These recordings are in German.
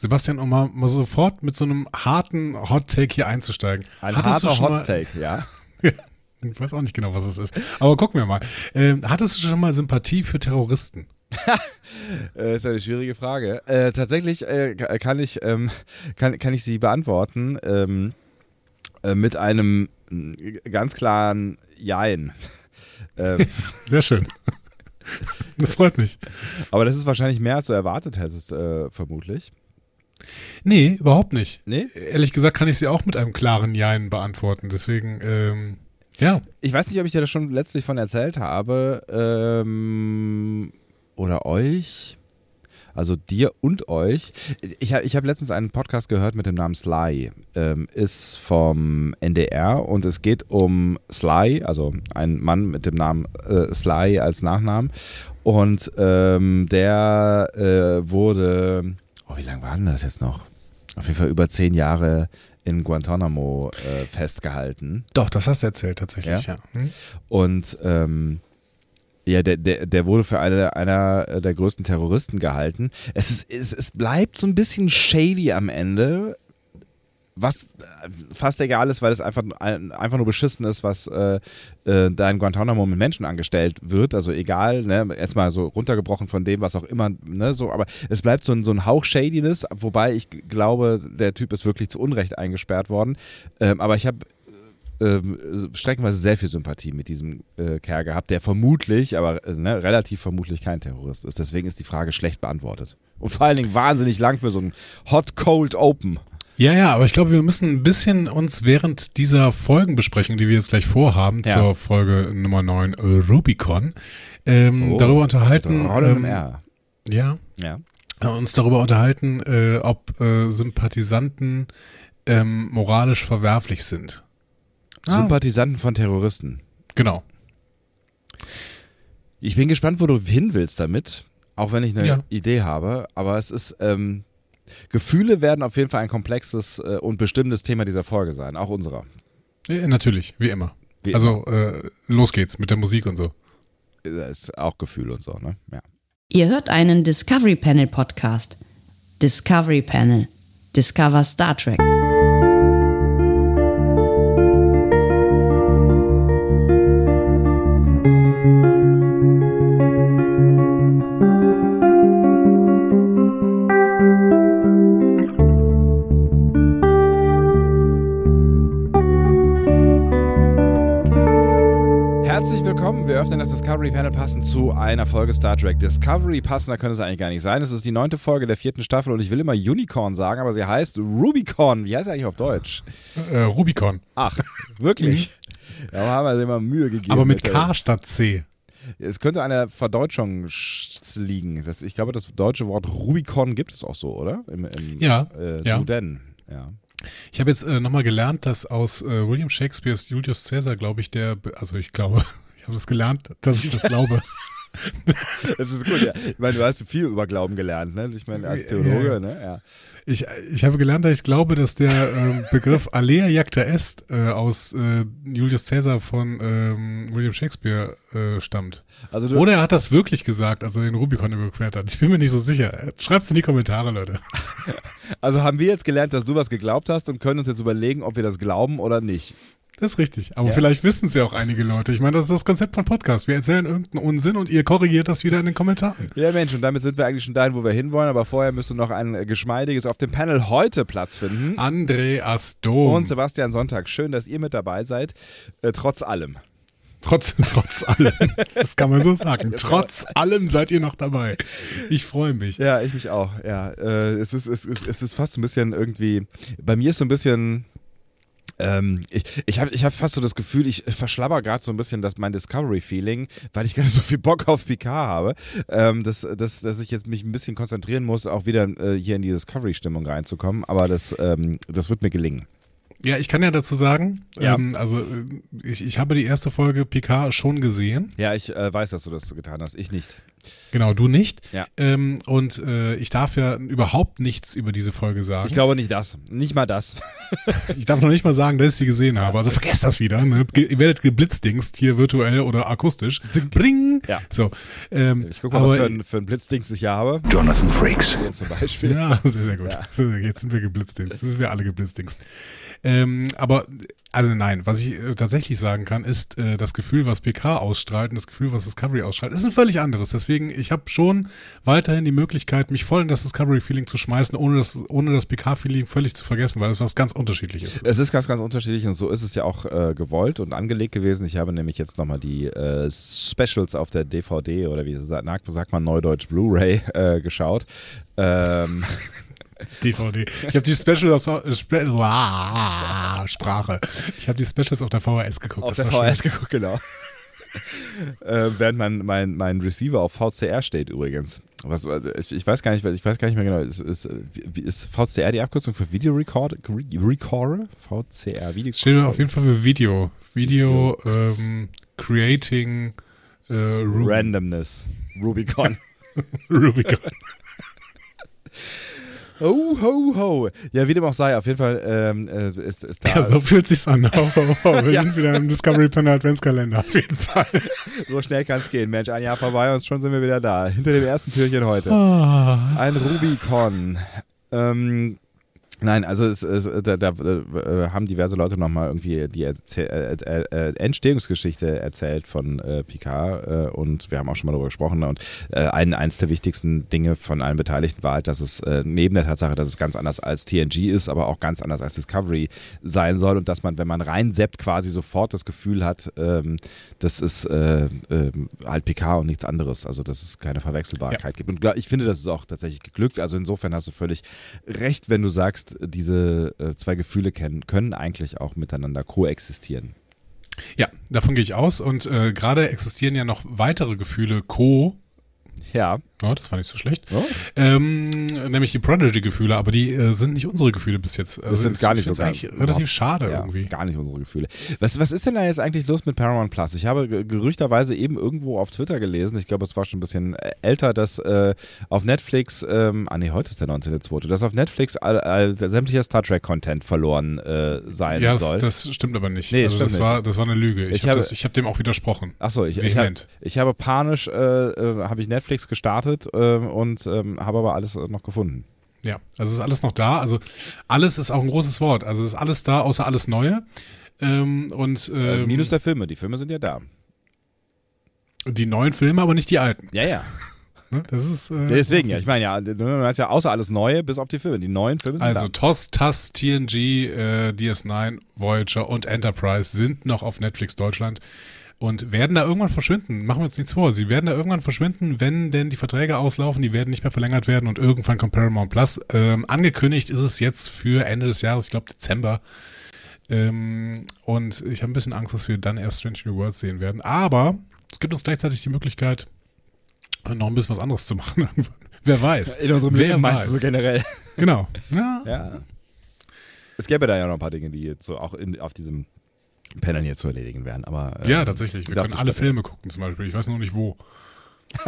Sebastian, um mal, mal sofort mit so einem harten Hot Take hier einzusteigen. Ein Hattest harter Hot Take, ja. Ich weiß auch nicht genau, was es ist. Aber gucken wir mal. Ähm, hattest du schon mal Sympathie für Terroristen? Äh, ist eine schwierige Frage. Äh, tatsächlich äh, ka- kann, ich, ähm, kann, kann ich sie beantworten ähm, äh, mit einem äh, ganz klaren Jein. ähm, Sehr schön. Das freut mich. aber das ist wahrscheinlich mehr, als du erwartet hättest, äh, vermutlich. Nee, überhaupt nicht. Nee? Ehrlich gesagt kann ich sie auch mit einem klaren Jein beantworten. Deswegen, ähm, ja. Ich weiß nicht, ob ich dir das schon letztlich von erzählt habe. Ähm, oder euch. Also dir und euch. Ich, ich habe letztens einen Podcast gehört mit dem Namen Sly. Ähm, ist vom NDR und es geht um Sly, also ein Mann mit dem Namen äh, Sly als Nachnamen. Und ähm, der äh, wurde, oh, wie lange war denn das jetzt noch? Auf jeden Fall über zehn Jahre in Guantanamo äh, festgehalten. Doch, das hast du erzählt tatsächlich, Ja? ja. Hm? Und ähm, ja, der, der, der wurde für eine, einer der größten Terroristen gehalten. Es, ist, es, es bleibt so ein bisschen shady am Ende, was äh, fast egal ist, weil es einfach, ein- einfach nur beschissen ist, was äh, äh, da in Guantanamo mit Menschen angestellt wird. Also egal, ne, erstmal so runtergebrochen von dem, was auch immer, ne, so, aber es bleibt so ein, so ein Hauch Shadiness, wobei ich glaube, der Typ ist wirklich zu Unrecht eingesperrt worden. Ähm, aber ich habe ähm, streckenweise sehr viel Sympathie mit diesem äh, Kerl gehabt, der vermutlich, aber äh, ne, relativ vermutlich kein Terrorist ist. Deswegen ist die Frage schlecht beantwortet. Und vor allen Dingen wahnsinnig lang für so ein Hot Cold Open. Ja, ja, aber ich glaube, wir müssen ein bisschen uns während dieser Folgenbesprechung, die wir jetzt gleich vorhaben, Ja. zur Folge Nummer 9 äh, Rubicon, ähm, Oh, darüber unterhalten. Ähm, ja, Ja. äh, uns darüber unterhalten, äh, ob äh, Sympathisanten ähm, moralisch verwerflich sind. Ah. Sympathisanten von Terroristen. Genau. Ich bin gespannt, wo du hin willst damit, auch wenn ich eine Ja. Idee habe. Aber es ist, ähm, Gefühle werden auf jeden Fall ein komplexes äh, und bestimmendes Thema dieser Folge sein, auch unserer. Ja, natürlich, wie immer. Wie also äh, los geht's mit der Musik und so. immer. ist auch Gefühl und so, ne? Ja. Ihr hört einen Discovery Panel Podcast. Discovery Panel. Discover Star Trek. Discovery Panel passend zu einer Folge Star Trek Discovery. Passender könnte es eigentlich gar nicht sein. Es ist die neunte Folge der vierten Staffel und ich will immer Unicorn sagen, aber sie heißt Rubicon. Wie heißt sie eigentlich auf Deutsch? Äh, Rubicon. Ach, wirklich? Da haben wir uns immer Mühe gegeben. Aber mit K statt C. Es könnte der Verdeutschung sch- liegen. Das, ich glaube, das deutsche Wort Rubicon gibt es auch so, oder? Im, im Ja, Äh, ja. Duden. Ja. Ich habe jetzt äh, nochmal gelernt, dass aus äh, William Shakespeares Julius Caesar, glaube ich, der, also ich glaube, habe das gelernt, dass ich das glaube. Das ist gut, ja. Ich meine, du hast viel über Glauben gelernt, ne? Ich meine, als Theologe, ja. ne? Ja. Ich, ich habe gelernt, dass ich glaube, dass der ähm, Begriff Alea jacta est äh, aus äh, Julius Caesar von ähm, William Shakespeare äh, stammt. Also Oder er hat das wirklich gesagt, als er den Rubicon überquert hat. Ich bin mir nicht so sicher. Schreibt's in die Kommentare, Leute. Also haben wir jetzt gelernt, dass du was geglaubt hast und können uns jetzt überlegen, ob wir das glauben oder nicht. Das ist richtig. Aber Ja. vielleicht wissen es ja auch einige Leute. Ich meine, das ist das Konzept von Podcast. Wir erzählen irgendeinen Unsinn und ihr korrigiert das wieder in den Kommentaren. Ja, Mensch, und damit sind wir eigentlich schon dahin, wo wir hinwollen, aber vorher müsste noch ein geschmeidiges auf dem Panel heute Platz finden. Andreas Dom. Und Sebastian Sonntag. Schön, dass ihr mit dabei seid, äh, trotz allem. Trotz, trotz allem. Das kann man so sagen. Trotz allem seid ihr noch dabei. Ich freue mich. Ja, ich mich auch. Ja, äh, es, ist, es, ist, es ist fast so ein bisschen irgendwie. Bei mir ist so ein bisschen. Ähm, ich ich habe ich hab fast so das Gefühl, ich verschlabber gerade so ein bisschen das, mein Discovery-Feeling, weil ich gerade so viel Bock auf Picard habe, ähm, dass, dass, dass ich jetzt mich ein bisschen konzentrieren muss, auch wieder äh, hier in die Discovery-Stimmung reinzukommen. Aber das, ähm, das wird mir gelingen. Ja, ich kann ja dazu sagen, Ja. ähm, also äh, ich, ich habe die erste Folge Picard schon gesehen. Ja, ich äh, weiß, dass du das getan hast. Ich nicht. Genau, du nicht. Ja. Ähm, und äh, ich darf ja überhaupt nichts über diese Folge sagen. Ich glaube nicht das. Nicht mal das. Ich darf noch nicht mal sagen, dass ich sie gesehen habe. Also vergesst das wieder. Ne? Ge ihr werdet geblitzdingst hier virtuell oder akustisch. Bring! Ja. So. Ähm, Ich gucke mal, was aber- für ein, für ein Blitzdings ich hier habe. Jonathan Frakes. Hier zum Beispiel. Ja, sehr, sehr gut. So, Jetzt sind wir geblitzdingst. Jetzt sind wir alle geblitzdingst. Ähm, aber, also nein, was ich äh, tatsächlich sagen kann, ist äh, das Gefühl, was PK ausstrahlt und das Gefühl, was Discovery ausstrahlt, ist ein völlig anderes. Deswegen, ich habe schon weiterhin die Möglichkeit, mich voll in das Discovery-Feeling zu schmeißen, ohne das, ohne das PK-Feeling völlig zu vergessen, weil es was ganz unterschiedliches ist. Es ist ganz, ganz unterschiedlich und so ist es ja auch äh, gewollt und angelegt gewesen. Ich habe nämlich jetzt nochmal die äh, Specials auf der DVD oder wie sagt, sagt man neudeutsch Blu-ray äh, geschaut. Ähm, DVD. Ich habe die Specials auf Spe Sprache. Ich habe die Specials auf der VHS geguckt. auf der VHS schön. geguckt, genau. äh, während mein, mein, mein Receiver auf VCR steht übrigens. Was, also ich, ich weiß gar nicht, ich weiß gar nicht mehr genau. Ist, ist, ist VCR die Abkürzung für Video Record, Recorder? VCR Video. Steht auf jeden Fall für Video. Video, ähm, Creating äh, Randomness. Rubicon. Rubicon. Ho, ho, ho. Ja, wie dem auch sei, auf jeden Fall ähm, äh, ist, ist da Ja, so fühlt sich's an. Oh, oh, oh. Wir Ja. sind wieder im Discovery Panel Adventskalender. Auf jeden Fall. so schnell kann es gehen. Mensch, ein Jahr vorbei und schon sind wir wieder da. Hinter dem ersten Türchen heute. Ah. Ein Rubicon. Ähm, nein, also es, es, da, da äh, haben diverse Leute nochmal irgendwie die Erzähl äh, äh, äh, Entstehungsgeschichte erzählt von äh, Picard äh, und wir haben auch schon mal darüber gesprochen und äh, ein, eins der wichtigsten Dinge von allen Beteiligten war halt, dass es äh, neben der Tatsache, dass es ganz anders als TNG ist, aber auch ganz anders als Discovery sein soll und dass man, wenn man reinseppt, quasi sofort das Gefühl hat, ähm, das ist äh, äh, halt Picard und nichts anderes, also dass es keine Verwechselbarkeit gibt. Und ich finde, das ist auch tatsächlich geglückt. Also insofern hast du völlig recht, wenn du sagst, diese äh, zwei Gefühle kennen, können eigentlich auch miteinander koexistieren. Ja, davon gehe ich aus. Und äh, gerade existieren ja noch weitere Gefühle co. Ja. Ja, das war nicht so schlecht. Oh. Ähm, nämlich die Prodigy-Gefühle, aber die äh, sind nicht unsere Gefühle bis jetzt. Also Das sind gar nicht so eigentlich relativ schade Ja, irgendwie. gar nicht unsere Gefühle. Was, was ist denn da jetzt eigentlich los mit Paramount Plus? Ich habe ge- gerüchterweise eben irgendwo auf Twitter gelesen, ich glaube, es war schon ein bisschen äh, älter, dass äh, auf Netflix, ähm, ah nee, heute ist der 19.2., dass auf Netflix all, sämtlicher Star Trek-Content verloren äh, sein Ja, soll. das, das stimmt aber nicht. Nee, also das, nicht. War, das war eine Lüge. Ich, Ich habe ich hab dem auch widersprochen. Achso, ich, ich, hab, ich habe panisch, äh, äh, habe ich Netflix gestartet äh, und ähm, habe aber alles noch gefunden. Ja, also ist alles noch da. Also alles ist auch ein großes Wort. Also ist alles da, außer alles Neue. Ähm, und Äh, ähm, Minus der Filme, die Filme sind ja da. die neuen Filme, aber nicht die alten. Ja, ja. Ne? Das ist äh, Deswegen, ja. Ich meine, ja, du hast ja außer alles Neue, bis auf die Filme. Die neuen Filme sind Also da. TOS, TAS, TNG, äh, DS9, Voyager und Enterprise sind noch auf Netflix Deutschland und werden da irgendwann verschwinden. Machen wir uns nichts vor. Sie werden da irgendwann verschwinden, wenn denn die Verträge auslaufen. Die werden nicht mehr verlängert werden und irgendwann kommt Paramount Plus. Ähm, angekündigt ist es jetzt für Ende des Jahres, ich glaube Dezember. Ähm, und ich habe ein bisschen Angst, dass wir dann erst Strange New Worlds sehen werden. Aber es gibt uns gleichzeitig die Möglichkeit, noch ein bisschen was anderes zu machen irgendwann. Wer weiß. In unserem Wer Leben meinst du so weiß. generell. Genau. Ja, Ja. Es gäbe da ja noch ein paar Dinge, die jetzt so auch in, auf diesem Panel hier zu erledigen wären. Aber, ähm, Ja, tatsächlich. Wir können alle. Filme gucken zum Beispiel. Ich weiß nur nicht wo.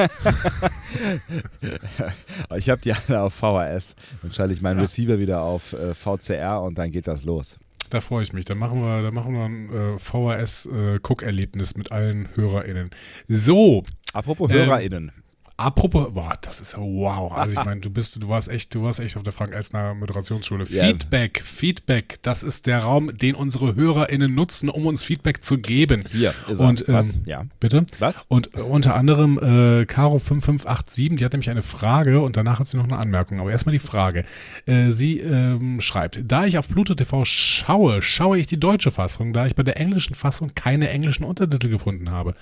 Ich habe die alle auf VHS. Dann schalte ich meinen Receiver wieder auf äh, VCR und dann geht das los. Da freue ich mich. Dann machen wir, dann machen wir ein äh, VHS-Guckerlebnis mit allen HörerInnen. So, Apropos Ähm, HörerInnen. Apropos, boah, das ist ja wow. Also ich meine, du bist, du warst echt, du warst echt auf der Frank Elstner Moderationsschule. Ja. Feedback, Feedback, das ist der Raum, den unsere HörerInnen nutzen, um uns Feedback zu geben. Hier ist. Und ähm, Was? Ja. Bitte? Was? Und äh, unter anderem äh, Caro5587, die hat nämlich eine Frage und danach hat sie noch eine Anmerkung. Aber erstmal die Frage. Äh, sie ähm, schreibt, da ich auf Pluto TV schaue, schaue ich die deutsche Fassung, da ich bei der englischen Fassung keine englischen Untertitel gefunden habe.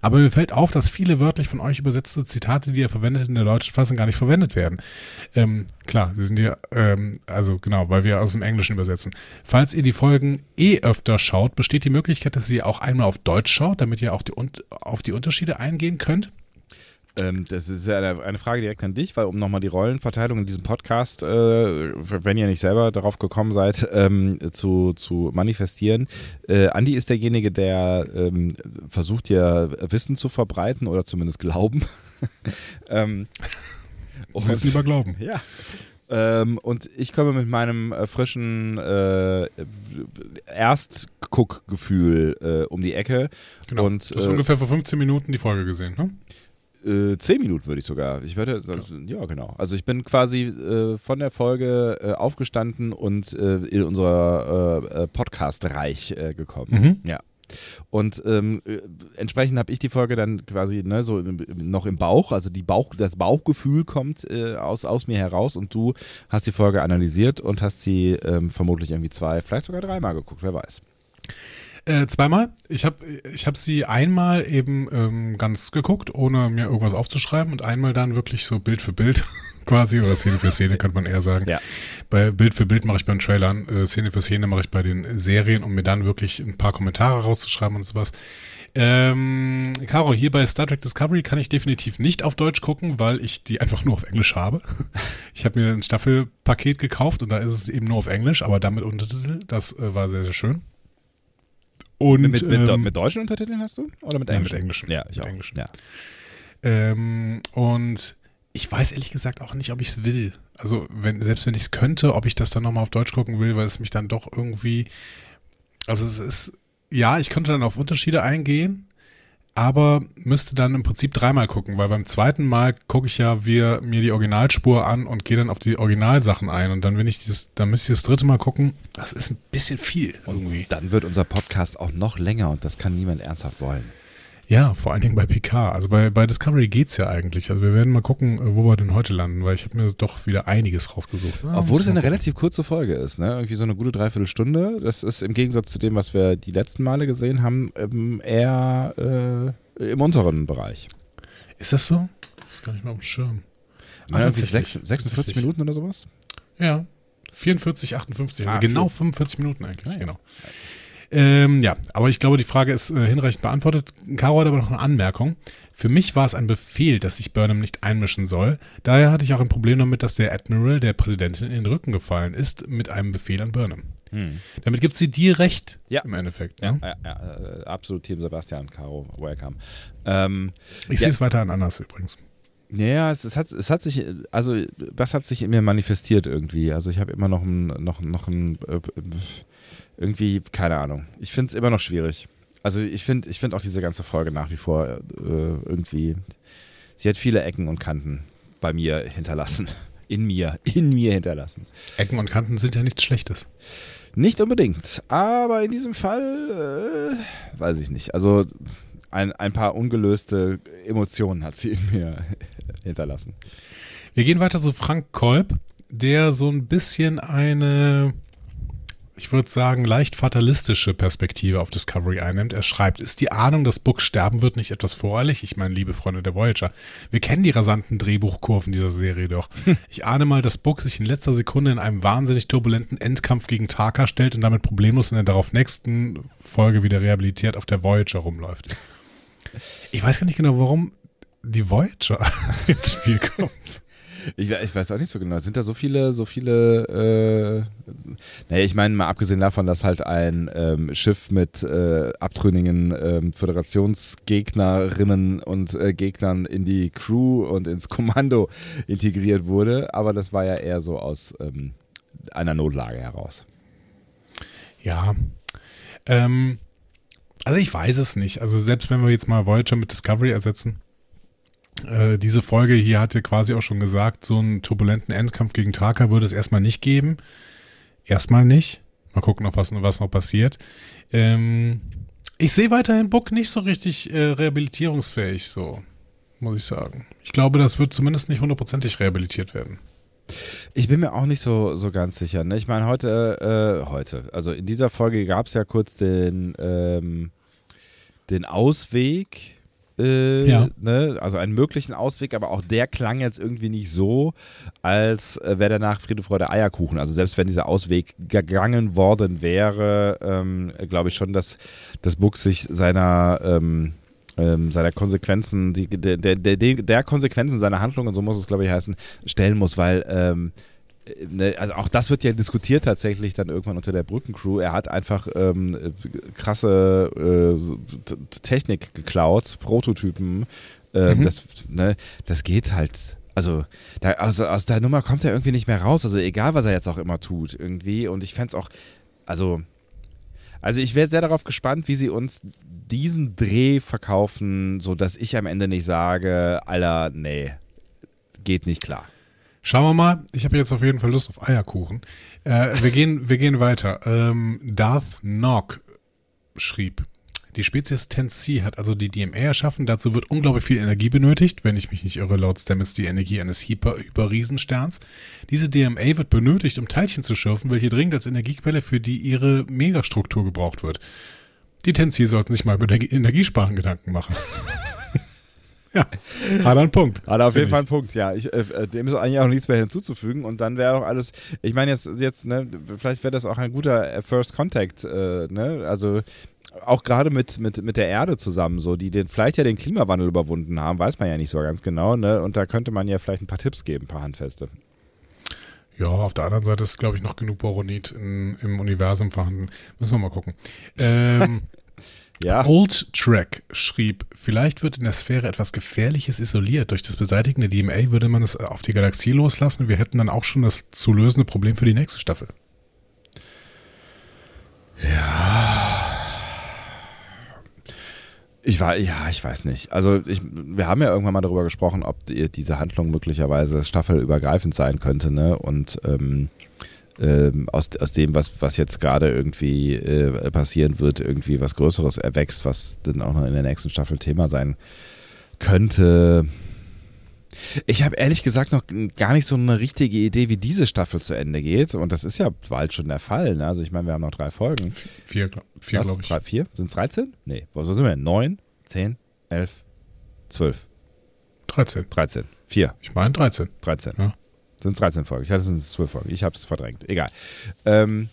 Aber mir fällt auf, dass viele wörtlich von euch übersetzte Zitate, die ihr verwendet, in der deutschen Fassung gar nicht verwendet werden. Ähm, klar, sie sind ja, ähm, also genau, weil wir aus dem Englischen übersetzen. Falls ihr die Folgen eh öfter schaut, besteht die Möglichkeit, dass ihr auch einmal auf Deutsch schaut, damit ihr auch die, auf die Unterschiede eingehen könnt. Ähm, das ist ja eine, eine, Frage direkt an dich, weil um nochmal die Rollenverteilung in diesem Podcast, äh, wenn ihr nicht selber darauf gekommen seid, ähm, zu, zu manifestieren. Äh, Andi ist derjenige, der ähm, versucht ja Wissen zu verbreiten oder zumindest Glauben. ähm, und, Wissen lieber Glauben. Ja. Ähm, und ich komme mit meinem äh, frischen äh, Erstguckgefühl äh, um die Ecke. Genau. Und, du hast äh, ungefähr vor 15 Minuten die Folge gesehen, ne? Äh, zehn Minuten würde ich sogar. Ich werde, ja. ja. genau. Also ich bin quasi äh, von der Folge äh, aufgestanden und äh, in unser äh, äh, Podcast-Reich gekommen. Mhm. Ja. Und ähm, entsprechend habe ich die Folge dann quasi ne, so noch im Bauch, also die Bauch, das Bauchgefühl kommt aus, aus mir heraus und du hast die Folge analysiert und hast sie ähm, vermutlich irgendwie zwei, vielleicht sogar dreimal geguckt, wer weiß. Äh, zweimal. Ich habe ich hab sie einmal eben ähm, ganz geguckt, ohne mir irgendwas aufzuschreiben und einmal dann wirklich so Bild für Bild quasi oder Szene für Szene könnte man eher sagen. Ja. Bei Bild für Bild mache ich bei den Trailern, äh, Szene für Szene mache ich bei den Serien, um mir dann wirklich ein paar Kommentare rauszuschreiben und sowas. Ähm, Caro, hier bei Star Trek Discovery kann ich definitiv nicht auf Deutsch gucken, weil ich die einfach nur auf Englisch habe. Ich habe mir ein Staffelpaket gekauft und da ist es eben nur auf Englisch, aber damit Untertitel. Das äh, war sehr, sehr schön. Und, mit, mit, ähm, mit, deutschen Untertiteln hast du? Oder mit englischen? Ja, mit englischen. Ja, ich mit auch. englischen. Ja. Ähm, und ich weiß ehrlich gesagt auch nicht, ob ich es will. Also, wenn, selbst wenn ich es könnte, ob ich das dann nochmal auf Deutsch gucken will, weil es mich dann doch irgendwie. Also, es ist. Ja, ich könnte dann auf Unterschiede eingehen, aber müsste dann im Prinzip dreimal gucken, weil beim zweiten Mal gucke ich ja wir, mir die Originalspur an und gehe dann auf die Originalsachen ein und dann wenn ich dieses, dann müsste ich das dritte Mal gucken. Das ist ein bisschen viel irgendwie. Und dann wird unser Podcast auch noch länger und das kann niemand ernsthaft wollen. Ja, vor allen Dingen bei PK. Also bei, bei Discovery geht's ja eigentlich. Also wir werden mal gucken, äh, wo wir denn heute landen, weil ich habe mir doch wieder einiges rausgesucht. Ja, Obwohl es eine relativ kurze Folge ist, ne? Irgendwie so eine gute Dreiviertelstunde. Das ist im Gegensatz zu dem, was wir die letzten Male gesehen haben, ähm, eher äh, im unteren Bereich. Ist das so? Das ist gar nicht mal auf dem Schirm. Ah, irgendwie 46 Minuten oder sowas? Ja. 44, 58. Also ah, genau 45 Minuten eigentlich, ah, ja. genau. Ähm, ja, aber ich glaube, die Frage ist äh, hinreichend beantwortet. Caro hat aber noch eine Anmerkung. Für mich war es ein Befehl, dass sich Burnham nicht einmischen soll. Daher hatte ich auch ein Problem damit, dass der Admiral der Präsidentin in den Rücken gefallen ist mit einem Befehl an Burnham. Hm. Damit gibt sie dir recht ja. im Endeffekt. Ja, ne? ja, ja, äh, absolut Team Sebastian, Caro, welcome. Ähm, ich sehe es weiter an anders übrigens. Naja, es, es, hat, es hat sich, also das hat sich in mir manifestiert irgendwie. Also ich habe immer noch ein, noch, noch ein äh, irgendwie, keine Ahnung. Ich finde es immer noch schwierig. Also ich finde ich find auch diese ganze Folge nach wie vor äh, irgendwie, sie hat viele Ecken und Kanten bei mir hinterlassen. In mir, in mir hinterlassen. Ecken und Kanten sind ja nichts Schlechtes. Nicht unbedingt, aber in diesem Fall äh, weiß ich nicht. Also ein, ein paar ungelöste Emotionen hat sie in mir hinterlassen. Wir gehen weiter zu Frank Kolb, der so ein bisschen eine ich würde sagen, leicht fatalistische Perspektive auf Discovery einnimmt. Er schreibt, ist die Ahnung, dass Book sterben wird, nicht etwas voreilig? Ich meine, liebe Freunde der Voyager, wir kennen die rasanten Drehbuchkurven dieser Serie doch. Ich ahne mal, dass Book sich in letzter Sekunde in einem wahnsinnig turbulenten Endkampf gegen Taka stellt und damit problemlos in der darauf nächsten Folge wieder rehabilitiert auf der Voyager rumläuft. Ich weiß gar nicht genau, warum die Voyager ins Spiel kommt. Ich, ich, weiß auch nicht so genau. Sind da so viele, so viele, äh, naja, ich meine, mal abgesehen davon, dass halt ein ähm, Schiff mit äh, abtrünnigen ähm, Föderationsgegnerinnen und äh, Gegnern in die Crew und ins Kommando integriert wurde, aber das war ja eher so aus ähm, einer Notlage heraus. Ja. Ähm, also ich weiß es nicht. Also selbst wenn wir jetzt mal Voyager mit Discovery ersetzen, äh, diese Folge hier hat ja quasi auch schon gesagt, so einen turbulenten Endkampf gegen Taka würde es erstmal nicht geben. Erstmal nicht. Mal gucken, was, was noch passiert. Ähm, ich sehe weiterhin Book nicht so richtig äh, rehabilitierungsfähig, so, muss ich sagen. Ich glaube, das wird zumindest nicht hundertprozentig rehabilitiert werden. Ich bin mir auch nicht so, so ganz sicher. Ne? Ich meine, heute, äh, heute, also in dieser Folge gab es ja kurz den, ähm, den Ausweg äh, ja. ne? also einen möglichen Ausweg, aber auch der klang jetzt irgendwie nicht so, als äh, wäre danach Friede, Freude, Eierkuchen. Also selbst wenn dieser Ausweg gegangen worden wäre, ähm, glaube ich schon, dass das Buch sich seiner ähm, ähm, seiner Konsequenzen, die, der, der, der, der Konsequenzen seiner Handlungen, so muss es glaube ich heißen, stellen muss, weil ähm, ne, also auch das wird ja diskutiert tatsächlich dann irgendwann unter der Brückencrew. Er hat einfach ähm, krasse äh, Technik geklaut, Prototypen. Äh, mhm. das, ne, das geht halt. Also, da, also aus der Nummer kommt er irgendwie nicht mehr raus. Also egal, was er jetzt auch immer tut, irgendwie. Und ich fände es auch, also, also ich wäre sehr darauf gespannt, wie sie uns diesen Dreh verkaufen, sodass ich am Ende nicht sage, Alter, nee, geht nicht klar. Schauen wir mal. Ich habe jetzt auf jeden Fall Lust auf Eierkuchen. Äh, wir, gehen, wir gehen weiter. Ähm, Darth Nog schrieb, die Spezies 10C hat also die DMA erschaffen. Dazu wird unglaublich viel Energie benötigt, wenn ich mich nicht irre, laut Stamets die Energie eines Hyper-Überriesensterns. Diese DMA wird benötigt, um Teilchen zu schürfen, welche dringend als Energiequelle für die ihre Megastruktur gebraucht wird. Die 10C sollten sich mal über Energiesparen Gedanken machen. Ja, hat er einen Punkt. Hat er auf jeden Fall einen Punkt, ja. Ich, äh, dem ist eigentlich auch nichts mehr hinzuzufügen und dann wäre auch alles, ich meine jetzt, jetzt ne, vielleicht wäre das auch ein guter äh, First Contact, äh, ne, also auch gerade mit, mit, mit der Erde zusammen, so, die den, vielleicht ja den Klimawandel überwunden haben, weiß man ja nicht so ganz genau, ne, und da könnte man ja vielleicht ein paar Tipps geben, ein paar Handfeste. Ja, auf der anderen Seite ist, glaube ich, noch genug Boronit in, im Universum vorhanden. Müssen wir mal gucken. Ähm, Ja. Old Track schrieb, vielleicht wird in der Sphäre etwas Gefährliches isoliert. Durch das Beseitigen der DMA würde man es auf die Galaxie loslassen. Wir hätten dann auch schon das zu lösende Problem für die nächste Staffel. Ja. Ich war, ja, ich weiß nicht. Also ich, wir haben ja irgendwann mal darüber gesprochen, ob die, diese Handlung möglicherweise staffelübergreifend sein könnte, ne? Und ähm, ähm, aus, aus dem, was, was jetzt gerade irgendwie äh, passieren wird, irgendwie was Größeres erwächst, was dann auch noch in der nächsten Staffel Thema sein könnte. Ich habe ehrlich gesagt noch gar nicht so eine richtige Idee, wie diese Staffel zu Ende geht. Und das ist ja bald schon der Fall. Ne? Also ich meine, wir haben noch drei Folgen. Vier, vier glaube ich. Drei, vier? Sind es 13? Nee. Was sind wir? Neun, zehn, elf, zwölf. 13. 13. Vier. Ich meine 13. 13. Ja. Sind es 13 Folgen? Ich hatte es sind 12 Folgen. Ich habe es verdrängt. Egal. Ähm,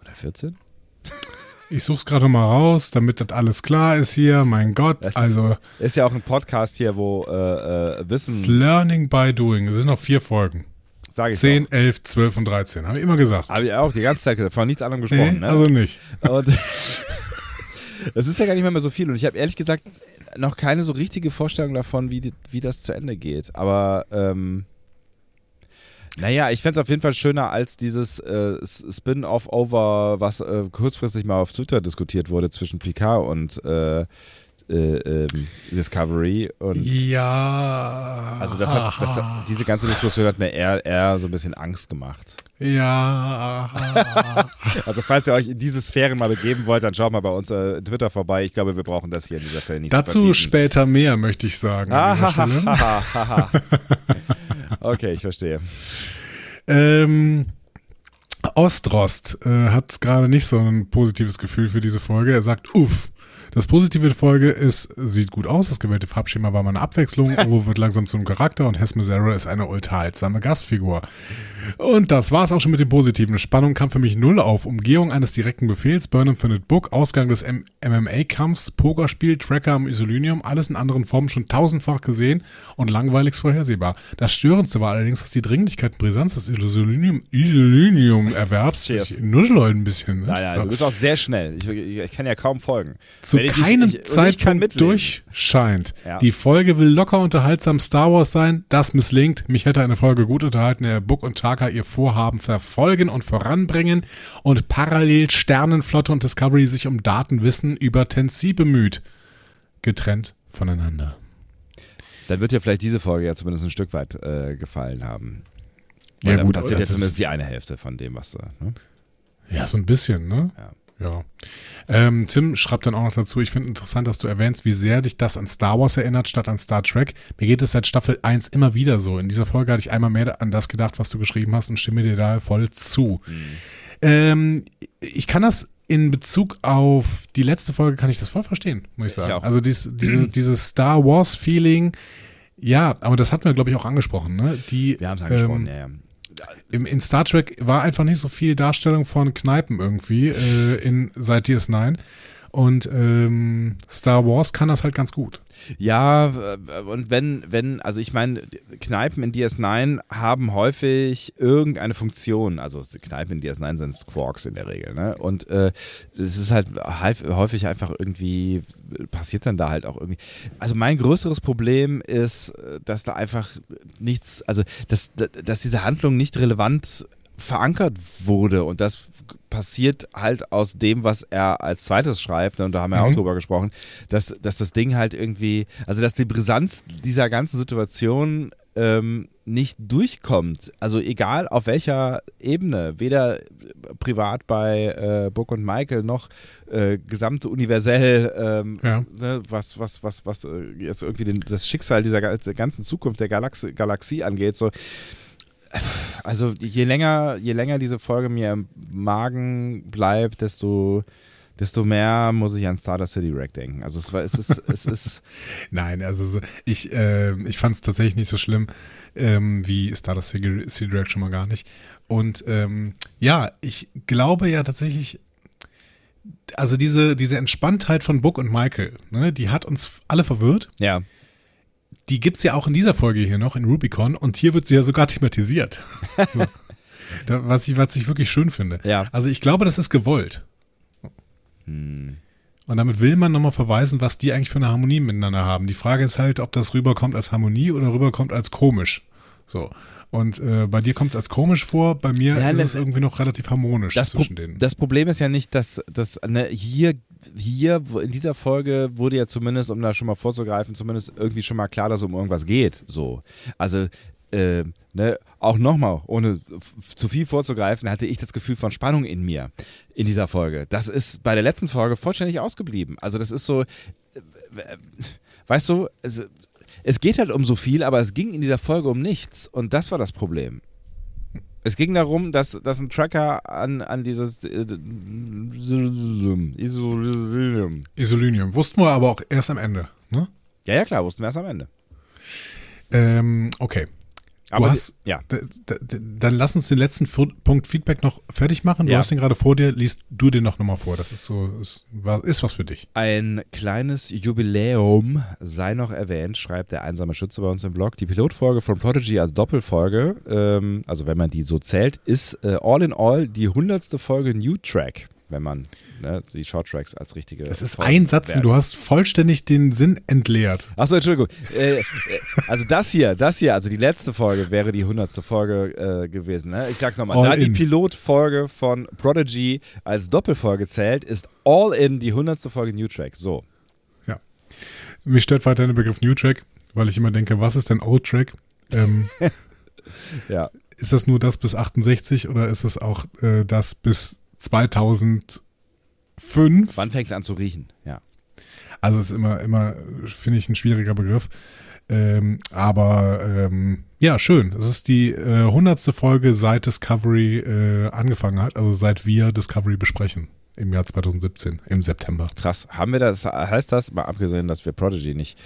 oder 14? Ich suche es gerade mal raus, damit das alles klar ist hier. Mein Gott, das also. Ist, ist ja auch ein Podcast hier, wo äh, äh, Wissen. Learning by Doing. Es sind noch vier Folgen. Sag ich 10, auch. 11, 12 und 13. Habe ich immer gesagt. Habe ich auch die ganze Zeit von nichts anderem gesprochen. Nee, ne? Also nicht. Und es ist ja gar nicht mehr, mehr so viel. Und ich habe ehrlich gesagt noch keine so richtige Vorstellung davon, wie, die, wie das zu Ende geht. Aber ähm, naja, ich fände es auf jeden Fall schöner als dieses äh, Spin-off-Over, was äh, kurzfristig mal auf Twitter diskutiert wurde zwischen Picard und äh, äh ähm, Discovery. Und ja. Also das hat, das hat, diese ganze Diskussion hat mir eher, eher so ein bisschen Angst gemacht. Ja. also falls ihr euch in diese Sphären mal begeben wollt, dann schaut mal bei uns äh, Twitter vorbei. Ich glaube, wir brauchen das hier an dieser Stelle nicht Dazu später mehr, möchte ich sagen. Ah, okay, ich verstehe. Ähm, Ostrost äh, hat gerade nicht so ein positives Gefühl für diese Folge. Er sagt, uff. Das Positive der Folge ist, sieht gut aus, das gewählte Farbschema war mal eine Abwechslung, Uro wird langsam zum Charakter und Hesme Zara ist eine unterhaltsame Gastfigur. Und das war's auch schon mit dem Positiven. Spannung kam für mich null auf. Umgehung eines direkten Befehls, Burnham findet Book, Ausgang des MMA-Kampfs, Pokerspiel, Tracker am Isolinium, alles in anderen Formen schon tausendfach gesehen und langweilig vorhersehbar. Das Störendste war allerdings, dass die Dringlichkeit und Brisanz des Isolinium, Isolinium-Erwerbs, ich nuschel ein bisschen. Ne? Naja, du bist auch sehr schnell. Ich, ich kann ja kaum folgen. Zu keinem ich, ich, Zeitpunkt durchscheint. Ja. Die Folge will locker unterhaltsam Star Wars sein, das misslingt. Mich hätte eine Folge gut unterhalten, der Book und Chewbacca ihr Vorhaben verfolgen und voranbringen und parallel Sternenflotte und Discovery sich um Datenwissen über Tensi bemüht. Getrennt voneinander. Dann wird ja vielleicht diese Folge ja zumindest ein Stück weit äh, gefallen haben. Weil ja, gut. Das ist ja zumindest die eine Hälfte von dem, was. Ne? Ja, so ein bisschen, ne? Ja. Ja. Ähm, Tim schreibt dann auch noch dazu, ich finde interessant, dass du erwähnst, wie sehr dich das an Star Wars erinnert, statt an Star Trek. Mir geht es seit Staffel 1 immer wieder so. In dieser Folge hatte ich einmal mehr an das gedacht, was du geschrieben hast und stimme dir da voll zu. Mhm. Ähm, ich kann das in Bezug auf die letzte Folge, kann ich das voll verstehen, muss ich sagen. Ich also dies, diese, dieses Star Wars-Feeling, ja, aber das hatten wir, glaube ich, auch angesprochen. Ne? Die, wir haben es angesprochen, ähm, ja, ja im, in Star Trek war einfach nicht so viel Darstellung von Kneipen irgendwie äh, in seit DS9. Und ähm, Star Wars kann das halt ganz gut. Ja, äh, und wenn, wenn, also ich meine, Kneipen in DS9 haben häufig irgendeine Funktion. Also Kneipen in DS9 sind Squawks in der Regel, ne? Und äh, es ist halt häufig einfach irgendwie, passiert dann da halt auch irgendwie. Also mein größeres Problem ist, dass da einfach nichts, also dass, dass diese Handlung nicht relevant verankert wurde und das passiert halt aus dem, was er als zweites schreibt, und da haben wir mhm. auch drüber gesprochen, dass, dass das Ding halt irgendwie, also dass die Brisanz dieser ganzen Situation ähm, nicht durchkommt. Also egal auf welcher Ebene, weder privat bei äh, Book und Michael noch äh, gesamte universell, ähm, ja. ne, was, was, was, was äh, jetzt irgendwie den, das Schicksal dieser ganzen Zukunft der Galaxie, Galaxie angeht, so also je länger, je länger diese Folge mir im Magen bleibt, desto, desto mehr muss ich an Stardust City Rack denken. Also es war, es ist, es ist. Nein, also ich, äh, ich fand es tatsächlich nicht so schlimm ähm, wie Stardust City Rack schon mal gar nicht. Und ähm, ja, ich glaube ja tatsächlich, also diese, diese Entspanntheit von Book und Michael, ne, die hat uns alle verwirrt. Ja die gibt es ja auch in dieser Folge hier noch, in Rubicon, und hier wird sie ja sogar thematisiert. was, ich, was ich wirklich schön finde. Ja. Also ich glaube, das ist gewollt. Hm. Und damit will man nochmal verweisen, was die eigentlich für eine Harmonie miteinander haben. Die Frage ist halt, ob das rüberkommt als Harmonie oder rüberkommt als komisch. So. Und äh, bei dir kommt es als komisch vor, bei mir ja, ist es irgendwie noch relativ harmonisch zwischen Pro denen. Das Problem ist ja nicht, dass, dass ne, hier hier in dieser Folge wurde ja zumindest, um da schon mal vorzugreifen, zumindest irgendwie schon mal klar, dass es um irgendwas geht. So. Also, äh, ne, auch nochmal, ohne zu viel vorzugreifen, hatte ich das Gefühl von Spannung in mir in dieser Folge. Das ist bei der letzten Folge vollständig ausgeblieben. Also, das ist so, äh, weißt du, es, es geht halt um so viel, aber es ging in dieser Folge um nichts. Und das war das Problem. Es ging darum, dass, dass ein Tracker an, an dieses äh, Isolinium. Isolinium. Wussten wir aber auch erst am Ende, ne? Ja, ja, klar, wussten wir erst am Ende. Ähm, okay. Aber du hast, ja. Dann lass uns den letzten Punkt Feedback noch fertig machen. Du ja. hast den gerade vor dir, liest du den noch nochmal vor. Das ist so, ist, ist was für dich. Ein kleines Jubiläum sei noch erwähnt, schreibt der einsame Schütze bei uns im Blog. Die Pilotfolge von Prodigy als Doppelfolge, ähm, also wenn man die so zählt, ist äh, all in all die hundertste Folge New Track wenn man ne, die Shorttracks als richtige. Das ist ein Satz, und du hast vollständig den Sinn entleert. Achso, Entschuldigung. Äh, äh, also das hier, das hier, also die letzte Folge wäre die hundertste Folge äh, gewesen. Ne? Ich sag's nochmal, da in. die Pilotfolge von Prodigy als Doppelfolge zählt, ist All In die hundertste Folge New Track. So. Ja. Mich stört weiter der Begriff New Track, weil ich immer denke, was ist denn Old Track? Ähm, ja. Ist das nur das bis 68 oder ist es auch äh, das bis 2005. Wann fängt es an zu riechen? Ja. Also es ist immer, immer, finde ich, ein schwieriger Begriff. Ähm, aber ähm, ja, schön. Es ist die äh, hundertste äh, Folge seit Discovery äh, angefangen hat, also seit wir Discovery besprechen im Jahr 2017, im September. Krass. Haben wir das, heißt das, mal abgesehen, dass wir Prodigy nicht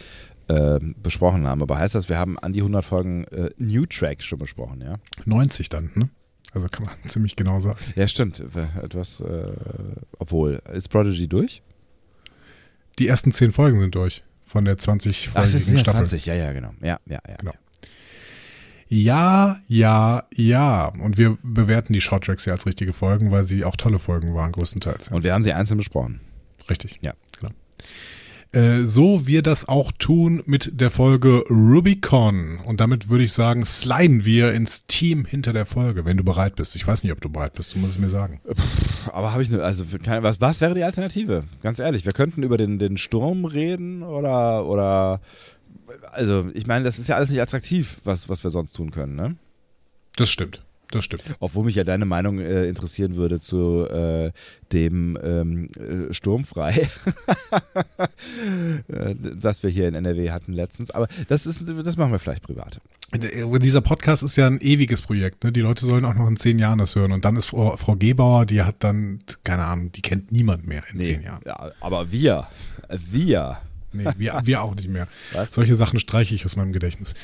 äh, besprochen haben, aber heißt das, wir haben an die 100 Folgen äh, New Track schon besprochen, ja? 90 dann, ne? Also kann man ziemlich genau sagen. Ja, stimmt. Etwas, äh, obwohl, ist Prodigy durch? Die ersten zehn Folgen sind durch von der 20 Folgen Ach, das sind 20, ja, ja, genau. Ja, ja, ja. Genau. Ja, ja, ja. Und wir bewerten die Shorttracks ja als richtige Folgen, weil sie auch tolle Folgen waren, größtenteils. Und wir haben sie einzeln besprochen. Richtig. Ja. Genau. Äh, so wir das auch tun mit der Folge Rubicon. Und damit würde ich sagen, sliden wir ins Team hinter der Folge, wenn du bereit bist. Ich weiß nicht, ob du bereit bist, du musst es mir sagen. aber habe ich eine, also keine, was, was wäre die Alternative? Ganz ehrlich, wir könnten über den, den Sturm reden oder, oder also ich meine, das ist ja alles nicht attraktiv, was, was wir sonst tun können, ne? Das stimmt. Das stimmt. Obwohl mich ja deine Meinung äh, interessieren würde zu äh, dem ähm, äh, Sturmfrei, äh, das wir hier in NRW hatten letztens. Aber das, ist, das machen wir vielleicht privat. Dieser Podcast ist ja ein ewiges Projekt. Ne? Die Leute sollen auch noch in zehn Jahren das hören. Und dann ist Frau, Frau Gebauer, die hat dann, keine Ahnung, die kennt niemand mehr in nee, zehn Jahren. Ja, aber wir, wir. Nee, wir, wir auch nicht mehr. Was? Solche Sachen streiche ich aus meinem Gedächtnis.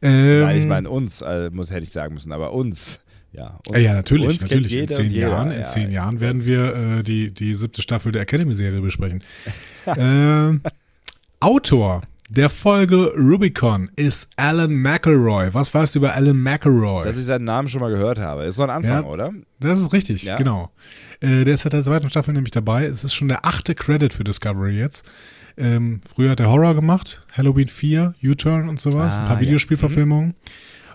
Ähm, Nein, ich meine uns, äh, muss, hätte ich sagen müssen, aber uns Ja, Äh, ja, natürlich, uns natürlich. In zehn Jahren, in zehn Jahren werden wir äh, die, die siebte Staffel der Academy-Serie besprechen. ähm, Autor der Folge Rubicon ist Alan McElroy. Was weißt du über Alan McElroy? Dass ich seinen Namen schon mal gehört habe. Ist so ein Anfang, Ja. oder? Das ist richtig, Ja. genau. Äh, der ist seit der zweiten Staffel nämlich dabei. Es ist schon der achte Credit für Discovery jetzt. Ähm, früher hat er Horror gemacht, Halloween 4, U-Turn und sowas, Ah, ein paar ja. Videospielverfilmungen.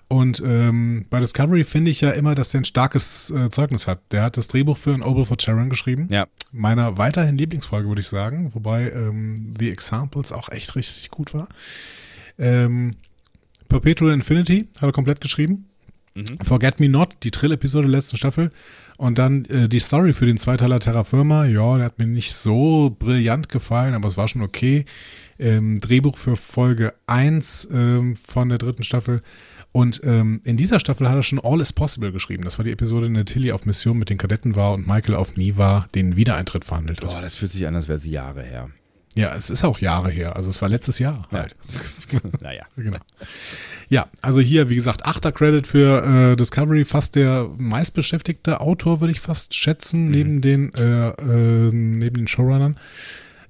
Und ähm, bei Discovery finde ich ja immer, dass der ein starkes äh, Zeugnis hat. Der hat das Drehbuch für An Oval for Sharon geschrieben. Ja. Meiner weiterhin Lieblingsfolge, würde ich sagen. Wobei ähm, The Examples auch echt richtig gut war. Ähm, Perpetual Infinity hat er komplett geschrieben. Forget Me Not, die Trill-Episode der letzten Staffel. Und dann äh, die Story für den Zweiteiler Terra Firma. Ja, der hat mir nicht so brillant gefallen, aber es war schon okay. Ähm, Drehbuch für Folge 1 ähm, von der dritten Staffel. Und ähm, in dieser Staffel hat er schon All is Possible geschrieben. Das war die Episode, in der Tilly auf Mission mit den Kadetten war und Michael auf Niva den Wiedereintritt verhandelt hat. Boah, das fühlt sich an, als wäre es Jahre her. Ja, es ist auch Jahre her. Also es war letztes Jahr halt. naja. Genau. Ja, also hier, wie gesagt, achter Credit für äh, Discovery, fast der meistbeschäftigte Autor, würde ich fast schätzen, neben den äh, äh, neben den Showrunnern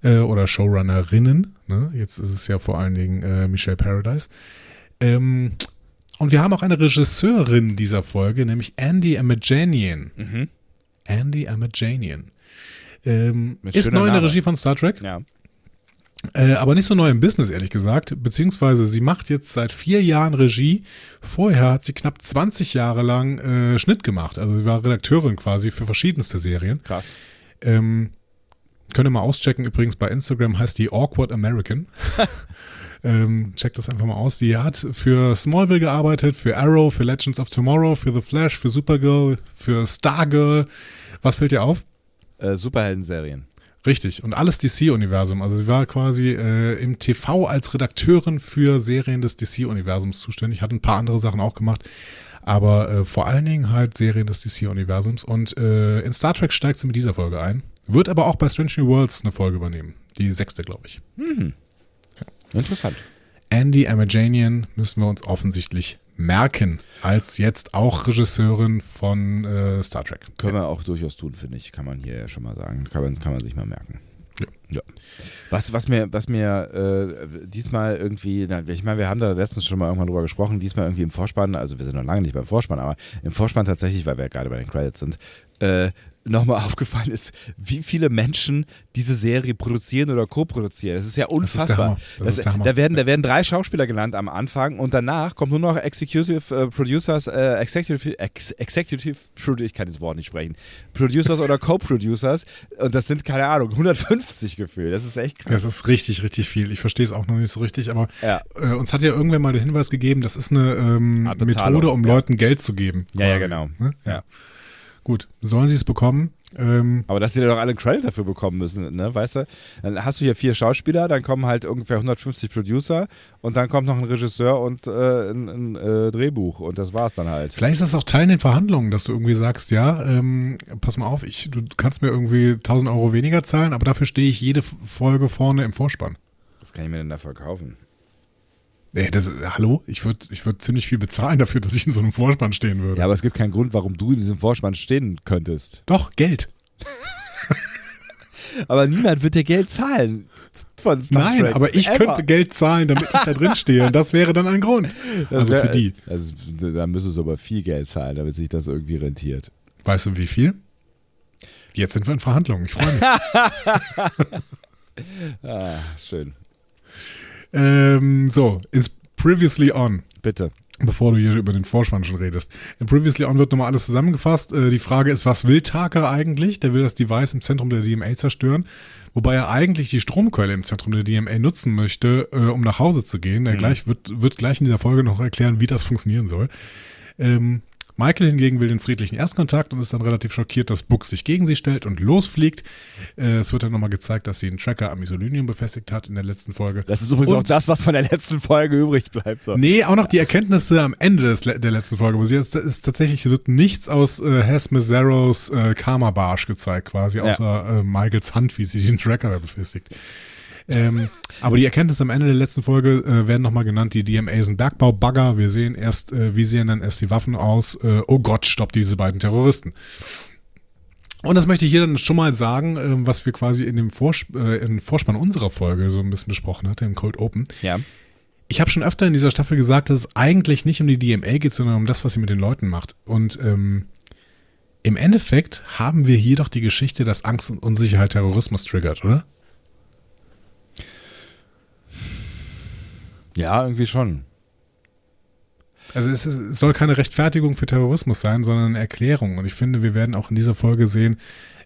äh, oder Showrunnerinnen. Ne? Jetzt ist es ja vor allen Dingen äh, Michelle Paradise. Ähm, und wir haben auch eine Regisseurin dieser Folge, nämlich Andy Amajanian. Mhm. Andy Amajanian. Ähm, ist neu in der. Regie von Star Trek. Ja. Äh, aber nicht so neu im Business, ehrlich gesagt. Beziehungsweise sie macht jetzt seit vier Jahren Regie. Vorher hat sie knapp 20 Jahre lang äh, Schnitt gemacht. Also sie war Redakteurin quasi für verschiedenste Serien. Krass. Ähm, könnt ihr mal auschecken. Übrigens bei Instagram heißt die Awkward American. ähm, checkt das einfach mal aus. Die hat für Smallville gearbeitet, für Arrow, für Legends of Tomorrow, für The Flash, für Supergirl, für Stargirl. Was fällt dir auf? Äh, Superhelden-Serien. Richtig, und alles DC-Universum. Also sie war quasi äh, im TV als Redakteurin für Serien des DC-Universums zuständig, hat ein paar andere Sachen auch gemacht, aber äh, vor allen Dingen halt Serien des DC-Universums. Und äh, in Star Trek steigt sie mit dieser Folge ein, wird aber auch bei Strange New Worlds eine Folge übernehmen. Die sechste, glaube ich. Interessant. Andy Amajanian müssen wir uns offensichtlich merken, als jetzt auch Regisseurin von äh, Star Trek. Können wir auch durchaus tun, finde ich. Kann man hier ja schon mal sagen. Kann man, kann man sich mal merken. Ja. Ja. Was, was mir, was mir äh, diesmal irgendwie, na, ich meine, wir haben da letztens schon mal irgendwann drüber gesprochen, diesmal irgendwie im Vorspann, also wir sind noch lange nicht beim Vorspann, aber im Vorspann tatsächlich, weil wir ja gerade bei den Credits sind, äh, nochmal aufgefallen ist, wie viele Menschen diese Serie produzieren oder co-produzieren. Das ist ja ist der unfassbar. Hammer. Das ist der Hammer. Da, werden, da werden drei Schauspieler genannt am Anfang und danach kommt nur noch Executive äh, Producers, äh, Executive, Ex, Executive Produ- ich kann das Wort nicht sprechen, Producers oder Co-Producers und das sind, keine Ahnung, 150 gefühlt. Das ist echt krass. Das ist richtig, richtig viel. Ich verstehe es auch noch nicht so richtig, aber Ja. äh, uns hat ja irgendwer mal den Hinweis gegeben, das ist eine ähm, Methode, um ja. Leuten Geld zu geben. Ja, ja, quasi. genau. Ne? Ja. Gut, sollen sie es bekommen? Ähm, Aber dass die dann doch alle einen Credit dafür bekommen müssen, ne, weißt du? Dann hast du hier vier Schauspieler, dann kommen halt ungefähr 150 Producer und dann kommt noch ein Regisseur und äh, ein, ein äh, Drehbuch und das war's dann halt. vielleicht ist das auch Teil in den Verhandlungen, dass du irgendwie sagst, ja, ähm, pass mal auf, ich, du kannst mir irgendwie 1000 Euro weniger zahlen, aber dafür stehe ich jede Folge vorne im Vorspann. Was kann ich mir denn dafür kaufen? Ey, das, hallo? Ich würde ich würd ziemlich viel bezahlen dafür, dass ich in so einem Vorspann stehen würde. Ja, aber es gibt keinen Grund, warum du in diesem Vorspann stehen könntest. Doch, Geld. Aber niemand wird dir Geld zahlen von Star Nein, Trek. aber ich Ever. könnte Geld zahlen, damit ich da drin stehe. Und das wäre dann ein Grund. Das also wär- für die. Also, da müsstest du aber viel Geld zahlen, damit sich das irgendwie rentiert. Weißt du, wie viel? Jetzt sind wir in Verhandlungen. Ich freue mich. Ah, schön. Ähm, so, ins Previously On. Bitte. Bevor du hier über den Vorspann schon redest. In Previously On wird nochmal alles zusammengefasst. Äh, die Frage ist, was will Tucker eigentlich? Der will das Device im Zentrum der DMA zerstören, wobei er eigentlich die Stromquelle im Zentrum der DMA nutzen möchte, äh, um nach Hause zu gehen. Er gleich wird, wird gleich in dieser Folge noch erklären, wie das funktionieren soll. Ähm, Michael hingegen will den friedlichen Erstkontakt und ist dann relativ schockiert, dass Book sich gegen sie stellt und losfliegt. Äh, es wird dann nochmal gezeigt, dass sie einen Tracker am Isolinium befestigt hat in der letzten Folge. Das ist übrigens Und- auch das, was von der letzten Folge übrig bleibt. So. Nee, auch noch die Erkenntnisse am Ende des, der letzten Folge. Aber sie ist, ist tatsächlich wird nichts aus äh, Hess Mazzaros äh, Karma Barsch gezeigt, quasi, Ja. außer äh, Michaels Hand, wie sie den Tracker da befestigt. Ähm, aber die Erkenntnisse am Ende der letzten Folge äh, werden nochmal genannt. Die DMA sind Bergbaubagger. Wir sehen erst, äh, wie sehen dann erst die Waffen aus? Äh, oh Gott, stoppt diese beiden Terroristen. Und das möchte ich hier dann schon mal sagen, äh, was wir quasi in dem Vors äh, in Vorspann unserer Folge so ein bisschen besprochen hatten, im Cold Open. Ja. Ich habe schon öfter in dieser Staffel gesagt, dass es eigentlich nicht um die DMA geht, sondern um das, was sie mit den Leuten macht. Und ähm, im Endeffekt haben wir hier doch die Geschichte, dass Angst und Unsicherheit Terrorismus triggert, oder? Ja, irgendwie schon. Also es, es soll keine Rechtfertigung für Terrorismus sein, sondern eine Erklärung. Und ich finde, wir werden auch in dieser Folge sehen,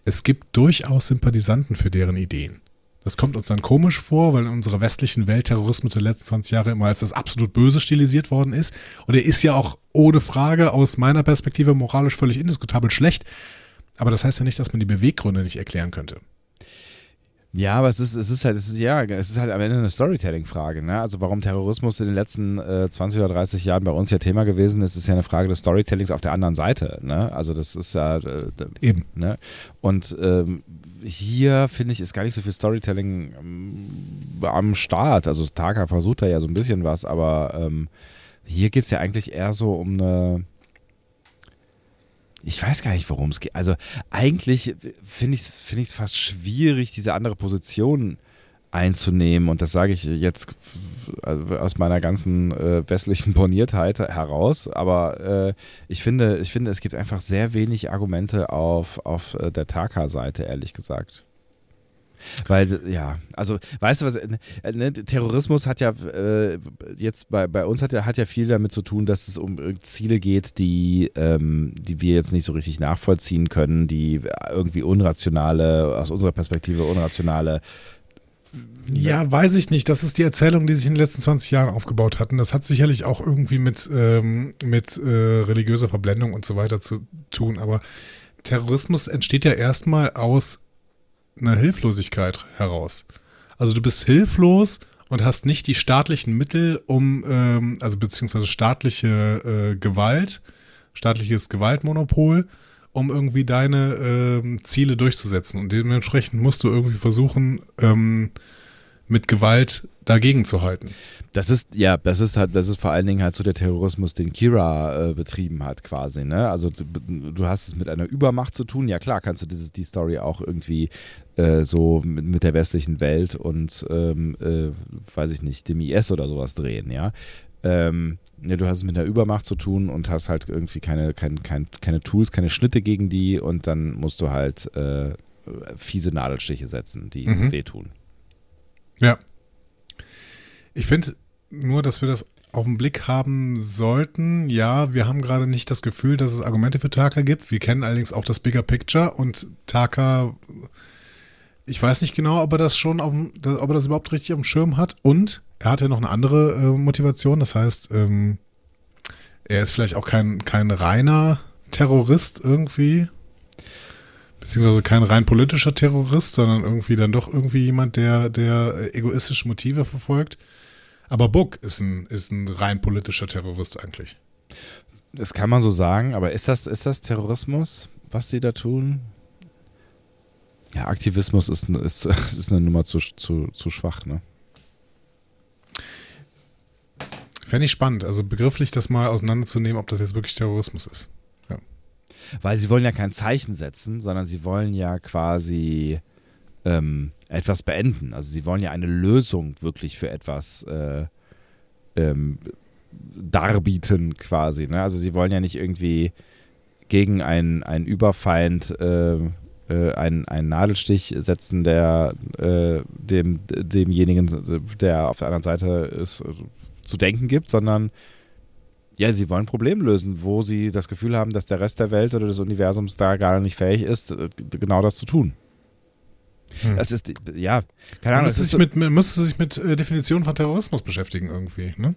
es gibt durchaus Sympathisanten für deren Ideen. Das kommt uns dann komisch vor, weil in unserer westlichen Welt Terrorismus der letzten 20 Jahre immer als das absolut Böse stilisiert worden ist. Und er ist ja auch ohne Frage aus meiner Perspektive moralisch völlig indiskutabel schlecht. Aber das heißt ja nicht, dass man die Beweggründe nicht erklären könnte. Ja, aber es ist, es ist halt, es ist, ja, es ist halt am Ende eine Storytelling-Frage. Ne? Also warum Terrorismus in den letzten äh, 20 oder 30 Jahren bei uns ja Thema gewesen ist, ist ja eine Frage des Storytellings auf der anderen Seite. Ne? Also das ist ja äh, eben. Ne? Und ähm, hier finde ich ist gar nicht so viel Storytelling ähm, am Start. Also Taka versucht da ja so ein bisschen was, aber ähm, hier geht es ja eigentlich eher so um eine ich weiß gar nicht, worum es geht. Also eigentlich finde ich es find fast schwierig, diese andere Position einzunehmen. Und das sage ich jetzt aus meiner ganzen äh, westlichen Borniertheit heraus. Aber äh, ich, finde, ich finde, es gibt einfach sehr wenig Argumente auf, auf äh, der Taka-Seite, ehrlich gesagt. Weil, ja, also, weißt du was, äh, ne, Terrorismus hat ja äh, jetzt bei, bei uns hat ja, hat ja viel damit zu tun, dass es um Ziele geht, die, ähm, die wir jetzt nicht so richtig nachvollziehen können, die irgendwie unrationale, aus unserer Perspektive unrationale ja, weiß ich nicht. Das ist die Erzählung, die sich in den letzten 20 Jahren aufgebaut hatten. Das hat sicherlich auch irgendwie mit, ähm, mit äh, religiöser Verblendung und so weiter zu tun. Aber Terrorismus entsteht ja erstmal aus einer Hilflosigkeit heraus. Also du bist hilflos und hast nicht die staatlichen Mittel, um, ähm, also beziehungsweise staatliche äh, Gewalt, staatliches Gewaltmonopol, um irgendwie deine ähm, Ziele durchzusetzen. Und dementsprechend musst du irgendwie versuchen, ähm, mit Gewalt dagegen zu halten. Das ist, ja, das ist halt, das ist vor allen Dingen halt so der Terrorismus, den Kira äh, betrieben hat, quasi, ne? Also du, du, hast es mit einer Übermacht zu tun. Ja klar, kannst du dieses, die Story auch irgendwie äh, so mit, mit, der westlichen Welt und ähm, äh, weiß ich nicht, dem IS oder sowas drehen, ja. Ähm, ja, du hast es mit einer Übermacht zu tun und hast halt irgendwie keine, kein, kein, keine Tools, keine Schnitte gegen die und dann musst du halt äh, fiese Nadelstiche setzen, die mhm. wehtun. Ja. Ich finde nur, dass wir das auf den Blick haben sollten. Ja, wir haben gerade nicht das Gefühl, dass es Argumente für Taka gibt. Wir kennen allerdings auch das Bigger Picture und Taka, ich weiß nicht genau, ob er das schon auf dem, ob er das überhaupt richtig auf dem Schirm hat. Und er hat ja noch eine andere äh, Motivation. Das heißt, ähm, er ist vielleicht auch kein, kein reiner Terrorist irgendwie. Beziehungsweise kein rein politischer Terrorist, sondern irgendwie dann doch irgendwie jemand, der, der egoistische Motive verfolgt. Aber Buck ist ein, ist ein rein politischer Terrorist eigentlich. Das kann man so sagen, aber ist das, ist das Terrorismus, was die da tun? Ja, Aktivismus ist, ist, ist eine Nummer zu, zu, zu schwach, ne? Fände ich spannend, also begrifflich das mal auseinanderzunehmen, ob das jetzt wirklich Terrorismus ist. Weil sie wollen ja kein Zeichen setzen, sondern sie wollen ja quasi ähm, etwas beenden. Also sie wollen ja eine Lösung wirklich für etwas äh, ähm, darbieten quasi. Ne? Also sie wollen ja nicht irgendwie gegen einen, einen Überfeind äh, äh, einen, einen Nadelstich setzen, der äh, dem, demjenigen, der auf der anderen Seite ist, zu denken gibt, sondern ja, sie wollen ein Problem lösen, wo sie das Gefühl haben, dass der Rest der Welt oder des Universums da gar nicht fähig ist, äh, genau das zu tun. Hm. Das ist, ja, keine Ahnung. Man müsste, sich, mit, man müsste sich mit äh, Definitionen von Terrorismus beschäftigen irgendwie, ne?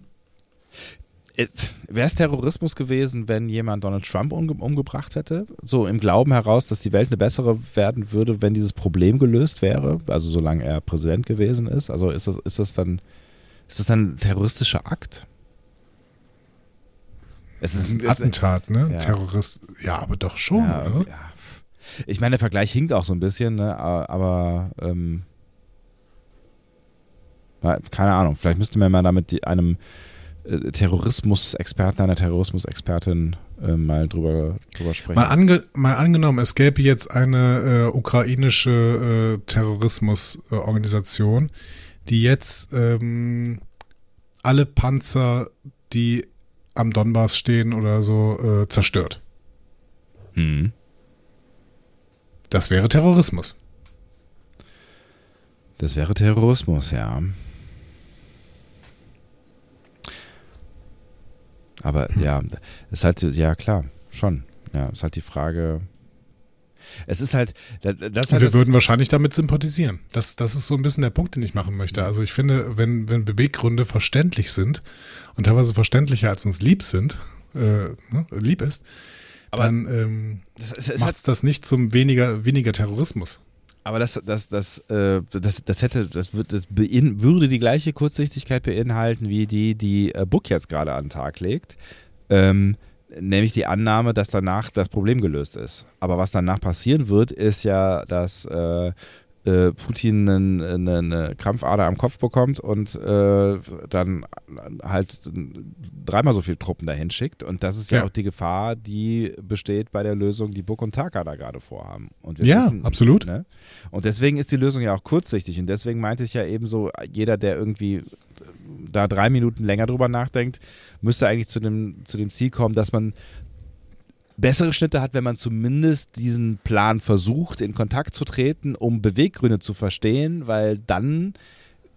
Äh, Wäre es Terrorismus gewesen, wenn jemand Donald Trump umge umgebracht hätte? So im Glauben heraus, dass die Welt eine bessere werden würde, wenn dieses Problem gelöst wäre? Also solange er Präsident gewesen ist? Also ist das, ist das dann, ist das dann ein terroristischer Akt? Es ist ein Attentat, ne? Ja. Terrorist, ja, aber doch schon, ja, oder? Ja, ich meine, der Vergleich hinkt auch so ein bisschen, ne? aber ähm, Keine Ahnung, vielleicht müsste man mal damit einem äh, Terrorismusexperten, einer Terrorismusexpertin äh, mal drüber, drüber sprechen. Mal, ange mal angenommen, es gäbe jetzt eine äh, ukrainische äh, Terrorismusorganisation, die jetzt ähm, alle Panzer, die am Donbass stehen oder so, äh, zerstört. Hm. Das wäre Terrorismus. Das wäre Terrorismus, ja. Aber ja, ist halt, ja klar, schon. Ja, ist halt die Frage. Es ist halt, das, das wir das, würden wahrscheinlich damit sympathisieren. Das, das ist so ein bisschen der Punkt, den ich machen möchte. Also ich finde, wenn, wenn Beweggründe verständlich sind und teilweise verständlicher als uns lieb sind, äh, ne, lieb ist, Aber dann ähm, macht es das nicht zum weniger, weniger Terrorismus. aber das, das, das, äh, das, das hätte, das, wird, das bein, würde die gleiche Kurzsichtigkeit beinhalten wie die, die äh, Book jetzt gerade an den Tag legt. Ähm, nämlich die Annahme, dass danach das Problem gelöst ist. Aber was danach passieren wird, ist ja, dass äh, äh, Putin eine, eine, eine Krampfader am Kopf bekommt und äh, dann halt dreimal so viele Truppen dahin schickt. Und das ist ja, Ja. auch die Gefahr, die besteht bei der Lösung, die Buck und Taka da gerade vorhaben. Und wir Ja, wissen, absolut. Ne? Und deswegen ist die Lösung ja auch kurzsichtig. Und deswegen meinte ich ja eben so, jeder, der irgendwie da drei Minuten länger drüber nachdenkt, müsste eigentlich zu dem, zu dem Ziel kommen, dass man bessere Schnitte hat, wenn man zumindest diesen Plan versucht, in Kontakt zu treten, um Beweggründe zu verstehen, weil dann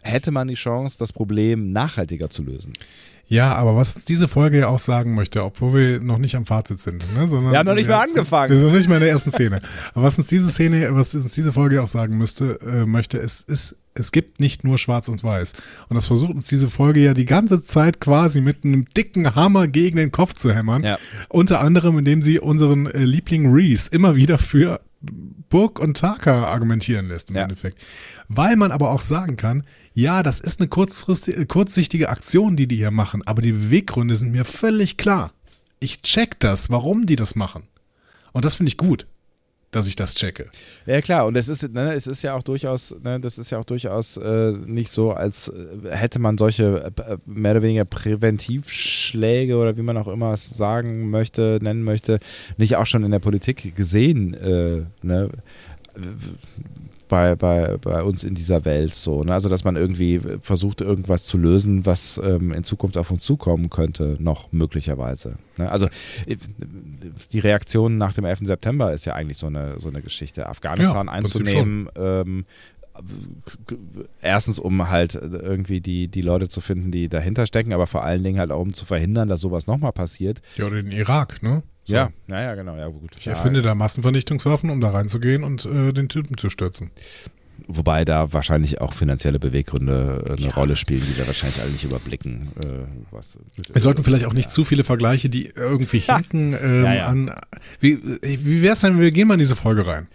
hätte man die Chance, das Problem nachhaltiger zu lösen. Ja, aber was uns diese Folge ja auch sagen möchte, obwohl wir noch nicht am Fazit sind, ne, sondern Wir haben noch nicht mal angefangen. Wir sind noch nicht mal in der ersten Szene. Aber was uns diese Szene, was uns diese Folge auch sagen müsste, äh, möchte, es ist, es gibt nicht nur Schwarz und Weiß. Und das versucht uns diese Folge ja die ganze Zeit quasi mit einem dicken Hammer gegen den Kopf zu hämmern. Ja. Unter anderem, indem sie unseren äh, Liebling Reese immer wieder für Burg und Taka argumentieren lässt im Ja. Endeffekt. Weil man aber auch sagen kann, ja, das ist eine kurzfristige, kurzsichtige Aktion, die die hier machen, aber die Beweggründe sind mir völlig klar. Ich check das, warum die das machen. Und das finde ich gut, dass ich das checke. Ja klar, und es ist, ne, es ist ja auch durchaus, ne, das ist ja auch durchaus äh, nicht so, als äh, hätte man solche äh, mehr oder weniger Präventivschläge oder wie man auch immer es sagen möchte, nennen möchte, nicht auch schon in der Politik gesehen, äh, ne, bei, bei, bei uns in dieser Welt so. Ne? Also, dass man irgendwie versucht, irgendwas zu lösen, was ähm, in Zukunft auf uns zukommen könnte, noch möglicherweise. Ne? Also, äh, die Reaktion nach dem 11. September ist ja eigentlich so eine, so eine Geschichte. Afghanistan Ja, einzunehmen, ähm, erstens, um halt irgendwie die, die Leute zu finden, die dahinter stecken, aber vor allen Dingen halt auch, um zu verhindern, dass sowas nochmal passiert. Ja, oder den Irak, ne? So. Ja, naja, genau, ja gut. Ich Ja, erfinde da Massenvernichtungswaffen, um da reinzugehen und äh, den Typen zu stürzen. Wobei da wahrscheinlich auch finanzielle Beweggründe äh, eine Rolle spielen, die wir wahrscheinlich alle nicht überblicken. Äh, was, Wir sollten vielleicht auch nicht zu viele Vergleiche, die irgendwie hinken, ähm, Ja, ja. an. Wie, wie wäre es denn, wir gehen mal in diese Folge rein?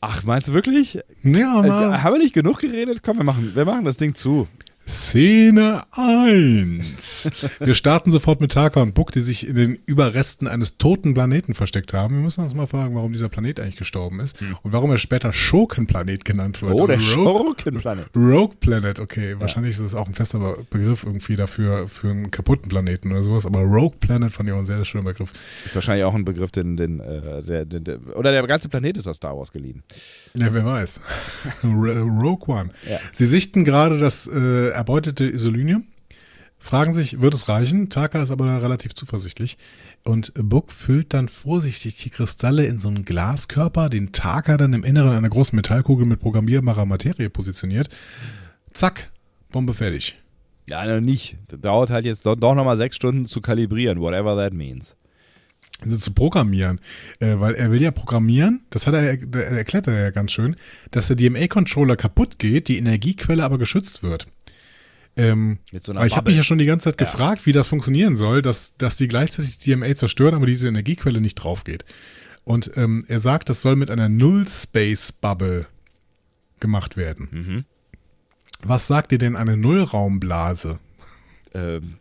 Ach, meinst du wirklich? Ja, Äh, mal. haben wir nicht genug geredet? Komm, wir machen, wir machen das Ding zu. Szene 1. Wir starten sofort mit Taka und Buck, die sich in den Überresten eines toten Planeten versteckt haben. Wir müssen uns mal fragen, warum dieser Planet eigentlich gestorben ist und warum er später Schurkenplanet genannt wird. Hm. Oh, der Rogue, Schurkenplanet. Rogue Planet, okay. Wahrscheinlich ist es auch ein fester Be- Begriff irgendwie dafür für einen kaputten Planeten oder sowas. Aber Rogue Planet fand ich auch ein sehr, schöner Begriff. Ist wahrscheinlich auch ein Begriff, den, den, äh, der, der, oder der ganze Planet ist aus Star Wars geliehen. Ja, wer weiß. Ro- Rogue One. Ja. Sie sichten gerade das äh, erbeutete Isolinium, fragen sich, wird es reichen? Taka ist aber da relativ zuversichtlich. Und Buck füllt dann vorsichtig die Kristalle in so einen Glaskörper, den Taka dann im Inneren einer großen Metallkugel mit programmierbarer Materie positioniert. Zack, Bombe fertig. Ja, noch nicht. Das dauert halt jetzt doch, doch nochmal sechs Stunden zu kalibrieren, whatever that means. Also zu programmieren, äh, weil er will ja programmieren, das hat er, er erklärt er ja ganz schön, dass der DMA-Controller kaputt geht, die Energiequelle aber geschützt wird. Ähm, so aber ich habe mich ja schon die ganze Zeit gefragt, wie das funktionieren soll, dass, dass die gleichzeitig die DMA zerstören, aber diese Energiequelle nicht drauf geht. Und ähm, er sagt, das soll mit einer Null-Space-Bubble gemacht werden. Mhm. Was sagt dir denn eine Nullraumblase? Ähm,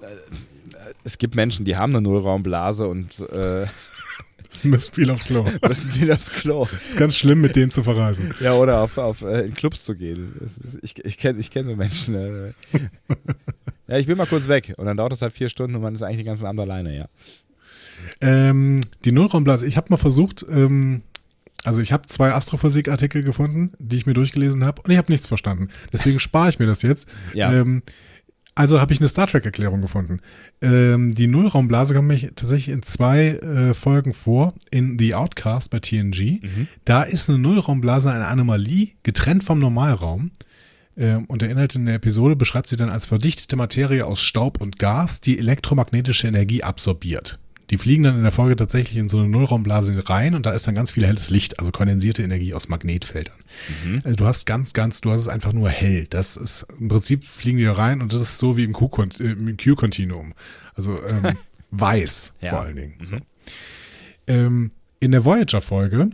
äh, es gibt Menschen, die haben eine Nullraumblase und äh, müssen viel aufs Klo. Müssen viel aufs Klo. ist ganz schlimm, mit denen zu verreisen. Ja, oder auf, auf äh, in Clubs zu gehen. Ist, ich ich kenne ich kenn so Menschen. Äh. ja, ich bin mal kurz weg und dann dauert es halt vier Stunden und man ist eigentlich den ganzen Abend alleine, ja. Ähm, die Nullraumblase, ich habe mal versucht, ähm, also ich habe zwei Astrophysik-Artikel gefunden, die ich mir durchgelesen habe und ich habe nichts verstanden. Deswegen spare ich mir das jetzt. Ja. Ähm, also habe ich eine Star Trek-Erklärung gefunden. Ähm, die Nullraumblase kommt mir tatsächlich in zwei äh, Folgen vor. In The Outcast bei TNG. Da ist eine Nullraumblase eine Anomalie, getrennt vom Normalraum. Ähm, und der Inhalt in der Episode beschreibt sie dann als verdichtete Materie aus Staub und Gas, die elektromagnetische Energie absorbiert. Die fliegen dann in der Folge tatsächlich in so eine Nullraumblase rein und da ist dann ganz viel helles Licht, also kondensierte Energie aus Magnetfeldern. Also du hast ganz, ganz, du hast es einfach nur hell. Das ist im Prinzip fliegen die da rein und das ist so wie im Q- äh, Q-Kontinuum. Also ähm, weiß Ja. vor allen Dingen. So. Ähm, in der Voyager-Folge,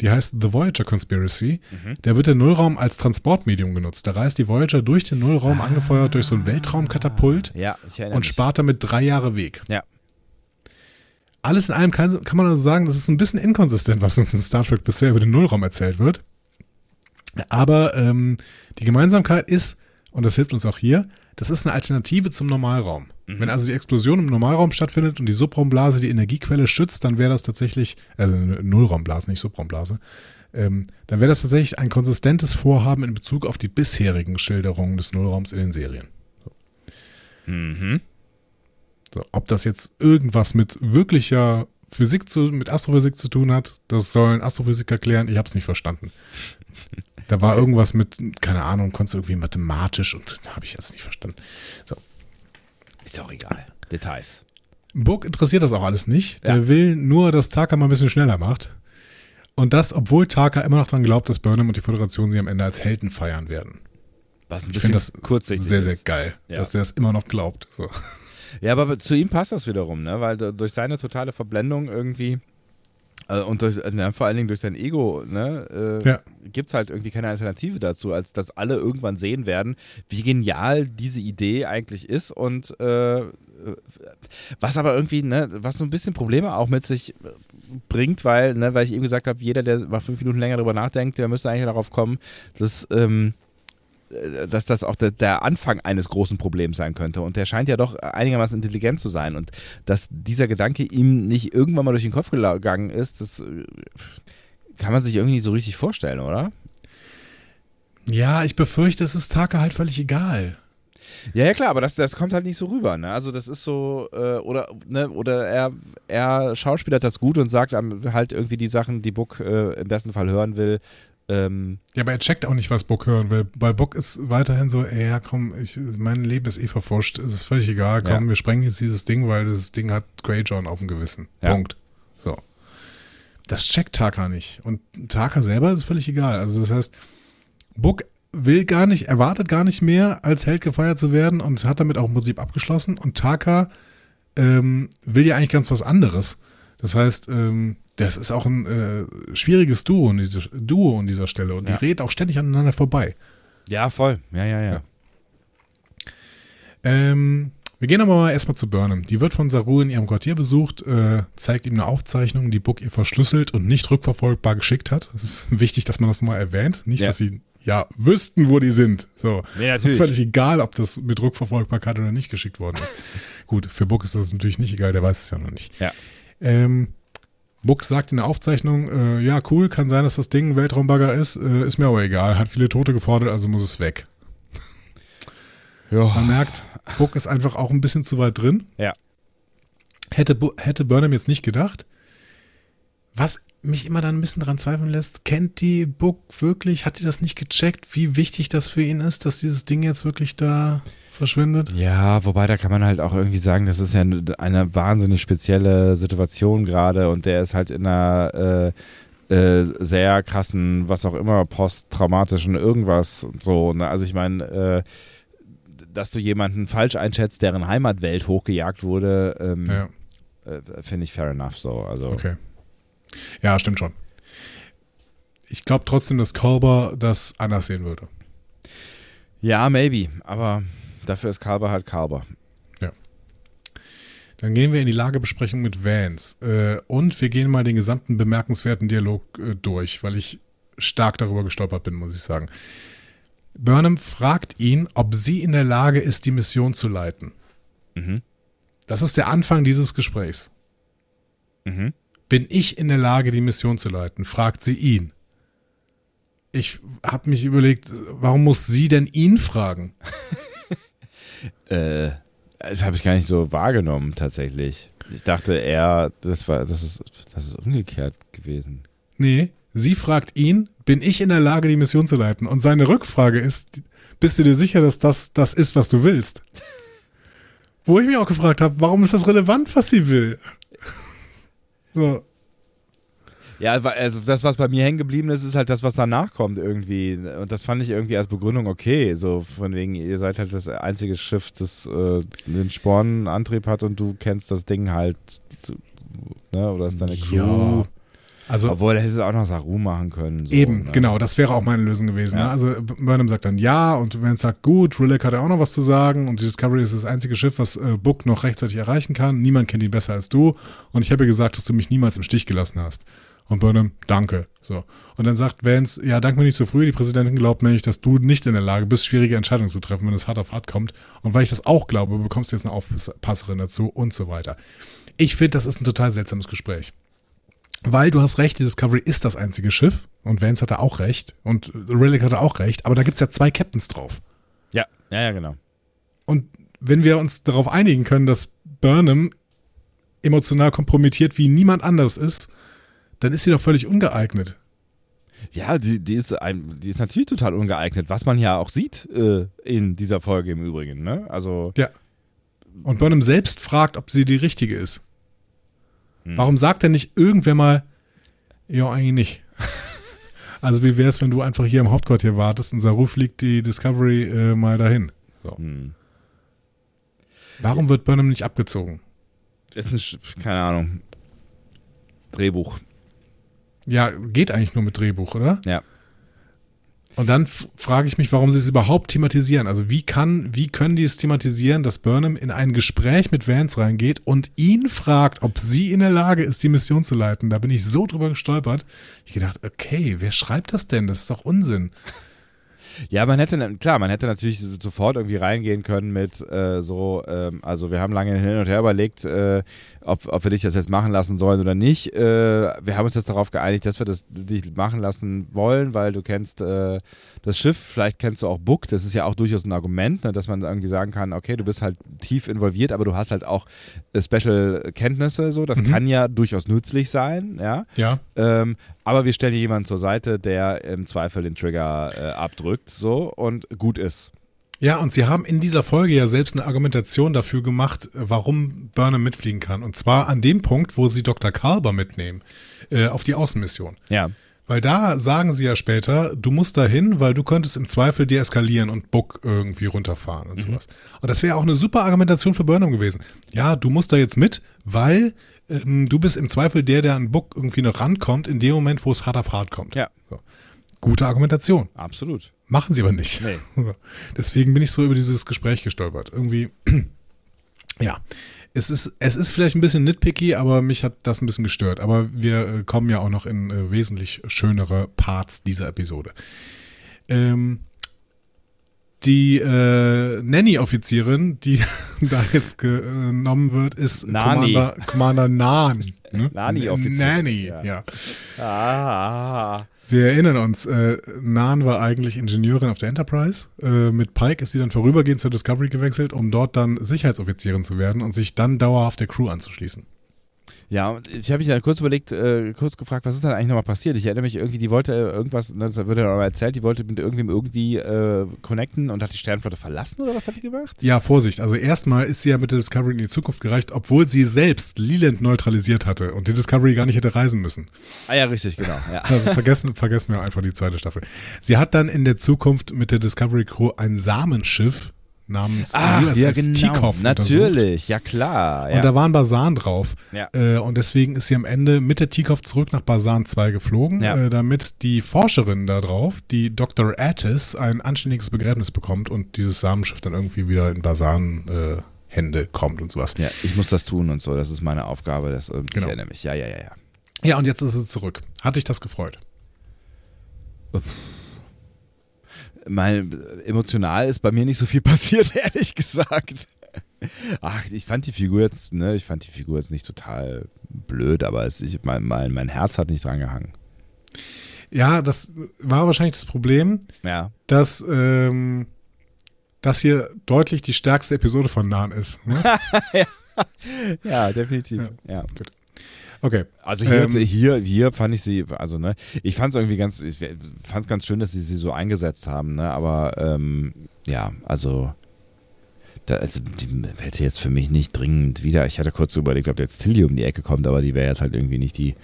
die heißt The Voyager Conspiracy, da wird der Nullraum als Transportmedium genutzt. Da reist die Voyager durch den Nullraum, angefeuert durch so ein Weltraumkatapult Ja, und spart damit drei Jahre Weg. Ja. Alles in allem kann, kann man also sagen, das ist ein bisschen inkonsistent, was uns in Star Trek bisher über den Nullraum erzählt wird. Aber ähm, die Gemeinsamkeit ist, und das hilft uns auch hier, das ist eine Alternative zum Normalraum. Wenn also die Explosion im Normalraum stattfindet und die Subraumblase die Energiequelle schützt, dann wäre das tatsächlich, also eine Nullraumblase, nicht Subraumblase, ähm, dann wäre das tatsächlich ein konsistentes Vorhaben in Bezug auf die bisherigen Schilderungen des Nullraums in den Serien. Mhm. So, ob das jetzt irgendwas mit wirklicher Physik zu, mit Astrophysik zu tun hat, das sollen Astrophysiker klären. Ich habe es nicht verstanden. Da war irgendwas mit, keine Ahnung, konntest du irgendwie mathematisch und habe ich jetzt nicht verstanden. So. Ist ja auch egal. Details. Book interessiert das auch alles nicht. Der Ja. will nur, dass Taka mal ein bisschen schneller macht. Und das, obwohl Taka immer noch daran glaubt, dass Burnham und die Föderation sie am Ende als Helden feiern werden. Was ein Ich bisschen finde das kurzsichtig sehr, sehr ist. geil, Ja. dass der das immer noch glaubt. So. Ja, aber zu ihm passt das wiederum, ne? Weil durch seine totale Verblendung irgendwie äh, und durch, na, vor allen Dingen durch sein Ego, ne, äh, Ja. gibt es halt irgendwie keine Alternative dazu, als dass alle irgendwann sehen werden, wie genial diese Idee eigentlich ist und äh, was aber irgendwie, ne, was so ein bisschen Probleme auch mit sich äh, bringt, weil, ne, weil ich eben gesagt habe, jeder, der mal fünf Minuten länger drüber nachdenkt, der müsste eigentlich darauf kommen, dass ähm, äh, dass das auch der, Anfang eines großen Problems sein könnte. Und der scheint ja doch einigermaßen intelligent zu sein. Und dass dieser Gedanke ihm nicht irgendwann mal durch den Kopf gegangen ist, das äh, kann man sich irgendwie nicht so richtig vorstellen, oder? Ja, ich befürchte, es ist Taka halt völlig egal. Ja, ja klar, aber das, das kommt halt nicht so rüber. Ne? Also das ist so, äh, oder, ne, oder er, er schauspielert das gut und sagt halt irgendwie die Sachen, die Book äh, im besten Fall hören will. Ähm, Ja, aber er checkt auch nicht, was Book hören will. Bei Book ist weiterhin so, ey, ja, komm, ich, mein Leben ist eh verfuscht, es ist völlig egal, komm, Ja. wir sprengen jetzt dieses Ding, weil dieses Ding hat Grey John auf dem Gewissen. Ja. Punkt. So. Das checkt Taka nicht. Und Taka selber ist völlig egal. Also das heißt, Book will gar nicht, erwartet gar nicht mehr, als Held gefeiert zu werden und hat damit auch im Prinzip abgeschlossen. Und Taka ähm, will ja eigentlich ganz was anderes. Das heißt, ähm, das ist auch ein äh, schwieriges Duo an dieser, Duo an dieser Stelle und Ja. die reden auch ständig aneinander vorbei. ja, voll. Ja, ja, ja. Ja. Ähm, wir gehen aber mal erstmal zu Burnham. Die wird von Saru in ihrem Quartier besucht, äh, zeigt ihm eine Aufzeichnung, die Book ihr verschlüsselt und nicht rückverfolgbar geschickt hat. Es ist wichtig, dass man das mal erwähnt. Nicht, Ja. dass sie ja wüssten, wo die sind. So. Nee, natürlich. Völlig egal, ob das mit Rückverfolgbarkeit oder nicht geschickt worden ist. Gut, für Book ist das natürlich nicht egal, der weiß es ja noch nicht. Ja. Ähm, Book sagt in der Aufzeichnung, äh, ja, cool, kann sein, dass das Ding ein Weltraumbagger ist, äh, ist mir aber egal, hat viele Tote gefordert, also muss es weg. Ja. Man merkt, Book ist einfach auch ein bisschen zu weit drin. Ja. Hätte, hätte Burnham jetzt nicht gedacht. Was mich immer dann ein bisschen daran zweifeln lässt, kennt die Book wirklich, hat die das nicht gecheckt, wie wichtig das für ihn ist, dass dieses Ding jetzt wirklich da verschwindet? Ja, wobei da kann man halt auch irgendwie sagen, das ist ja eine wahnsinnig spezielle Situation gerade und der ist halt in einer äh, äh, sehr krassen, was auch immer, posttraumatischen irgendwas und so. Ne? Also ich meine, äh, dass du jemanden falsch einschätzt, deren Heimatwelt hochgejagt wurde, ähm, Ja, äh, finde ich fair enough so. Also okay. Ja, stimmt schon. Ich glaube trotzdem, dass Kolber das anders sehen würde. ja, maybe, aber dafür ist Kalber halt Kalber. Dann gehen wir in die Lagebesprechung mit Vance. Äh, und wir gehen mal den gesamten bemerkenswerten Dialog äh, durch, weil ich stark darüber gestolpert bin, muss ich sagen. Burnham fragt ihn, ob sie in der Lage ist, die Mission zu leiten. Mhm. Das ist der Anfang dieses Gesprächs. Mhm. Bin ich in der Lage, die Mission zu leiten? fragt sie ihn. Ich habe mich überlegt, warum muss sie denn ihn fragen? Äh, das habe ich gar nicht so wahrgenommen, tatsächlich. Ich dachte eher, das war, das ist, das ist umgekehrt gewesen. Nee, sie fragt ihn, bin ich in der Lage, die Mission zu leiten? Und seine Rückfrage ist, bist du dir sicher, dass das das ist, was du willst? Wo ich mich auch gefragt habe, warum ist das relevant, was sie will? So, Ja, also das, was bei mir hängen geblieben ist, ist halt das, was danach kommt irgendwie. Und das fand ich irgendwie als Begründung okay. So von wegen, ihr seid halt das einzige Schiff, das äh, den Spornantrieb hat und du kennst das Ding halt, ne? Oder ist deine Crew. Ja. Also Obwohl, da hättest du auch noch Saru machen können. So, Eben, ne? genau, das wäre auch meine Lösung gewesen. Ja. Ne? Also Burnham sagt dann ja und Vance sagt gut, Rillick hat ja auch noch was zu sagen und die Discovery ist das einzige Schiff, was äh, Book noch rechtzeitig erreichen kann. Niemand kennt ihn besser als du und ich habe ja gesagt, dass du mich niemals im Stich gelassen hast. Und Burnham, danke. So. Und dann sagt Vance, ja, danke mir nicht so früh. Die Präsidentin glaubt nämlich, dass du nicht in der Lage bist, schwierige Entscheidungen zu treffen, wenn es hart auf hart kommt. Und weil ich das auch glaube, bekommst du jetzt eine Aufpasserin dazu und so weiter. Ich finde, das ist ein total seltsames Gespräch. Weil du hast recht, die Discovery ist das einzige Schiff und Vance hatte auch recht und Relic hatte auch recht, aber da gibt es ja zwei Captains drauf. Ja, ja, ja, genau. Und wenn wir uns darauf einigen können, dass Burnham emotional kompromittiert wie niemand anders ist, dann ist sie doch völlig ungeeignet. Ja, die, die, ist ein, die ist natürlich total ungeeignet, was man ja auch sieht äh, in dieser Folge im Übrigen. Ne? Also, Ja. Und Burnham selbst fragt, ob sie die richtige ist. Warum sagt denn nicht irgendwer mal, ja, eigentlich nicht. also wie wäre es, wenn du einfach hier im Hauptquartier wartest und Saru fliegt die Discovery äh, mal dahin? So. hm. Warum wird Burnham nicht abgezogen? ist ein, Sch- keine Ahnung, Drehbuch. Ja, geht eigentlich nur mit Drehbuch, oder? Ja. Und dann frage ich mich, warum sie es überhaupt thematisieren. Also wie kann, wie können die es thematisieren, dass Burnham in ein Gespräch mit Vance reingeht und ihn fragt, ob sie in der Lage ist, die Mission zu leiten? Da bin ich so drüber gestolpert. Ich gedacht, okay, wer schreibt das denn? Das ist doch Unsinn. Ja, man hätte, klar, man hätte natürlich sofort irgendwie reingehen können mit äh, so, ähm, also wir haben lange hin und her überlegt, äh, ob, ob wir dich das jetzt machen lassen sollen oder nicht. Äh, wir haben uns jetzt darauf geeinigt, dass wir das dich machen lassen wollen, weil du kennst äh, das Schiff, vielleicht kennst du auch Book, das ist ja auch durchaus ein Argument, ne, dass man irgendwie sagen kann, okay, du bist halt tief involviert, aber du hast halt auch äh, Special-Kenntnisse, so, das Mhm. kann ja durchaus nützlich sein, ja. Ja. Ähm, aber wir stellen hier jemanden zur Seite, der im Zweifel den Trigger äh, abdrückt, so und gut ist. Ja, und sie haben in dieser Folge ja selbst eine Argumentation dafür gemacht, äh, warum Burnham mitfliegen kann. Und zwar an dem Punkt, wo sie Dr. Kalber mitnehmen, äh, auf die Außenmission. Ja. Weil da sagen sie ja später, du musst dahin, weil du könntest im Zweifel deeskalieren und Buck irgendwie runterfahren und sowas. Und das wäre auch eine super Argumentation für Burnham gewesen. Ja, du musst da jetzt mit, weil ähm, du bist im Zweifel der, der an Buck irgendwie noch rankommt, in dem Moment, wo es hart auf hart kommt. Ja. So. Gute Argumentation. Absolut. Machen sie aber nicht. Nee. Deswegen bin ich so über dieses Gespräch gestolpert. Irgendwie, ja. Es ist, es ist vielleicht ein bisschen nitpicky, aber mich hat das ein bisschen gestört. Aber wir äh, kommen ja auch noch in äh, wesentlich schönere Parts dieser Episode. Ähm, die äh, Nanny-Offizierin, die da jetzt genommen wird, ist Nani. Commander, Commander Nan. Ne? Nani-Offizierin, Nanny, ja. ja. Ah. Wir erinnern uns, äh, Nan war eigentlich Ingenieurin auf der Enterprise. Äh, mit Pike ist sie dann vorübergehend zur Discovery gewechselt, um dort dann Sicherheitsoffizierin zu werden und sich dann dauerhaft der Crew anzuschließen. Ja, ich habe mich dann kurz überlegt, äh, kurz gefragt, was ist denn eigentlich nochmal passiert? Ich erinnere mich irgendwie, die wollte äh, irgendwas, ne, das wird ja noch mal erzählt, die wollte mit irgendwem irgendwie äh, connecten und hat die Sternflotte verlassen oder was hat die gemacht? Ja, Vorsicht. Also erstmal ist sie ja mit der Discovery in die Zukunft gereicht, obwohl sie selbst Leland neutralisiert hatte und die Discovery gar nicht hätte reisen müssen. Ah ja, richtig, genau. Ja. Also vergessen, vergessen wir einfach die zweite Staffel. Sie hat dann in der Zukunft mit der Discovery Crew ein Samenschiff namens Ach, USS ja, genau. Untersucht. Natürlich, ja klar. Ja. Und da war ein Basan drauf. Ja. Äh, und deswegen ist sie am Ende mit der Tikov zurück nach Basan 2 geflogen, Ja. äh, damit die Forscherin da drauf, die Dr. Attis, ein anständiges Begräbnis bekommt und dieses Samenschiff dann irgendwie wieder in Basan äh, Hände kommt und sowas. Ja, ich muss das tun und so. Das ist meine Aufgabe. Das, ich Genau. erinnere mich. Ja, ja, ja, ja. Ja, und jetzt ist es zurück. Hat dich das gefreut? Mein, emotional ist bei mir nicht so viel passiert, ehrlich gesagt. Ach, ich fand die Figur jetzt, ne, ich fand die Figur jetzt nicht total blöd, aber es, ich, mein, mein, mein Herz hat nicht dran gehangen. Ja, das war wahrscheinlich das Problem, Ja. dass ähm, das hier deutlich die stärkste Episode von Nahen ist. Ne? Ja, definitiv. Ja. Okay. Also hier, Ähm, hier, hier fand ich sie, also ne, ich fand es irgendwie ganz, ich fand es ganz schön, dass sie sie so eingesetzt haben, ne, aber ähm, ja, also, da, also die hätte jetzt für mich nicht dringend wieder, ich hatte kurz überlegt, ob jetzt Tilly um die Ecke kommt, aber die wäre jetzt halt irgendwie nicht die,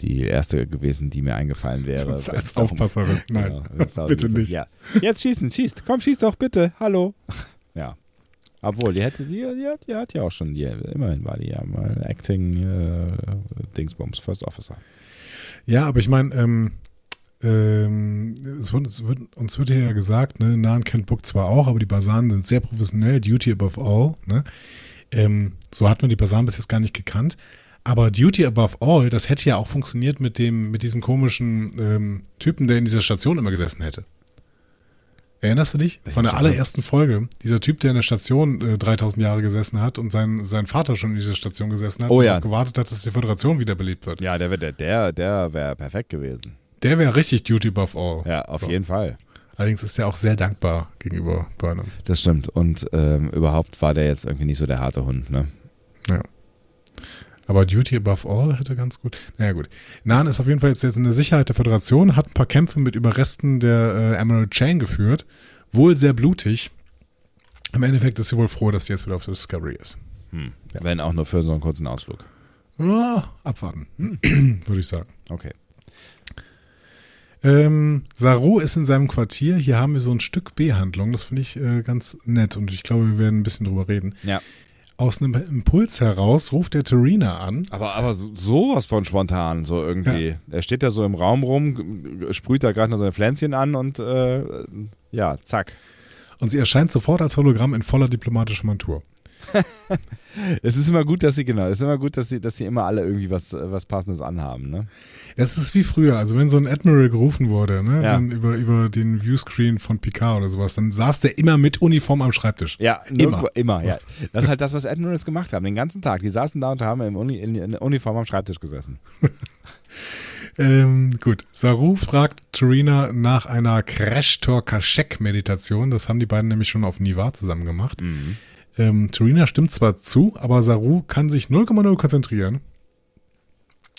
die erste gewesen, die mir eingefallen wäre. Als, als Aufpasserin. Nein, darum bitte nicht. Ja. Jetzt schießen, schießt, komm, schieß doch bitte, hallo. Ja. Obwohl, die hätte, die, die, hat, die hat ja auch schon, die, immerhin war die ja mal Acting äh, Dingsbums, First Officer. Ja, aber ich meine, ähm, ähm, es wird, es wird, uns wird hier ja gesagt, ne, Nahen kennt Book zwar auch, aber die Basanen sind sehr professionell, Duty above all. Ne? Ähm, so hat man die Basanen bis jetzt gar nicht gekannt. Aber Duty above all, das hätte ja auch funktioniert mit dem, mit diesem komischen ähm, Typen, der in dieser Station immer gesessen hätte. Erinnerst du dich? Welche Von der allerersten Folge. Dieser Typ, der in der Station äh, 3000 Jahre gesessen hat und sein, sein Vater schon in dieser Station gesessen hat Oh und ja. gewartet hat, dass die Föderation wiederbelebt wird. Ja, der, wär- der, der, der wäre perfekt gewesen. Der wäre richtig Duty above all. Ja, auf So. jeden Fall. Allerdings ist er auch sehr dankbar gegenüber Burnham. Das stimmt. Und ähm, überhaupt war der jetzt irgendwie nicht so der harte Hund, ne? Aber Duty above all hätte ganz gut. Naja, gut. Nan ist auf jeden Fall jetzt, jetzt in der Sicherheit der Föderation, hat ein paar Kämpfe mit Überresten der äh, Emerald Chain geführt. Wohl sehr blutig. Im Endeffekt ist sie wohl froh, dass sie jetzt wieder auf der Discovery ist. Hm. Ja. Wenn auch nur für so einen kurzen Ausflug. Ja, abwarten, würde ich sagen. Okay. Ähm, Saru ist in seinem Quartier. Hier haben wir so ein Stück B-Handlung. Das finde ich äh, ganz nett und ich glaube, wir werden ein bisschen drüber reden. Ja. Aus einem Impuls heraus ruft der Terina an. Aber, aber so, sowas von spontan, so irgendwie. Er steht da so im Raum rum, sprüht da gerade noch seine Pflänzchen an und äh, ja, zack. Und sie erscheint sofort als Hologramm in voller diplomatischer Montur. Es ist immer gut, dass sie, genau, es ist immer gut, dass sie, dass sie immer alle irgendwie was, was Passendes anhaben, ne? Das ist wie früher, also wenn so ein Admiral gerufen wurde, ne, Ja. dann über, über den Viewscreen von Picard oder sowas, dann saß der immer mit Uniform am Schreibtisch. Ja, Immer. immer, ja. Das ist halt das, was Admirals gemacht haben, den ganzen Tag. Die saßen da und haben im Uni, in, in Uniform am Schreibtisch gesessen. Ähm, gut, Saru fragt Tarina nach einer Crash-Tor-Kaschek-Meditation. Das haben die beiden nämlich schon auf Niva zusammen gemacht. Mhm. Ähm, Tarina stimmt zwar zu, aber Saru kann sich 0,0 konzentrieren.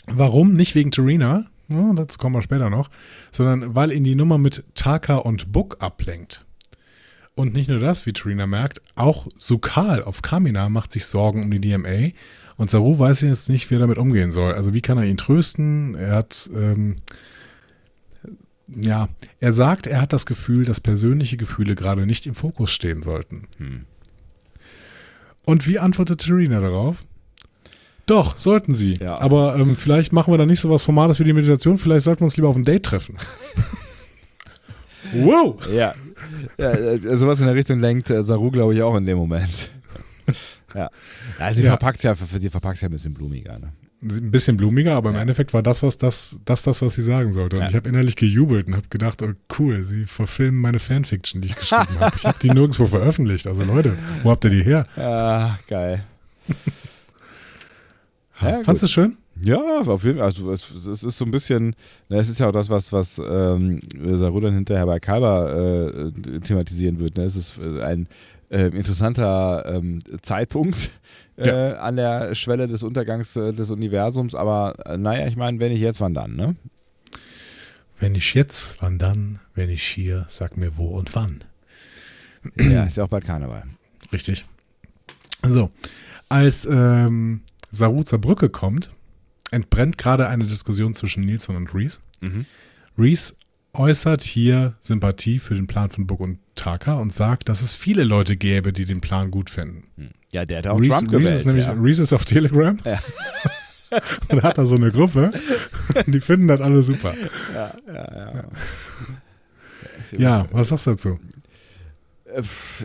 Warum? Nicht wegen Tarina, ja, dazu kommen wir später noch, sondern weil ihn die Nummer mit Taka und Book ablenkt. Und nicht nur das, wie Tarina merkt, auch Sukal auf Kamina macht sich Sorgen um die DMA und Saru weiß jetzt nicht, wie er damit umgehen soll. Also wie kann er ihn trösten? Er hat, ähm, ja, er sagt, er hat das Gefühl, dass persönliche Gefühle gerade nicht im Fokus stehen sollten. Hm. Und wie antwortet Tarina darauf? Doch, sollten sie. Ja. Aber ähm, vielleicht machen wir dann nicht so was Formales wie die Meditation. Vielleicht sollten wir uns lieber auf ein Date treffen. wow! Ja. ja äh, sowas in der Richtung lenkt äh, Saru, glaube ich, auch in dem Moment. ja. ja sie Ja. verpackt ja, sie verpackt ja ein bisschen blumiger, ne? Ein bisschen blumiger, aber im Ja. Endeffekt war das, was das, das, das, was sie sagen sollte. Und Ja. ich habe innerlich gejubelt und habe gedacht, oh, cool, sie verfilmen meine Fanfiction, die ich geschrieben habe. Ich habe die nirgendwo veröffentlicht. Also Leute, wo habt ihr die her? Ah, geil. Ja, Fandest du es schön? Ja, auf jeden Fall. Also es, es ist so ein bisschen, na, es ist ja auch das, was, was ähm, Saru dann hinterher bei Kalber äh, thematisieren wird. Ne? Es ist äh, ein äh, interessanter ähm, Zeitpunkt äh, Ja. an der Schwelle des Untergangs äh, des Universums, aber äh, naja, ich meine, wenn nicht jetzt, wann dann, ne? Wenn nicht jetzt, wann dann? Wenn nicht hier, sag mir wo und wann. ja, ist ja auch bald Karneval. Richtig. So, als ähm, Saru zur Brücke kommt, entbrennt gerade eine Diskussion zwischen Nilsson und Reese. Mhm. Reese äußert hier Sympathie für den Plan von Book und Taka und sagt, dass es viele Leute gäbe, die den Plan gut finden. Ja, der hat auch Reese, Trump gewählt. Reese, ist nämlich, ja. Reese ist auf Telegram Ja. und hat da so eine Gruppe. Die finden das alle super. ja, ja, ja. Ja, was sagst du dazu? Äh,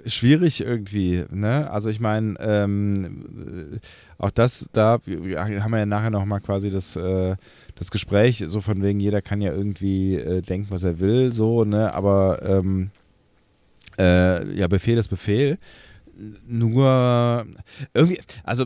schwierig irgendwie, ne? Also ich meine, ähm, auch das, da haben wir ja nachher nochmal quasi das, äh, das Gespräch, so von wegen, jeder kann ja irgendwie äh, denken, was er will, so, ne? Aber ähm, äh, ja, Befehl ist Befehl. Nur irgendwie, also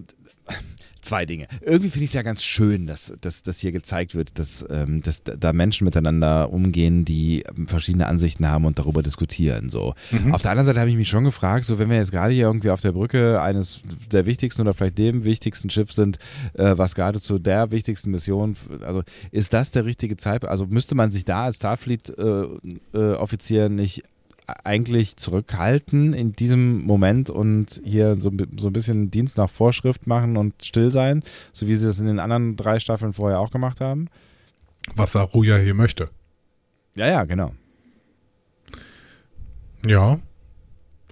zwei Dinge. Irgendwie finde ich es ja ganz schön, dass, dass, dass hier gezeigt wird, dass, ähm, dass da Menschen miteinander umgehen, die verschiedene Ansichten haben und darüber diskutieren. So. Mhm. Auf der anderen Seite habe ich mich schon gefragt, so wenn wir jetzt gerade hier irgendwie auf der Brücke eines der wichtigsten oder vielleicht dem wichtigsten Schiffs sind, äh, was gerade zu der wichtigsten Mission, also ist das der richtige Zeitpunkt? Also müsste man sich da als Starfleet-Offizier äh, äh, nicht eigentlich zurückhalten in diesem Moment und hier so, so ein bisschen Dienst nach Vorschrift machen und still sein, so wie sie das in den anderen drei Staffeln vorher auch gemacht haben? Was Saruja hier möchte. Ja, ja, genau. Ja.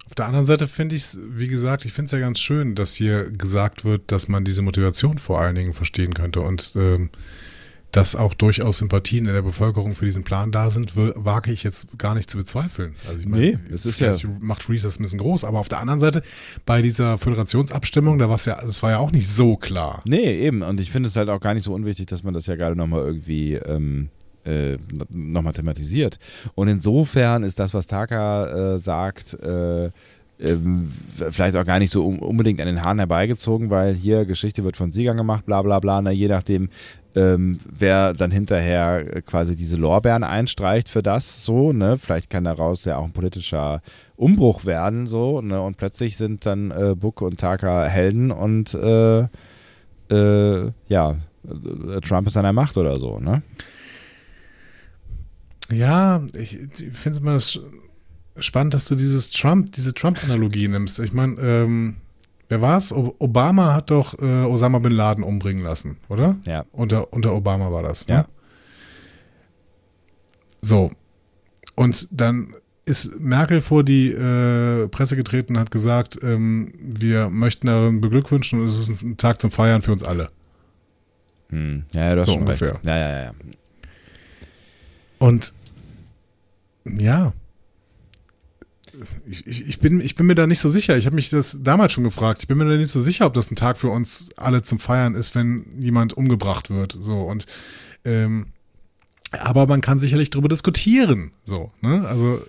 Auf der anderen Seite finde ich es, wie gesagt, ich finde es ja ganz schön, dass hier gesagt wird, dass man diese Motivation vor allen Dingen verstehen könnte und ähm, dass auch durchaus Sympathien in der Bevölkerung für diesen Plan da sind, wage ich jetzt gar nicht zu bezweifeln. Also ich meine, nee, das ist ja macht Reese das ein bisschen groß, aber auf der anderen Seite bei dieser Föderationsabstimmung, da war es ja, das war ja auch nicht so klar. Nee, eben. Und ich finde es halt auch gar nicht so unwichtig, dass man das ja gerade nochmal irgendwie ähm, äh, nochmal thematisiert. Und insofern ist das, was Taka äh, sagt, äh, ähm, vielleicht auch gar nicht so unbedingt an den Haaren herbeigezogen, weil hier Geschichte wird von Siegern gemacht, bla bla bla. Na, je nachdem, ähm, wer dann hinterher quasi diese Lorbeeren einstreicht für das, so, ne? Vielleicht kann daraus ja auch ein politischer Umbruch werden, so, ne? Und plötzlich sind dann äh, Buck und Taka Helden und äh, äh, ja, äh, Trump ist an der Macht oder so, ne? Ja, ich, ich finde es immer spannend, dass du dieses Trump, diese Trump-Analogie nimmst. Ich meine, ähm, wer war es? Obama hat doch äh, Osama bin Laden umbringen lassen, oder? Ja. Unter, unter Obama war das, ne? Ja. So. Und dann ist Merkel vor die äh, Presse getreten und hat gesagt, ähm, wir möchten darin beglückwünschen und es ist ein Tag zum Feiern für uns alle. Hm. Ja, ja, du hast so schon ungefähr. recht. Ja, ja, ja. Und ja, ich, ich, ich, bin, ich bin mir da nicht so sicher. Ich habe mich das damals schon gefragt. Ich bin mir da nicht so sicher, ob das ein Tag für uns alle zum Feiern ist, wenn jemand umgebracht wird. So und ähm, aber man kann sicherlich darüber diskutieren. So, ne? Also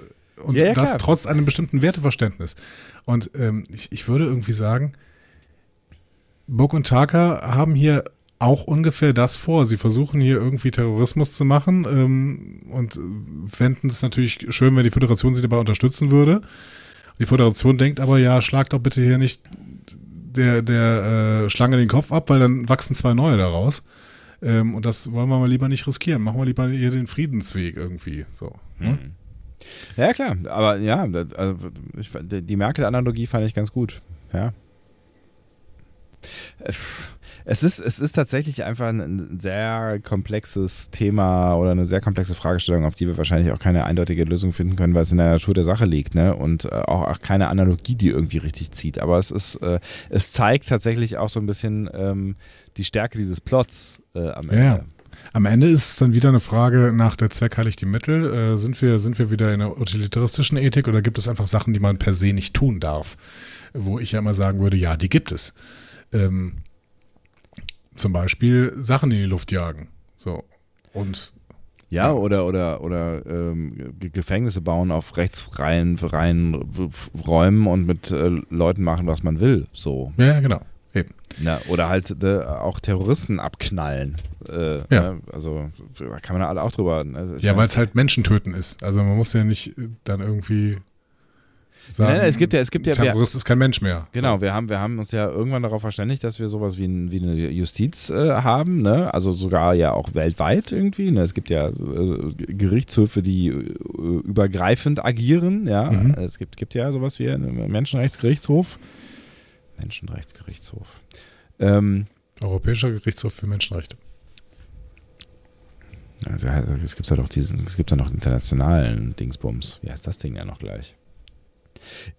und ja, ja, das trotz einem bestimmten Werteverständnis. Und ähm, ich, ich würde irgendwie sagen, Book und Taka haben hier auch ungefähr das vor. Sie versuchen hier irgendwie Terrorismus zu machen ähm, und fänden es natürlich schön, wenn die Föderation sie dabei unterstützen würde. Die Föderation denkt aber, ja, schlag doch bitte hier nicht der, der äh, Schlange den Kopf ab, weil dann wachsen zwei neue daraus. Ähm, und das wollen wir mal lieber nicht riskieren. Machen wir lieber hier den Friedensweg irgendwie. So. Mhm. Ja, klar. Aber ja, also ich, die Merkel-Analogie fand ich ganz gut. Ja. Es ist, es ist tatsächlich einfach ein sehr komplexes Thema oder eine sehr komplexe Fragestellung, auf die wir wahrscheinlich auch keine eindeutige Lösung finden können, weil es in der Natur der Sache liegt, ne? Und äh, auch, auch keine Analogie, die irgendwie richtig zieht. Aber es ist, äh, es zeigt tatsächlich auch so ein bisschen ähm, die Stärke dieses Plots äh, am Ende. Ja. Am Ende ist es dann wieder eine Frage nach der Zweck heiligt die Mittel. Äh, sind, wir, sind wir wieder in der utilitaristischen Ethik oder gibt es einfach Sachen, die man per se nicht tun darf? Wo ich ja immer sagen würde, ja, die gibt es. Ähm, zum Beispiel Sachen in die Luft jagen. So. Und ja, oder oder oder ähm, Gefängnisse bauen auf rechtsreinen reinen Räumen und mit äh, Leuten machen, was man will. So. Ja, genau. Eben. Ja, oder halt äh, auch Terroristen abknallen. Äh, ja. Ne? Also da kann man alle auch drüber. Ne? Ja, weil es halt Menschen töten ist. Also man muss ja nicht dann irgendwie sagen, nein, nein, es gibt ja, es gibt ja, Terrorist wir, ist kein Mensch mehr. Genau, wir haben, wir haben uns ja irgendwann darauf verständigt, dass wir sowas wie, ein, wie eine Justiz äh, haben, ne? also sogar ja auch weltweit irgendwie. Ne? Es gibt ja äh, Gerichtshöfe, die äh, übergreifend agieren. Ja? Mhm. Es gibt, gibt ja sowas wie einen Menschenrechtsgerichtshof. Menschenrechtsgerichtshof. Ähm, Europäischer Gerichtshof für Menschenrechte. Also, es gibt ja doch diesen, es gibt ja noch internationalen Dingsbums. Wie heißt das Ding ja noch gleich?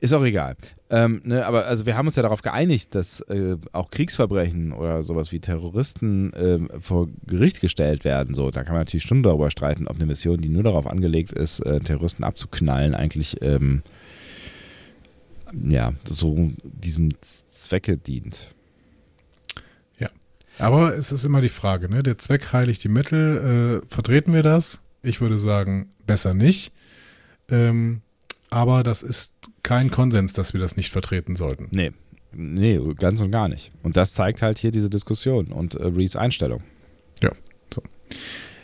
Ist auch egal. Ähm, ne, aber also wir haben uns ja darauf geeinigt, dass äh, auch Kriegsverbrechen oder sowas wie Terroristen äh, vor Gericht gestellt werden. So, da kann man natürlich schon darüber streiten, ob eine Mission, die nur darauf angelegt ist, äh, Terroristen abzuknallen, eigentlich ähm, ja, so diesem Zwecke dient. Aber es ist immer die Frage, ne? Der Zweck heiligt die Mittel. Äh, vertreten wir das? Ich würde sagen, besser nicht. Ähm, aber das ist kein Konsens, dass wir das nicht vertreten sollten. Nee, nee, ganz und gar nicht. Und das zeigt halt hier diese Diskussion und äh, Rees Einstellung. Ja, so.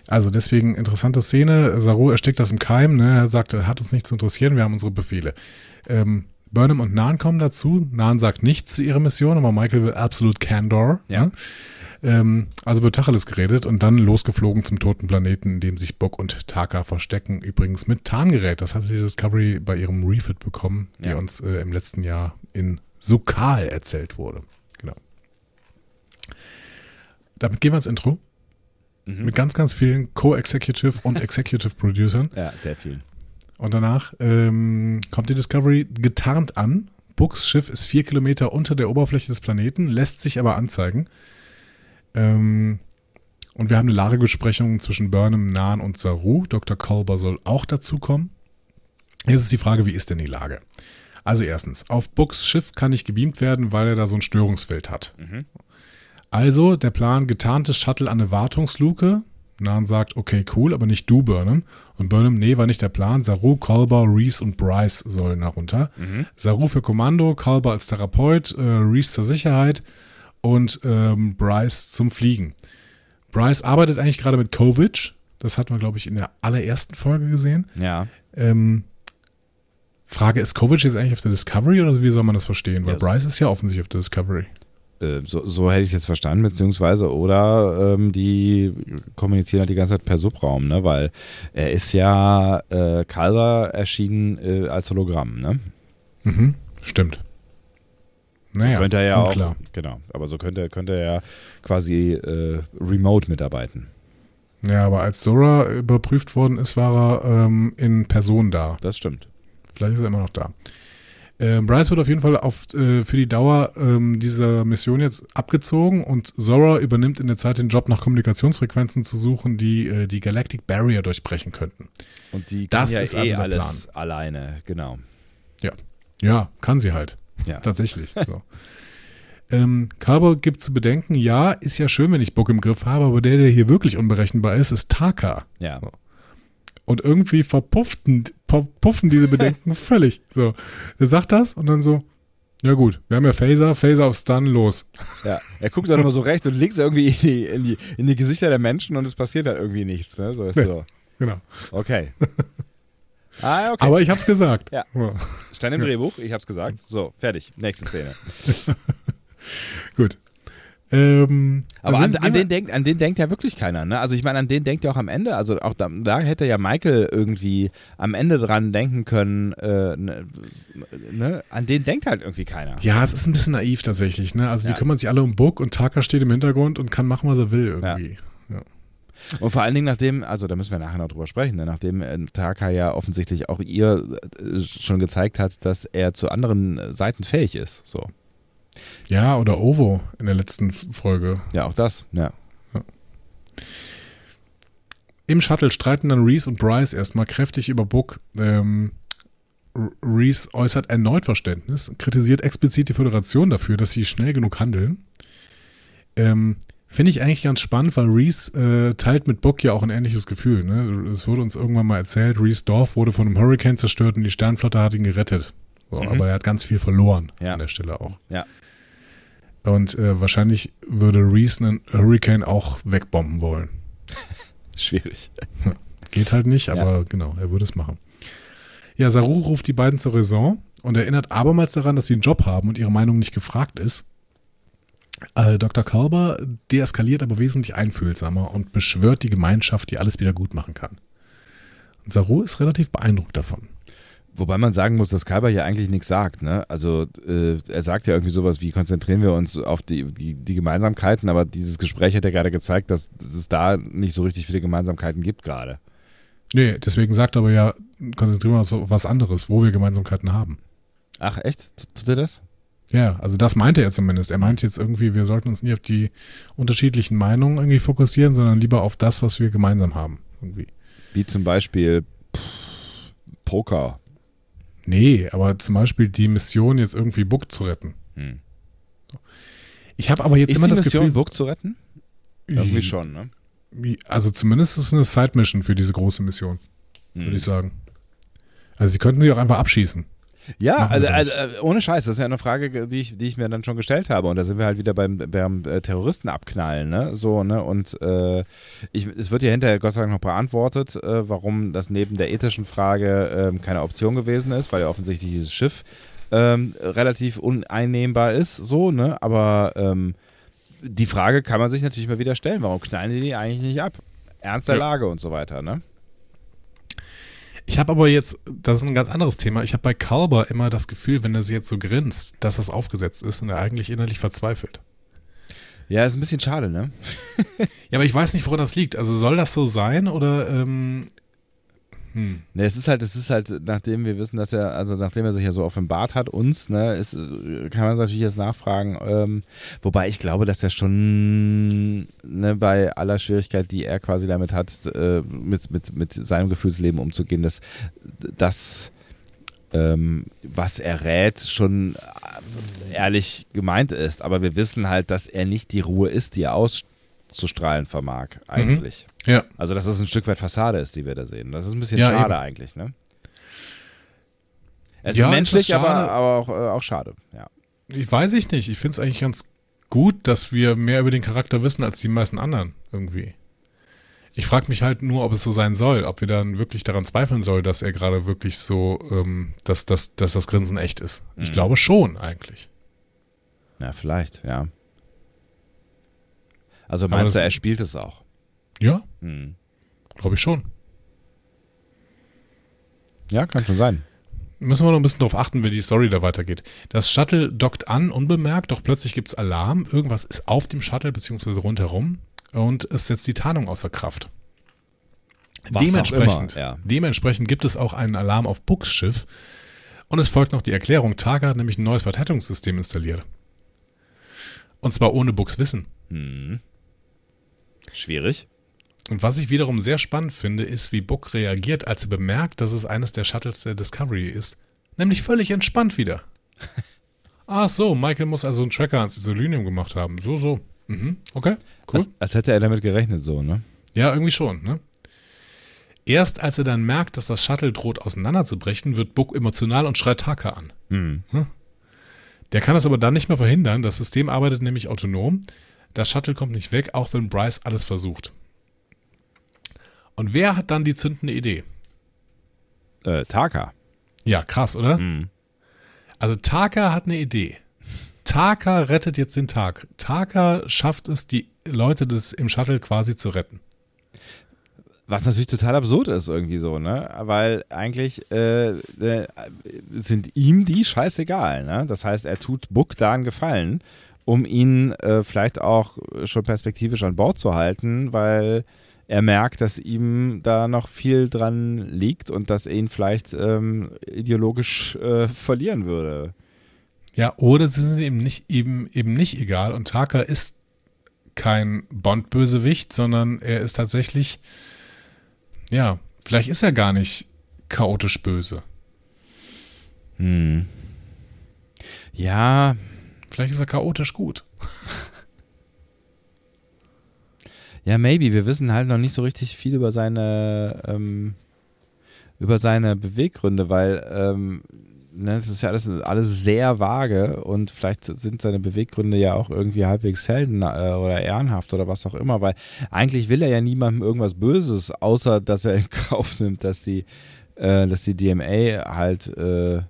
Also deswegen interessante Szene. Saru erstickt das im Keim. Ne? Er sagt, hat uns nicht zu interessieren, wir haben unsere Befehle. Ähm, Burnham und Nan kommen dazu. Nan sagt nichts zu ihrer Mission, aber Michael will absolut Candor. Ja. Ne? Ähm, also wird Tacheles geredet und dann losgeflogen zum toten Planeten, in dem sich Bock und Taka verstecken. Übrigens mit Tarngerät. Das hatte die Discovery bei ihrem Refit bekommen, die Ja. uns äh, im letzten Jahr in Sukal erzählt wurde. Genau. Damit gehen wir ins Intro. Mhm. Mit ganz, ganz vielen Co-Executive und Executive Producern. Ja, sehr viel. Und danach ähm, kommt die Discovery getarnt an. Books Schiff ist vier Kilometer unter der Oberfläche des Planeten, lässt sich aber anzeigen. Ähm, und wir haben eine Lagebesprechung zwischen Burnham, Nan und Saru. Dr. Culber soll auch dazukommen. Jetzt ist die Frage, wie ist denn die Lage? Also erstens, auf Books Schiff kann nicht gebeamt werden, weil er da so ein Störungsfeld hat. Also der Plan, getarntes Shuttle an eine Wartungsluke. Nan sagt, okay, cool, aber nicht du, Burnham. Und Burnham, nee, war nicht der Plan. Saru, Colber, Reese und Bryce sollen da runter. Saru für Kommando, Colber als Therapeut, äh, Reese zur Sicherheit und ähm, Bryce zum Fliegen. Bryce arbeitet eigentlich gerade mit Kovic. Das hatten wir, glaube ich, in der allerersten Folge gesehen. Ja. Ähm, Frage, ist Kovic jetzt eigentlich auf der Discovery oder wie soll man das verstehen? Weil Ja. Bryce ist ja offensichtlich auf der Discovery. Äh, so, so hätte ich es jetzt verstanden, beziehungsweise, oder ähm, die kommunizieren halt die ganze Zeit per Subraum, ne? Weil er ist ja äh, Calver erschienen äh, als Hologramm, ne? Mhm, stimmt. Naja, könnte er ja unklar. auch, genau, aber so könnte, könnte er ja quasi äh, remote mitarbeiten. Ja, aber als Zora überprüft worden ist, war er ähm, in Person da. Das stimmt. Vielleicht ist er immer noch da. Ähm, Bryce wird auf jeden Fall auf, äh, für die Dauer ähm, dieser Mission jetzt abgezogen und Zora übernimmt in der Zeit den Job, nach Kommunikationsfrequenzen zu suchen, die äh, die Galactic Barrier durchbrechen könnten. Und die Das kann ja ist eh also alles alleine, genau. Ja, kann sie halt. Ja. Tatsächlich. So. ähm, Carver gibt zu bedenken, ja, ist ja schön, wenn ich Bock im Griff habe, aber der, der hier wirklich unberechenbar ist, ist Taka. Ja. Und irgendwie verpufften, verpuffen diese Bedenken völlig. So, er sagt das und dann so, ja gut, wir haben ja Phaser, Phaser auf Stun, los. ja. Er guckt dann immer so rechts und links irgendwie in die, in, die, in die Gesichter der Menschen und es passiert halt irgendwie nichts, ne? So ist Nee. so. Genau. Okay. Ah, okay. Aber ich hab's gesagt. Ja. Stand im Drehbuch, ich hab's gesagt. So, fertig. Nächste Szene. Gut. Ähm, Aber dann an, an, den denkt, an den denkt ja wirklich keiner, ne? Also ich meine, an den denkt ja auch am Ende, also auch da, da hätte ja Michael irgendwie am Ende dran denken können, äh, ne, ne? An den denkt halt irgendwie keiner. ja, es ist ein bisschen naiv tatsächlich. Ne? Also Ja. die kümmern sich alle um Book und Taka steht im Hintergrund und kann machen, was er will irgendwie. Ja. Und vor allen Dingen nachdem, also da müssen wir nachher noch drüber sprechen, ne? nachdem äh, Taka ja offensichtlich auch ihr äh, schon gezeigt hat, dass er zu anderen äh, Seiten fähig ist. So. Ja, oder Ovo in der letzten Folge. Ja, auch das, ja. Im Shuttle streiten dann Reese und Bryce erstmal kräftig über Book. Ähm, Reese äußert erneut Verständnis, kritisiert explizit die Föderation dafür, dass sie schnell genug handeln. Ähm, Finde ich eigentlich ganz spannend, weil Reese äh, teilt mit Book ja auch ein ähnliches Gefühl. Ne? Es wurde uns irgendwann mal erzählt, Reese Dorf wurde von einem Hurricane zerstört und die Sternflotte hat ihn gerettet. So, Mhm. Aber er hat ganz viel verloren Ja. an der Stelle auch. Ja. Und äh, wahrscheinlich würde Reese einen Hurricane auch wegbomben wollen. Schwierig. Geht halt nicht, Ja. aber genau, er würde es machen. Ja, Saru ruft die beiden zur Raison und erinnert abermals daran, dass sie einen Job haben und ihre Meinung nicht gefragt ist. Äh, Dr. Kalber deeskaliert aber wesentlich einfühlsamer und beschwört die Gemeinschaft, die alles wieder gut machen kann. Und Saru ist relativ beeindruckt davon. Wobei man sagen muss, dass Kalber hier eigentlich nichts sagt. Ne? Also äh, er sagt ja irgendwie sowas wie, konzentrieren wir uns auf die, die, die Gemeinsamkeiten, aber dieses Gespräch hat ja gerade gezeigt, dass, dass es da nicht so richtig viele Gemeinsamkeiten gibt gerade. Nee, deswegen sagt er aber ja, konzentrieren wir uns auf was anderes, wo wir Gemeinsamkeiten haben. Ach echt? Tut er das? Ja, also das meinte er zumindest. Er meint jetzt irgendwie, wir sollten uns nie auf die unterschiedlichen Meinungen irgendwie fokussieren, sondern lieber auf das, was wir gemeinsam haben. Irgendwie. Wie zum Beispiel pff, Poker. Nee, aber zum Beispiel die Mission, jetzt irgendwie Book zu retten. Hm. Ich habe aber jetzt Ist immer die das Mission, Gefühl, Book zu retten? Irgendwie schon, ne? also zumindest ist es eine Side-Mission für diese große Mission, würde Hm. ich sagen. Also sie könnten sie auch einfach abschießen. Ja, also, also, äh, ohne Scheiß, das ist ja eine Frage, die ich, die ich mir dann schon gestellt habe. Und da sind wir halt wieder beim, beim äh, Terroristen abknallen, ne? So, ne? Und äh, ich, es wird ja hinterher Gott sei Dank noch beantwortet, äh, warum das neben der ethischen Frage ähm, keine Option gewesen ist, weil ja offensichtlich dieses Schiff ähm, relativ uneinnehmbar ist, so, ne? Aber ähm, die Frage kann man sich natürlich mal wieder stellen, warum knallen die die eigentlich nicht ab? Ernst der Ja. Lage und so weiter, ne? Ich habe aber jetzt, das ist ein ganz anderes Thema, ich habe bei Kalber immer das Gefühl, wenn er sie jetzt so grinst, dass das aufgesetzt ist und er eigentlich innerlich verzweifelt. Ja, ist ein bisschen schade, ne? Ja, aber ich weiß nicht, woran das liegt. Also soll das so sein oder ähm, hm. Ne, es ist halt, es ist halt, nachdem wir wissen, dass er, also nachdem er sich ja so offenbart hat, uns, ne, ist, äh, kann man natürlich jetzt nachfragen, ähm, wobei ich glaube, dass er schon, ne, bei aller Schwierigkeit, die er quasi damit hat, äh, mit, mit, mit seinem Gefühlsleben umzugehen, dass das, ähm, was er rät, schon ehrlich gemeint ist. Aber wir wissen halt, dass er nicht die Ruhe ist, die er auszustrahlen vermag, eigentlich. Ja, Also, dass es ein Stück weit Fassade ist, die wir da sehen. Das ist ein bisschen Ja, schade eben. eigentlich, ne? Es Ja, ist menschlich, ist aber, aber auch, äh, auch schade, ja. ich weiß ich nicht. Ich finde es eigentlich ganz gut, dass wir mehr über den Charakter wissen als die meisten anderen irgendwie. Ich frage mich halt nur, ob es so sein soll, ob wir dann wirklich daran zweifeln sollen, dass er gerade wirklich so, ähm, dass, dass, dass das Grinsen echt ist. Ich Mhm. glaube schon eigentlich. Ja, vielleicht, ja. Also meinst du, das- er spielt es auch? Ja, Hm. glaube ich schon. Ja, kann schon sein. Müssen wir noch ein bisschen darauf achten, wie die Story da weitergeht. Das Shuttle dockt an, unbemerkt, doch plötzlich gibt es Alarm. Irgendwas ist auf dem Shuttle beziehungsweise rundherum und es setzt die Tarnung außer Kraft. Was dementsprechend, immer, ja. dementsprechend gibt es auch einen Alarm auf Books Schiff und es folgt noch die Erklärung, Targa hat nämlich ein neues Verteidigungssystem installiert. Und zwar ohne Books Wissen. Hm. Schwierig. Und was ich wiederum sehr spannend finde, ist, wie Book reagiert, als er bemerkt, dass es eines der Shuttles der Discovery ist. Nämlich völlig entspannt wieder. Ach so, Michael muss also einen Tracker ans Isolinium gemacht haben. So, so. Mhm, okay, cool. Als, als hätte er damit gerechnet, so, ne? Ja, irgendwie schon, ne? Erst als er dann merkt, dass das Shuttle droht auseinanderzubrechen, wird Book emotional und schreit Taka an. Hm. Der kann das aber dann nicht mehr verhindern. Das System arbeitet nämlich autonom. Das Shuttle kommt nicht weg, auch wenn Bryce alles versucht. Und wer hat dann die zündende Idee? Äh, Taka. Ja, krass, oder? Hm. Also Taka hat eine Idee. Taka rettet jetzt den Tag. Taka schafft es, die Leute des, im Shuttle quasi zu retten. Was natürlich total absurd ist irgendwie so, ne? Weil eigentlich äh, äh, sind ihm die scheißegal, ne? Das heißt, er tut Buck da einen Gefallen, um ihn äh, vielleicht auch schon perspektivisch an Bord zu halten, weil er merkt, dass ihm da noch viel dran liegt und dass er ihn vielleicht ähm, ideologisch äh, verlieren würde. Ja, oder sie sind eben nicht, eben, eben nicht egal. Und Taka ist kein Bond-Bösewicht, sondern er ist tatsächlich, ja, vielleicht ist er gar nicht chaotisch böse. Hm. Ja, Vielleicht ist er chaotisch gut. Ja, maybe. Wir wissen halt noch nicht so richtig viel über seine, ähm, über seine Beweggründe, weil ähm, ne, das ist ja alles, alles sehr vage und vielleicht sind seine Beweggründe ja auch irgendwie halbwegs helden äh, oder ehrenhaft oder was auch immer, weil eigentlich will er ja niemandem irgendwas Böses, außer dass er in Kauf nimmt, dass die, äh, dass die DMA halt äh,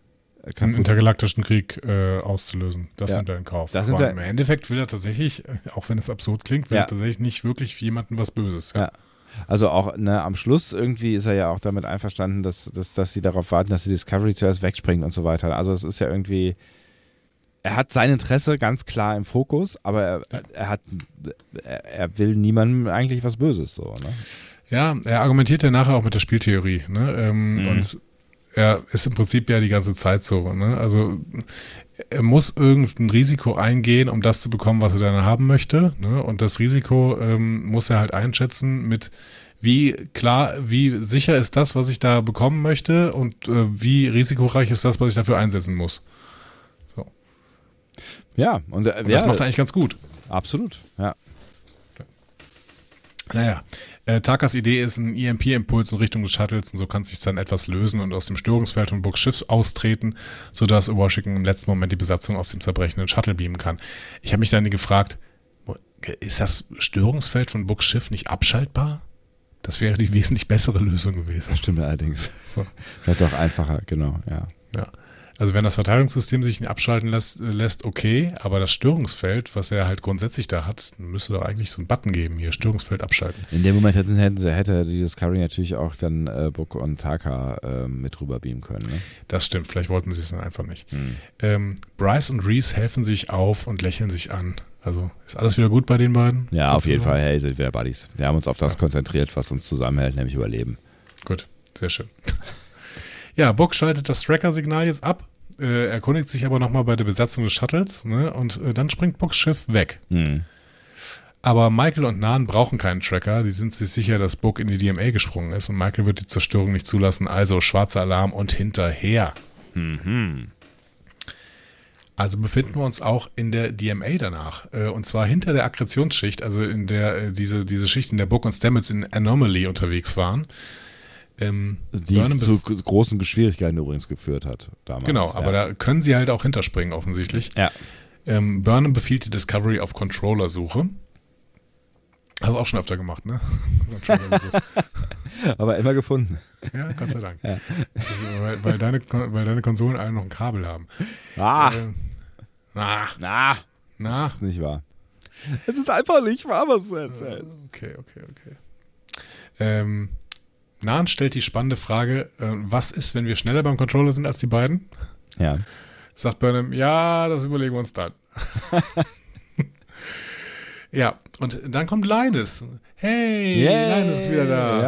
einen kaputt intergalaktischen Krieg äh, auszulösen. Das Ja. nimmt er in Kauf. Das Aber er- im Endeffekt will er tatsächlich, auch wenn es absurd klingt, will Ja. er tatsächlich nicht wirklich jemandem was Böses. Ja. Also auch ne, am Schluss irgendwie ist er ja auch damit einverstanden, dass, dass, dass sie darauf warten, dass die Discovery zuerst wegspringt und so weiter. Also es ist ja irgendwie, er hat sein Interesse ganz klar im Fokus, aber er, er hat, er, er will niemandem eigentlich was Böses so. Ne? Ja, er argumentiert ja nachher auch mit der Spieltheorie. Ne? Ähm, Mhm. Und er ist im Prinzip ja die ganze Zeit so. Ne? Also er muss irgendein Risiko eingehen, um das zu bekommen, was er dann haben möchte. Ne? Und das Risiko ähm, muss er halt einschätzen mit, wie klar, wie sicher ist das, was ich da bekommen möchte und äh, wie risikoreich ist das, was ich dafür einsetzen muss. So. Ja, und, äh, Und ja, das macht er eigentlich ganz gut. absolut. Ja. Naja, äh, Takas Idee ist ein EMP-Impuls in Richtung des Shuttles und so kann sich dann etwas lösen und aus dem Störungsfeld von Books Schiff austreten, sodass Washington im letzten Moment die Besatzung aus dem zerbrechenden Shuttle beamen kann. Ich habe mich dann gefragt, ist das Störungsfeld von Books Schiff nicht abschaltbar? Das wäre die wesentlich bessere Lösung gewesen. Das stimmt allerdings. So. Vielleicht auch einfacher, genau, ja. Ja. Also wenn das Verteidigungssystem sich nicht abschalten lässt, äh, lässt, okay, aber das Störungsfeld, was er halt grundsätzlich da hat, müsste doch eigentlich so einen Button geben, hier Störungsfeld abschalten. In dem Moment hätten, sie, hätte die Discovery natürlich auch dann äh, Book und Taka äh, mit rüber beamen können. Ne? Das stimmt, vielleicht wollten sie es dann einfach nicht. Hm. Ähm, Bryce und Reese helfen sich auf und lächeln sich an. Also ist alles wieder gut bei den beiden? Ja, auf jeden? Fall. Hey, sind wieder Buddies. Wir haben uns auf das konzentriert, was uns zusammenhält, nämlich Überleben. Gut, sehr schön. Ja, Book schaltet das Tracker-Signal jetzt ab, äh, erkundigt sich aber nochmal bei der Besatzung des Shuttles ne, und äh, dann springt Books Schiff weg. Hm. Aber Michael und Nan brauchen keinen Tracker. Die sind sich sicher, dass Book in die DMA gesprungen ist und Michael wird die Zerstörung nicht zulassen. Also schwarzer Alarm und hinterher. Also befinden wir uns auch in der DMA danach. Äh, Und zwar hinter der Akkretionsschicht, also in der äh, diese, diese Schicht, in der Book und Stamets in Anomaly unterwegs waren. Ähm, Die zu großen Schwierigkeiten übrigens geführt hat damals. Genau, aber ja. da können sie halt auch hinterspringen, offensichtlich. Ja. Ähm, Burnham befiehlt die Discovery auf Controller-Suche. Hast du auch schon öfter gemacht, ne? Aber immer gefunden. Ja, Gott sei Dank. Also, weil, weil, deine, weil deine Konsolen alle noch ein Kabel haben. Ah, Ähm, na, na, na. das ist nicht wahr. Es ist einfach nicht wahr, was du erzählst. Okay, okay, okay. Ähm, Nahen stellt die spannende Frage, äh, was ist, wenn wir schneller beim Controller sind als die beiden? Ja. Sagt Burnham, ja, das überlegen wir uns dann. ja, und dann kommt Linus. Hey, Linus ist wieder da.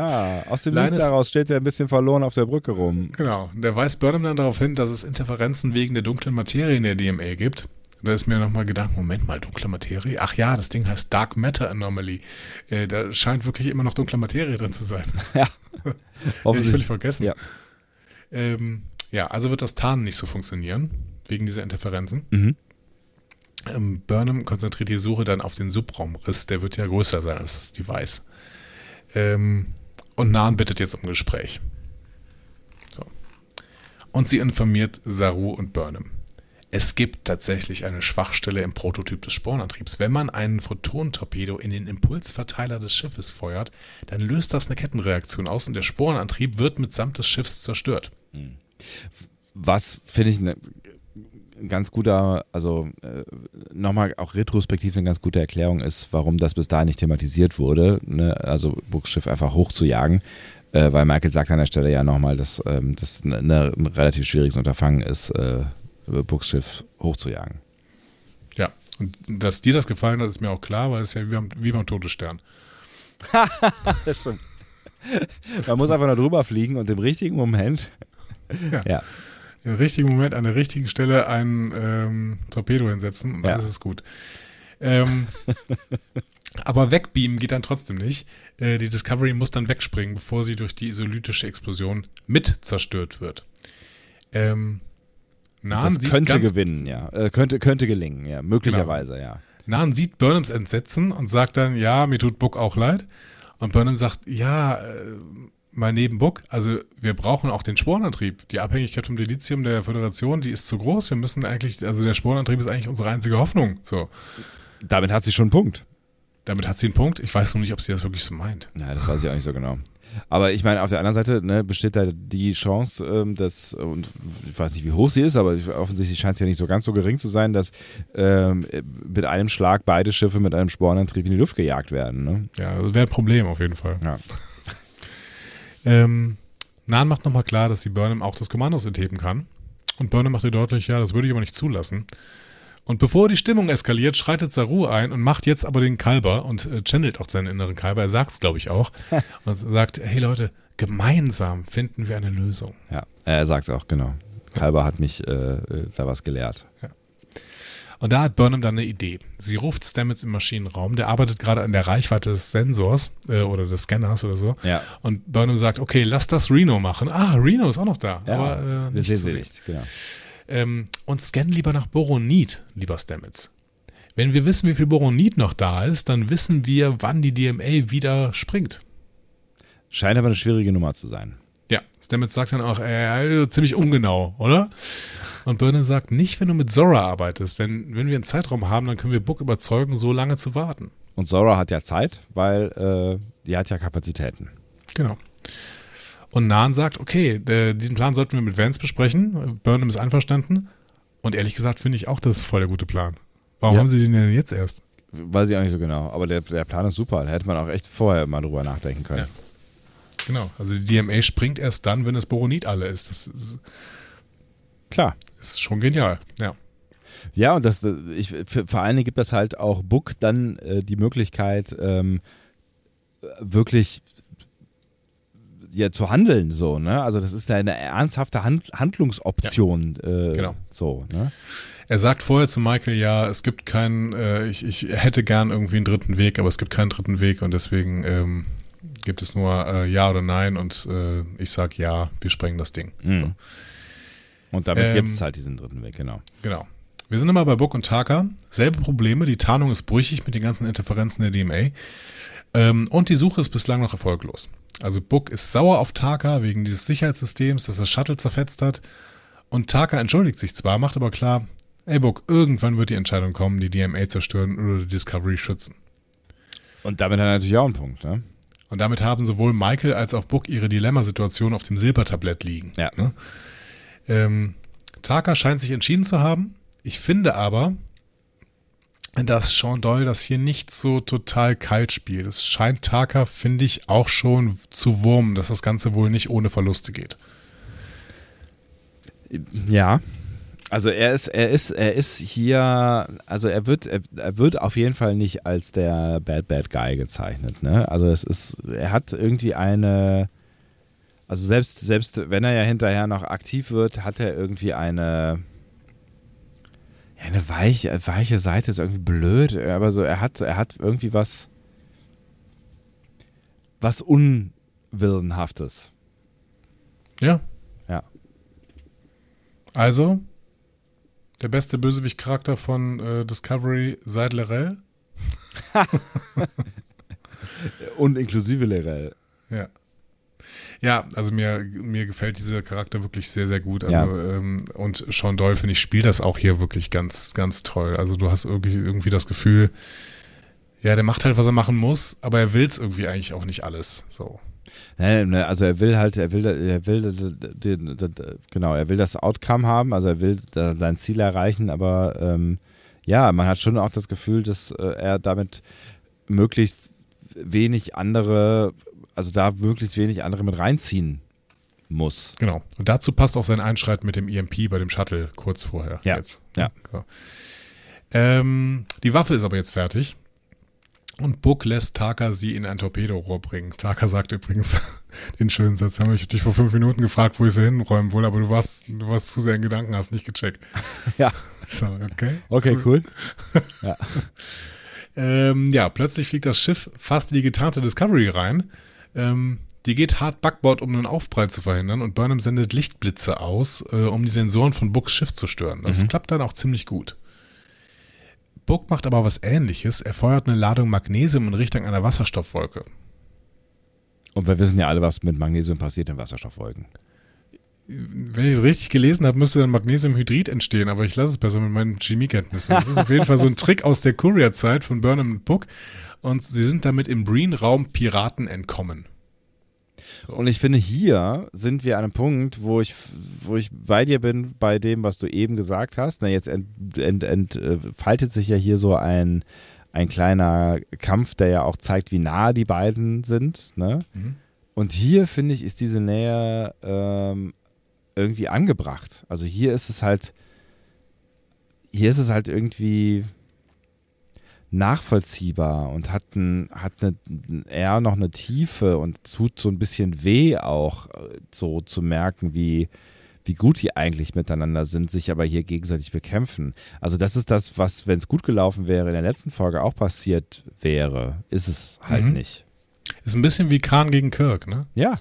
Ja, aus dem Linus- Nichts heraus steht er ein bisschen verloren auf der Brücke rum. Genau. Der weist Burnham dann darauf hin, dass es Interferenzen wegen der dunklen Materie in der DMA gibt. Da ist mir nochmal gedacht, Moment mal, dunkle Materie? Ach ja, das Ding heißt Dark Matter Anomaly. Äh, da scheint wirklich immer noch dunkle Materie drin zu sein. Ja. Hätte ich völlig vergessen. Ja. Ähm, ja, also wird das Tarnen nicht so funktionieren, wegen dieser Interferenzen. Mhm. Ähm, Burnham konzentriert die Suche dann auf den Subraumriss, der wird ja größer sein als das Device. Ähm, und Nahen bittet jetzt um Gespräch. So. Und sie informiert Saru und Burnham. Es gibt tatsächlich eine Schwachstelle im Prototyp des Spornantriebs. Wenn man einen Photonentorpedo in den Impulsverteiler des Schiffes feuert, dann löst das eine Kettenreaktion aus und der Sporenantrieb wird mitsamt des Schiffs zerstört. Was finde ich ein ganz guter, also äh, nochmal auch retrospektiv eine ganz gute Erklärung ist, warum das bis dahin nicht thematisiert wurde, ne? also Books Schiff einfach hochzujagen, äh, weil Michael sagt an der Stelle ja nochmal, dass ähm, das ne, ne, ein relativ schwieriges Unterfangen ist, äh, Books Schiff hochzujagen. Ja, und dass dir das gefallen hat, ist mir auch klar, weil es ja wie beim, wie beim Todesstern. Das stimmt. Man muss einfach nur drüber fliegen und im richtigen Moment. Ja. Ja. Im richtigen Moment an der richtigen Stelle einen ähm, Torpedo hinsetzen und Ja. alles ist gut. Ähm, aber wegbeamen geht dann trotzdem nicht. Äh, die Discovery muss dann wegspringen, bevor sie durch die isolytische Explosion mit zerstört wird. Ähm, Nahen Das könnte gewinnen, ja. Äh, könnte, könnte gelingen, ja. Möglicherweise, ja. Nahen sieht Burnhams Entsetzen und sagt dann, ja, mir tut Book auch leid. Und Burnham sagt, ja, äh, mal neben Book, also wir brauchen auch den Sporenantrieb. Die Abhängigkeit vom Delizium der Föderation, die ist zu groß. Wir müssen eigentlich, also der Sporenantrieb ist eigentlich unsere einzige Hoffnung. So, Damit hat sie schon einen Punkt. damit hat sie einen Punkt. Ich weiß nur nicht, ob sie das wirklich so meint. Ja, das weiß ich auch nicht so genau. Aber ich meine, auf der anderen Seite ne, besteht da die Chance, ähm, dass, und ich weiß nicht, wie hoch sie ist, aber offensichtlich scheint es ja nicht so ganz so gering zu sein, dass ähm, mit einem Schlag beide Schiffe mit einem Sporenantrieb in die Luft gejagt werden. Ne? Ja, das wäre ein Problem auf jeden Fall. Ja. Ähm, Nahen macht nochmal klar, dass sie Burnham auch das Kommandos entheben kann. Und Burnham macht ihr deutlich, ja, das würde ich aber nicht zulassen. Und bevor die Stimmung eskaliert, schreitet Saru ein und macht jetzt aber den Kalber und äh, channelt auch seinen inneren Kalber. Er sagt es, glaube ich, auch. und sagt, hey Leute, gemeinsam finden wir eine Lösung. Ja, er sagt es auch, genau. Kalber hat mich äh, äh, da was gelehrt. Und da hat Burnham dann eine Idee. Sie ruft Stamets im Maschinenraum, der arbeitet gerade an der Reichweite des Sensors äh, oder des Scanners oder so. Ja. Und Burnham sagt, okay, lass das Reno machen. Ah, Reno ist auch noch da. Ja, aber äh, wir sehen sie nicht, genau. Ähm, und scan lieber nach Boronit, lieber Stamets. Wenn wir wissen, wie viel Boronit noch da ist, dann wissen wir, wann die DMA wieder springt. Scheint aber eine schwierige Nummer zu sein. Ja, Stamets sagt dann auch, äh, ziemlich ungenau, oder? Und Burnham sagt, nicht, wenn du mit Zora arbeitest. Wenn, wenn wir einen Zeitraum haben, dann können wir Book überzeugen, so lange zu warten. Und Zora hat ja Zeit, weil äh, die hat ja Kapazitäten. Genau. Und Nahen sagt, okay, der, diesen Plan sollten wir mit Vance besprechen. Burnham ist einverstanden. Und ehrlich gesagt finde ich auch, das ist voll der gute Plan. Warum Ja. haben sie den denn jetzt erst? Weiß ich auch nicht so genau. Aber der, der Plan ist super. Da hätte man auch echt vorher mal drüber nachdenken können. Ja. Genau. Also die DMA springt erst dann, wenn das Boronit alle ist. Das ist, Klar. ist schon genial. Ja. Ja, und das, ich, für, vor allen Dingen gibt das halt auch Book dann äh, die Möglichkeit, ähm, wirklich ja, zu handeln, so, ne? Also das ist ja eine ernsthafte Hand, Handlungsoption. Äh, Genau. So, ne? Er sagt vorher zu Michael, ja, es gibt keinen, äh, ich, ich hätte gern irgendwie einen dritten Weg, aber es gibt keinen dritten Weg und deswegen ähm, gibt es nur äh, Ja oder Nein und äh, ich sag ja, wir sprengen das Ding. Mhm. Und damit Ähm, gibt es halt diesen dritten Weg, genau. Genau. Wir sind immer bei Book und Taka. Selbe Probleme, die Tarnung ist brüchig mit den ganzen Interferenzen der DMA. Ähm, und die Suche ist bislang noch erfolglos. Also Book ist sauer auf Taka wegen dieses Sicherheitssystems, das das Shuttle zerfetzt hat. Und Taka entschuldigt sich zwar, macht aber klar, ey Book, irgendwann wird die Entscheidung kommen, die DMA zerstören oder die Discovery schützen. Und damit hat er natürlich auch einen Punkt, ne? Und damit haben sowohl Michael als auch Book ihre Dilemmasituation auf dem Silbertablett liegen. Ja. Ne? Ähm, Taka scheint sich entschieden zu haben. Ich finde aber, dass Sean Doyle das hier nicht so total kalt spielt. Es scheint Taka, finde ich, auch schon zu wurmen, dass das Ganze wohl nicht ohne Verluste geht. Ja. Also er ist, er ist, er ist hier, also er wird, er, er wird auf jeden Fall nicht als der Bad Bad Guy gezeichnet, ne? Also es ist, er hat irgendwie eine, also selbst, selbst wenn er ja hinterher noch aktiv wird, hat er irgendwie eine, ja, eine weiche, weiche Seite ist irgendwie blöd, aber so, er hat, er hat irgendwie was, was Unwillenhaftes. Ja. Ja. Also, der beste Bösewicht-Charakter von äh, Discovery seit Lorel. Und inklusive Lerell. Ja. Ja, also mir, mir gefällt dieser Charakter wirklich sehr, sehr gut. Also, Ja. ähm, und Sean Doyle, finde ich, spielt das auch hier wirklich ganz, ganz toll. Also du hast irgendwie, irgendwie das Gefühl, ja, der macht halt, was er machen muss, aber er will es irgendwie eigentlich auch nicht alles. So. Nein, also er will halt, er will, er will, genau, er will das Outcome haben, also er will sein Ziel erreichen, aber ähm, ja, man hat schon auch das Gefühl, dass äh, er damit möglichst wenig andere, also da möglichst wenig andere mit reinziehen muss. Genau. Und dazu passt auch sein Einschreiten mit dem EMP bei dem Shuttle kurz vorher. Ja, Jetzt. ja. Genau. Ähm, die Waffe ist aber jetzt fertig. Und Book lässt Taka sie in ein Torpedorohr bringen. Taka sagt übrigens den schönen Satz, haben ich dich vor fünf Minuten gefragt, wo ich sie hinräumen will, aber du warst, du warst zu sehr in Gedanken, hast nicht gecheckt. Ja. So, okay. Okay, cool. Ähm, ja, plötzlich fliegt das Schiff fast in die getarnte Discovery rein. Ähm, die geht hart Backbord, um einen Aufprall zu verhindern und Burnham sendet Lichtblitze aus, äh, um die Sensoren von Books Schiff zu stören. Das klappt dann auch ziemlich gut. Book macht aber was ähnliches. Er feuert eine Ladung Magnesium in Richtung einer Wasserstoffwolke. Und wir wissen ja alle, was mit Magnesium passiert in Wasserstoffwolken. Wenn ich es richtig gelesen habe, müsste dann Magnesiumhydrid entstehen, aber ich lasse es besser mit meinen Chemiekenntnissen. Das ist auf jeden Fall so ein Trick aus der Courier-Zeit von Burnham und Book. Und sie sind damit im Breen-Raum Piraten entkommen. Und ich finde, hier sind wir an einem Punkt, wo ich, wo ich bei dir bin, bei dem, was du eben gesagt hast. Na, jetzt entfaltet ent, ent, äh, faltet sich ja hier so ein, ein kleiner Kampf, der ja auch zeigt, wie nah die beiden sind. Ne? Mhm. Und hier, finde ich, ist diese Nähe ähm, irgendwie angebracht. Also hier ist es halt, hier ist es halt irgendwie nachvollziehbar und hat, ein, hat eine, eher noch eine Tiefe und tut so ein bisschen weh auch, äh, so zu merken, wie, wie gut die eigentlich miteinander sind, sich aber hier gegenseitig bekämpfen. Also das ist das, was, wenn es gut gelaufen wäre, in der letzten Folge auch passiert wäre, ist es halt Mhm. nicht. Ist ein bisschen wie Khan gegen Kirk, ne? Ja,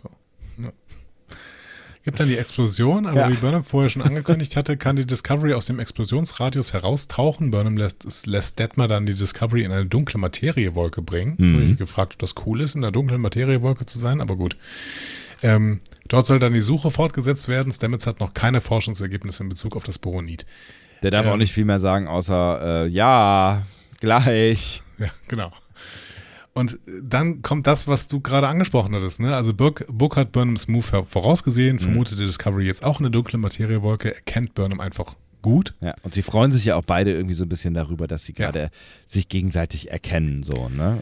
Gibt dann die Explosion, aber Ja. wie Burnham vorher schon angekündigt hatte, kann die Discovery aus dem Explosionsradius heraustauchen. Burnham lässt, lässt Detmer dann die Discovery in eine dunkle Materiewolke bringen. Mhm. Ich habe mich gefragt, ob das cool ist, in einer dunklen Materiewolke zu sein, aber gut. Ähm, dort soll dann die Suche fortgesetzt werden. Stamets hat noch keine Forschungsergebnisse in Bezug auf das Boronit. der darf Ähm. auch nicht viel mehr sagen, außer äh, ja, gleich. Ja, genau. Und dann kommt das, was du gerade angesprochen hattest. Ne? Also Book, Book hat Burnhams Move vor- vorausgesehen, vermutet die Discovery jetzt auch eine dunkle Materiewolke, erkennt Burnham einfach gut. Ja, und sie freuen sich ja auch beide irgendwie so ein bisschen darüber, dass sie Ja. gerade sich gegenseitig erkennen, so, ne?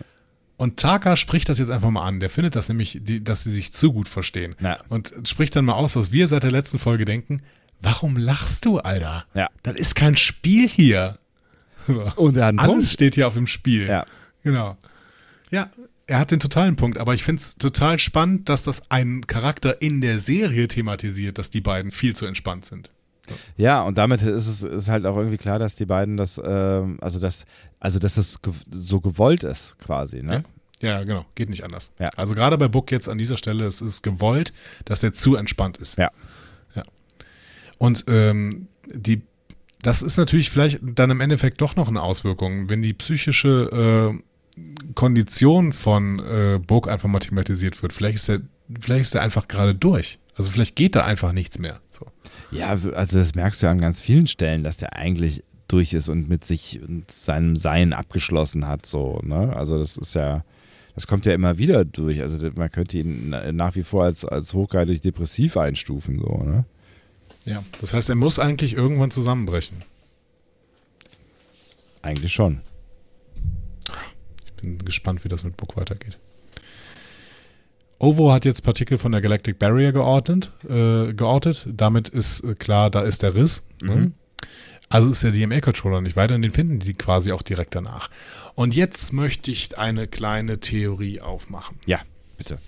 Und Taka spricht das jetzt einfach mal an. Der findet das nämlich, die, dass sie sich zu gut verstehen. Ja. Und spricht dann mal aus, was wir seit der letzten Folge denken. Warum lachst du, Alter? Ja. Das ist kein Spiel hier. So. Und einen Alles Punkt. steht hier auf dem Spiel. Ja. Genau. Ja, er hat den totalen Punkt, aber ich finde es total spannend, dass das ein Charakter in der Serie thematisiert, dass die beiden viel zu entspannt sind. Ja, und damit ist es ist halt auch irgendwie klar, dass die beiden das, ähm, also das, also dass das so gewollt ist, quasi, ne? Ja, genau, geht nicht anders. Ja. Also gerade bei Book jetzt an dieser Stelle, es ist gewollt, dass er zu entspannt ist. Ja. Ja. Und ähm, die, das ist natürlich vielleicht dann im Endeffekt doch noch eine Auswirkung, wenn die psychische äh, Kondition von äh, Book einfach mal thematisiert wird. Vielleicht ist er, vielleicht ist er einfach gerade durch. Also vielleicht geht da einfach nichts mehr. So. Ja, also also das merkst du ja an ganz vielen Stellen, dass der eigentlich durch ist und mit sich und seinem Sein abgeschlossen hat, so, ne? Also das ist ja, das kommt ja immer wieder durch. Also man könnte ihn na- nach wie vor als, als hochgradig depressiv einstufen, so, ne? Ja. Das heißt, er muss eigentlich irgendwann zusammenbrechen. Eigentlich schon. Ich bin gespannt, wie das mit Book weitergeht. OVO hat jetzt Partikel von der Galactic Barrier geordnet, äh, geortet. Damit ist äh, klar, da ist der Riss. Ne? Also ist der DMA-Controller nicht weiter und den finden die quasi auch direkt danach. Und jetzt möchte ich eine kleine Theorie aufmachen. Ja, bitte.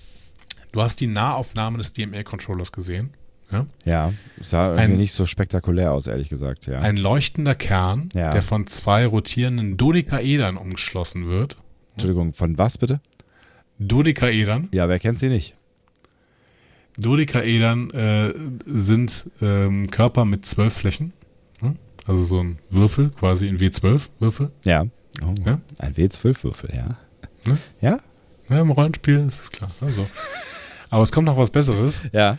Du hast die Nahaufnahme des DMA-Controllers gesehen. Ja? Ja, sah irgendwie Ein- nicht so spektakulär aus, ehrlich gesagt, ja. Ein leuchtender Kern, Ja. der von zwei rotierenden Dodekaedern umgeschlossen wird. Entschuldigung, von was bitte? Dodekaedern. Ja, wer kennt sie nicht? Dodekaedern äh, sind ähm, Körper mit zwölf Flächen. Hm? Also so ein Würfel, quasi ein W12-Würfel. Ja. Oh, Ja? Ein W12-Würfel, ja. Ne? Ja? Ja, Im Rollenspiel ist es klar. Also. Aber es kommt noch was Besseres. Ja.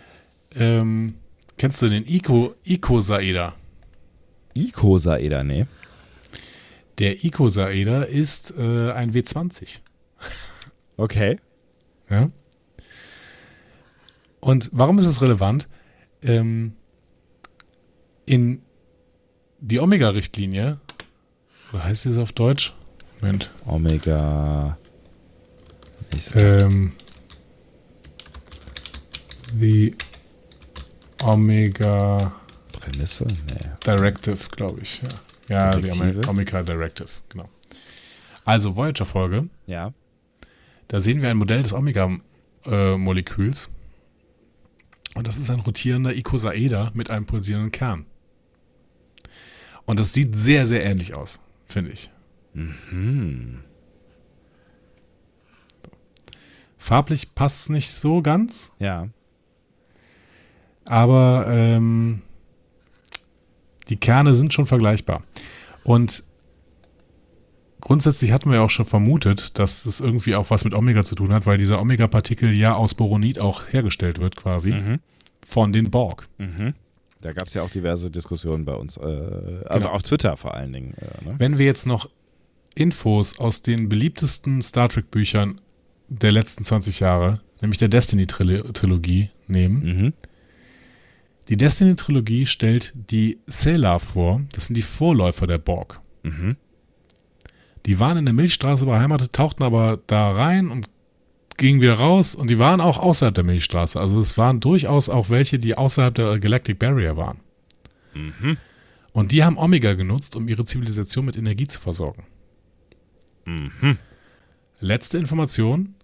Ähm, kennst du den Ico, Icosaeder? Icosaeder, nee. Der Icosaeder ist äh, ein W20. Okay. Ja? Und warum ist es relevant? Ähm, in die Omega-Richtlinie, oder heißt es auf Deutsch? Moment. Omega. Ähm, the Omega Prämisse? Nee. Directive, glaube ich. Ja, ja die Direktive? Ome- Omega Directive, genau. Also Voyager-Folge. Ja. Da sehen wir ein Modell des Omega-Moleküls. Und das ist ein rotierender Icosaeder mit einem pulsierenden Kern. Und das sieht sehr, sehr ähnlich aus, finde ich. Hm. Farblich passt es nicht so ganz, Ja. aber ähm, die Kerne sind schon vergleichbar. Und grundsätzlich hatten wir auch schon vermutet, dass es irgendwie auch was mit Omega zu tun hat, weil dieser Omega-Partikel ja aus Boronit auch hergestellt wird quasi Mhm. von den Borg. Mhm. Da gab es ja auch diverse Diskussionen bei uns. Äh, Genau. also auf Twitter vor allen Dingen. Äh, ne? Wenn wir jetzt noch Infos aus den beliebtesten Star Trek-Büchern der letzten 20 Jahre, nämlich der Destiny-Trilogie, nehmen. Mhm. Die Destiny-Trilogie stellt die Sailor vor. Das sind die Vorläufer der Borg. Mhm. Die waren in der Milchstraße beheimatet, tauchten aber da rein und gingen wieder raus und die waren auch außerhalb der Milchstraße. Also es waren durchaus auch welche, die außerhalb der Galactic Barrier waren. Mhm. Und die haben Omega genutzt, um ihre Zivilisation mit Energie zu versorgen. Mhm. Letzte Information.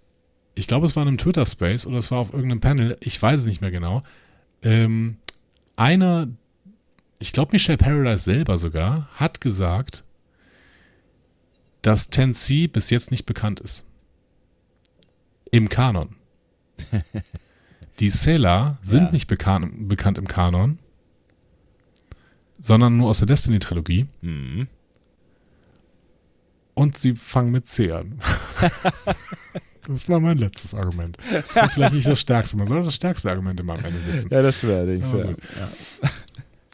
Ich glaube, es war in einem Twitter-Space oder es war auf irgendeinem Panel. Ich weiß es nicht mehr genau. Ähm, einer, ich glaube Michelle Paradise selber sogar, hat gesagt, dass 10C bis jetzt nicht bekannt ist. Im Kanon. Die Sailor sind Ja. nicht bekan bekannt im Kanon, sondern nur aus der Destiny-Trilogie. Mhm. Und sie fangen mit C an. das war mein letztes Argument. Das war vielleicht nicht das stärkste. Man soll das stärkste Argument immer am Ende setzen. Ja, das stimmt allerdings. Ja. gut.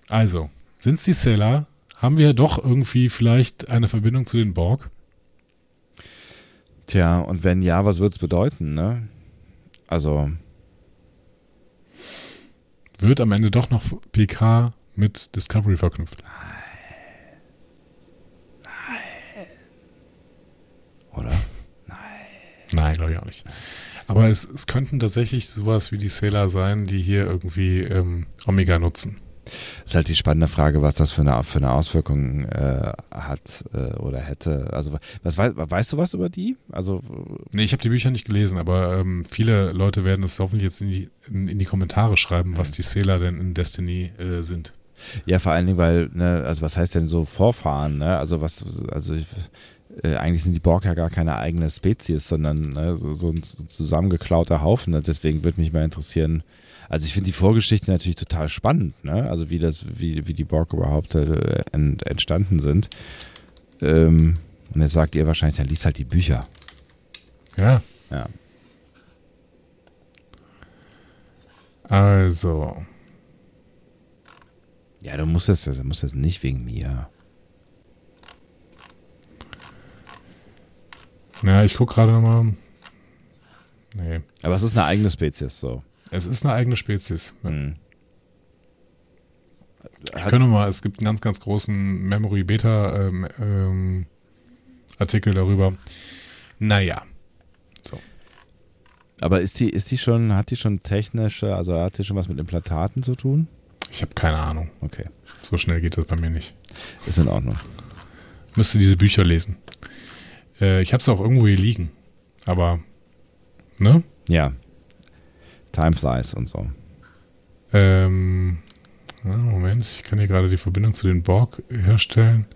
Also, sind es die Sailor? Haben wir doch irgendwie vielleicht eine Verbindung zu den Borg? Tja, und wenn ja, was wird es bedeuten, ne? Also, Wird am Ende doch noch PK mit Discovery verknüpft? oder? Nein, glaube ich auch nicht. Aber es, es könnten tatsächlich sowas wie die Sailor sein, die hier irgendwie ähm, Omega nutzen. Ist halt die spannende Frage, was das für eine, für eine Auswirkung äh, hat äh, oder hätte. Also, was wei- weißt du was über die? Also, Nee, ich habe die Bücher nicht gelesen, aber ähm, viele Leute werden es hoffentlich jetzt in die, in, in die Kommentare schreiben, was die Sailor denn in Destiny äh, sind. ja, vor allen Dingen, weil, ne, also was heißt denn so Vorfahren, ne? Also was, also ich, äh, eigentlich sind die Borg ja gar keine eigene Spezies, sondern ne, so, so ein zusammengeklauter Haufen. Also Deswegen würde mich mal interessieren. Also ich finde die Vorgeschichte natürlich total spannend, ne? Also wie das, wie, wie die Borg überhaupt äh, ent, entstanden sind. Ähm, und jetzt sagt ihr wahrscheinlich, dann liest halt die Bücher. Ja, Ja. also. Ja, du musst das, du musst das nicht wegen mir. Ja, ich gucke gerade nochmal. Nee, Aber es ist eine eigene Spezies, so. es ist eine eigene Spezies. Hm. Ich könnte mal, es gibt einen ganz, ganz großen Memory Beta ähm, ähm, Artikel darüber. Naja, Aber ist die, ist die schon, hat die schon technische, also hat die schon was mit Implantaten zu tun? ich habe keine Ahnung. Okay, So schnell geht das bei mir nicht. ist in Ordnung. Müsste diese Bücher lesen. Äh, ich habe es auch irgendwo hier liegen. Aber, ne? Ja. Time flies und so. Ähm, Moment, ich kann hier gerade die Verbindung zu den Borg herstellen.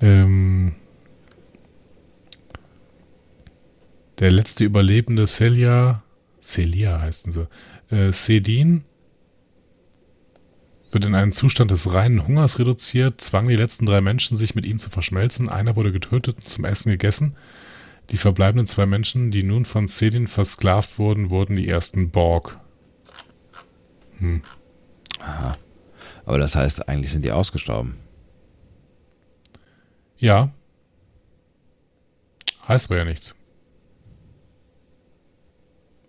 Ähm, der letzte Überlebende Celia, Celia heißen sie, äh, Sedin, wird in einen Zustand des reinen Hungers reduziert, zwang die letzten drei Menschen, sich mit ihm zu verschmelzen. Einer wurde getötet und zum Essen gegessen. Die verbleibenden zwei Menschen, die nun von Sedin versklavt wurden, wurden die ersten Borg. Aber das heißt, eigentlich sind die ausgestorben. Ja. Heißt aber ja nichts.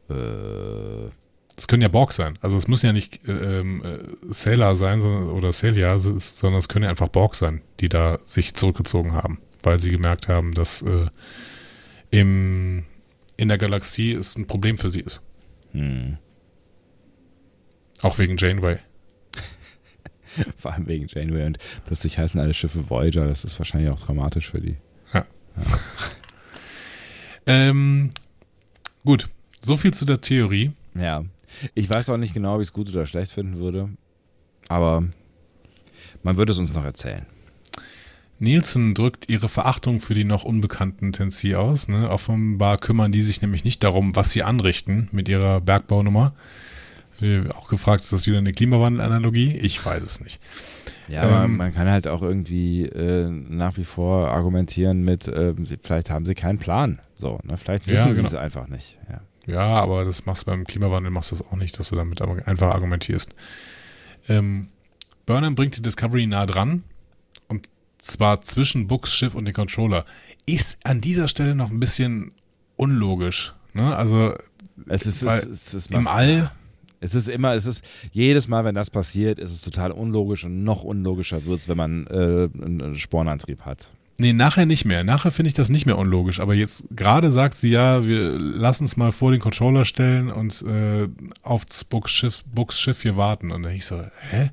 Äh, Es können ja Borg sein. Also es müssen ja nicht äh, ähm, äh, Sailor sein sondern, oder Celia, sondern es können ja einfach Borg sein, die da sich zurückgezogen haben, weil sie gemerkt haben, dass äh, im, in der Galaxie es ein Problem für sie ist. hm. Auch wegen Janeway. Vor allem wegen Janeway und plötzlich heißen alle Schiffe Voyager. Das ist wahrscheinlich auch dramatisch für die. Ähm, gut, so viel zu der Theorie. Ja. Ich weiß auch nicht genau, ob ich es gut oder schlecht finden würde. Aber man würde es uns noch erzählen. Nielsen drückt ihre Verachtung für die noch unbekannten Tensi aus. Ne? Offenbar kümmern die sich nämlich nicht darum, was sie anrichten mit ihrer Bergbaunummer. Äh, Auch gefragt, ist das wieder eine Klimawandelanalogie? Ich weiß es nicht. Ja, aber Ähm, man kann halt auch irgendwie äh, nach wie vor argumentieren mit, äh, sie- vielleicht haben sie keinen Plan. So, ne? Vielleicht Ja, wissen sie genau. es einfach nicht. Ja. Ja, aber das machst du beim Klimawandel machst du das auch nicht, dass du damit einfach argumentierst. Ähm, Burnham bringt die Discovery nah dran und zwar zwischen Books Schiff und den Controller. Ist an dieser Stelle noch ein bisschen unlogisch. Ne? Also Es ist, es, es ist im All Es ist immer, es ist jedes Mal, wenn das passiert, ist es total unlogisch und noch unlogischer wird es, wenn man äh, einen Spornantrieb hat. Nee, nachher nicht mehr. Nachher finde ich das nicht mehr unlogisch. Aber jetzt gerade sagt sie ja, wir lassen es mal vor den Controller stellen und äh, aufs Books Schiff, Books Schiff hier warten. Und dann ich so, hä?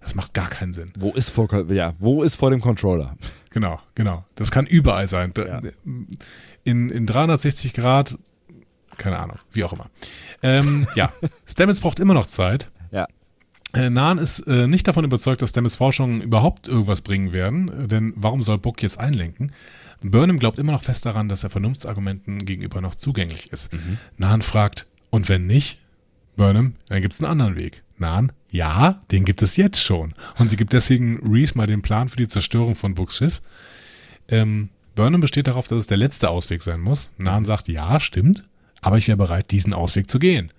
Das macht gar keinen Sinn. Wo ist vor, ja, wo ist vor dem Controller? Genau, genau. Das kann überall sein. Ja. In, in 360 Grad, keine Ahnung, wie auch immer. Ähm, ja, Stamets braucht immer noch Zeit. Ja. Äh, Nahn ist äh, nicht davon überzeugt, dass Stamets Forschungen überhaupt irgendwas bringen werden, äh, denn warum soll Book jetzt einlenken? Burnham glaubt immer noch fest daran, dass er Vernunftsargumenten gegenüber noch zugänglich ist. Mhm. Nahn fragt, und wenn nicht? Burnham, dann gibt es einen anderen Weg. Nahn, ja, den gibt es jetzt schon. Und sie gibt deswegen Reese mal den Plan für die Zerstörung von Books Schiff. Ähm, Burnham besteht darauf, dass es der letzte Ausweg sein muss. Nahn sagt, ja, stimmt, aber ich wäre bereit, diesen Ausweg zu gehen.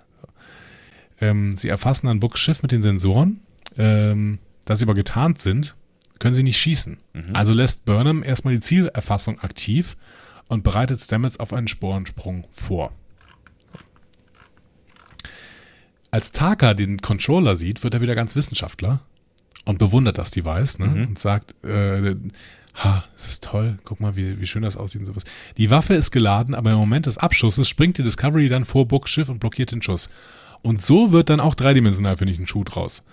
Ähm, sie erfassen dann Books Schiff mit den Sensoren. Ähm, da sie aber getarnt sind, können sie nicht schießen. Mhm. Also lässt Burnham erstmal die Zielerfassung aktiv und bereitet Stamets auf einen Sporensprung vor. Als Taka den Controller sieht, wird er wieder ganz Wissenschaftler und bewundert das Device ne? Mhm. und sagt, äh, ha, das ist toll, guck mal, wie, wie schön das aussieht und sowas. Die Waffe ist geladen, aber im Moment des Abschusses springt die Discovery dann vor Books Schiff und blockiert den Schuss. Und so wird dann auch dreidimensional, finde ich, ein Shoot raus.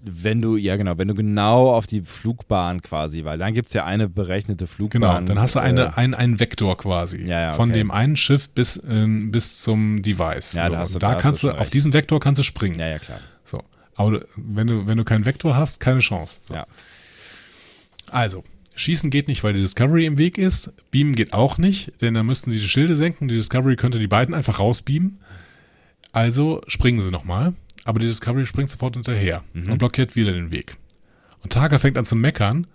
Wenn du, ja genau, wenn du genau auf die Flugbahn quasi, weil dann gibt es ja eine berechnete Flugbahn. Genau, dann hast du eine, äh, einen, einen Vektor quasi. Ja, ja, okay. Von dem einen Schiff bis, äh, bis zum Device. Ja, so. da, hast du, da, da kannst du, auf diesen Vektor kannst du springen. Ja, ja, klar. So. Aber wenn du, wenn du keinen Vektor hast, keine Chance. So. Ja. Also, Schießen geht nicht, weil die Discovery im Weg ist. Beamen geht auch nicht, denn dann müssten sie die Schilde senken. Die Discovery könnte die beiden einfach rausbeamen. Also springen sie nochmal, aber die Discovery springt sofort hinterher mhm. und blockiert wieder den Weg. Und Targa fängt an zu meckern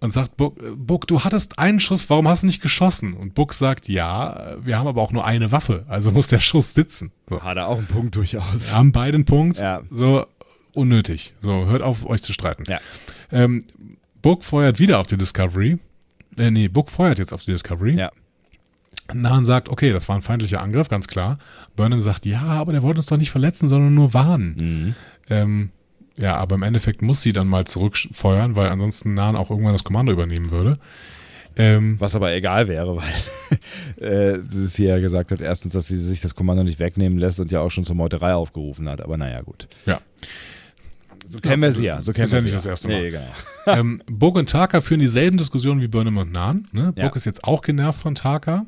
und sagt, Buck, Buck, du hattest einen Schuss, warum hast du nicht geschossen? Und Buck sagt, ja, wir haben aber auch nur eine Waffe, also muss der Schuss sitzen. So. Hat er auch einen Punkt durchaus. Wir haben beide einen Punkt, ja. so unnötig. So, hört auf, euch zu streiten. Ja. Ähm, Buck feuert wieder auf die Discovery. Äh, nee, Buck feuert jetzt auf die Discovery. Ja. Nahan sagt, okay, das war ein feindlicher Angriff, ganz klar. Burnham sagt, ja, aber der wollte uns doch nicht verletzen, sondern nur warnen. Mhm. Ähm, ja, aber im Endeffekt muss sie dann mal zurückfeuern, weil ansonsten Nahan auch irgendwann das Kommando übernehmen würde. Ähm, Was aber egal wäre, weil äh, sie ja gesagt hat, erstens, dass sie sich das Kommando nicht wegnehmen lässt und ja auch schon zur Meuterei aufgerufen hat. Aber naja, gut. Ja. So kennen wir sie ja. So kennen ist wir ja sie nicht das erste Mal. Nee, ähm, Bog und Taka führen dieselben Diskussionen wie Burnham und Nahan. Ne? Bog Ja. ist jetzt auch genervt von Taka.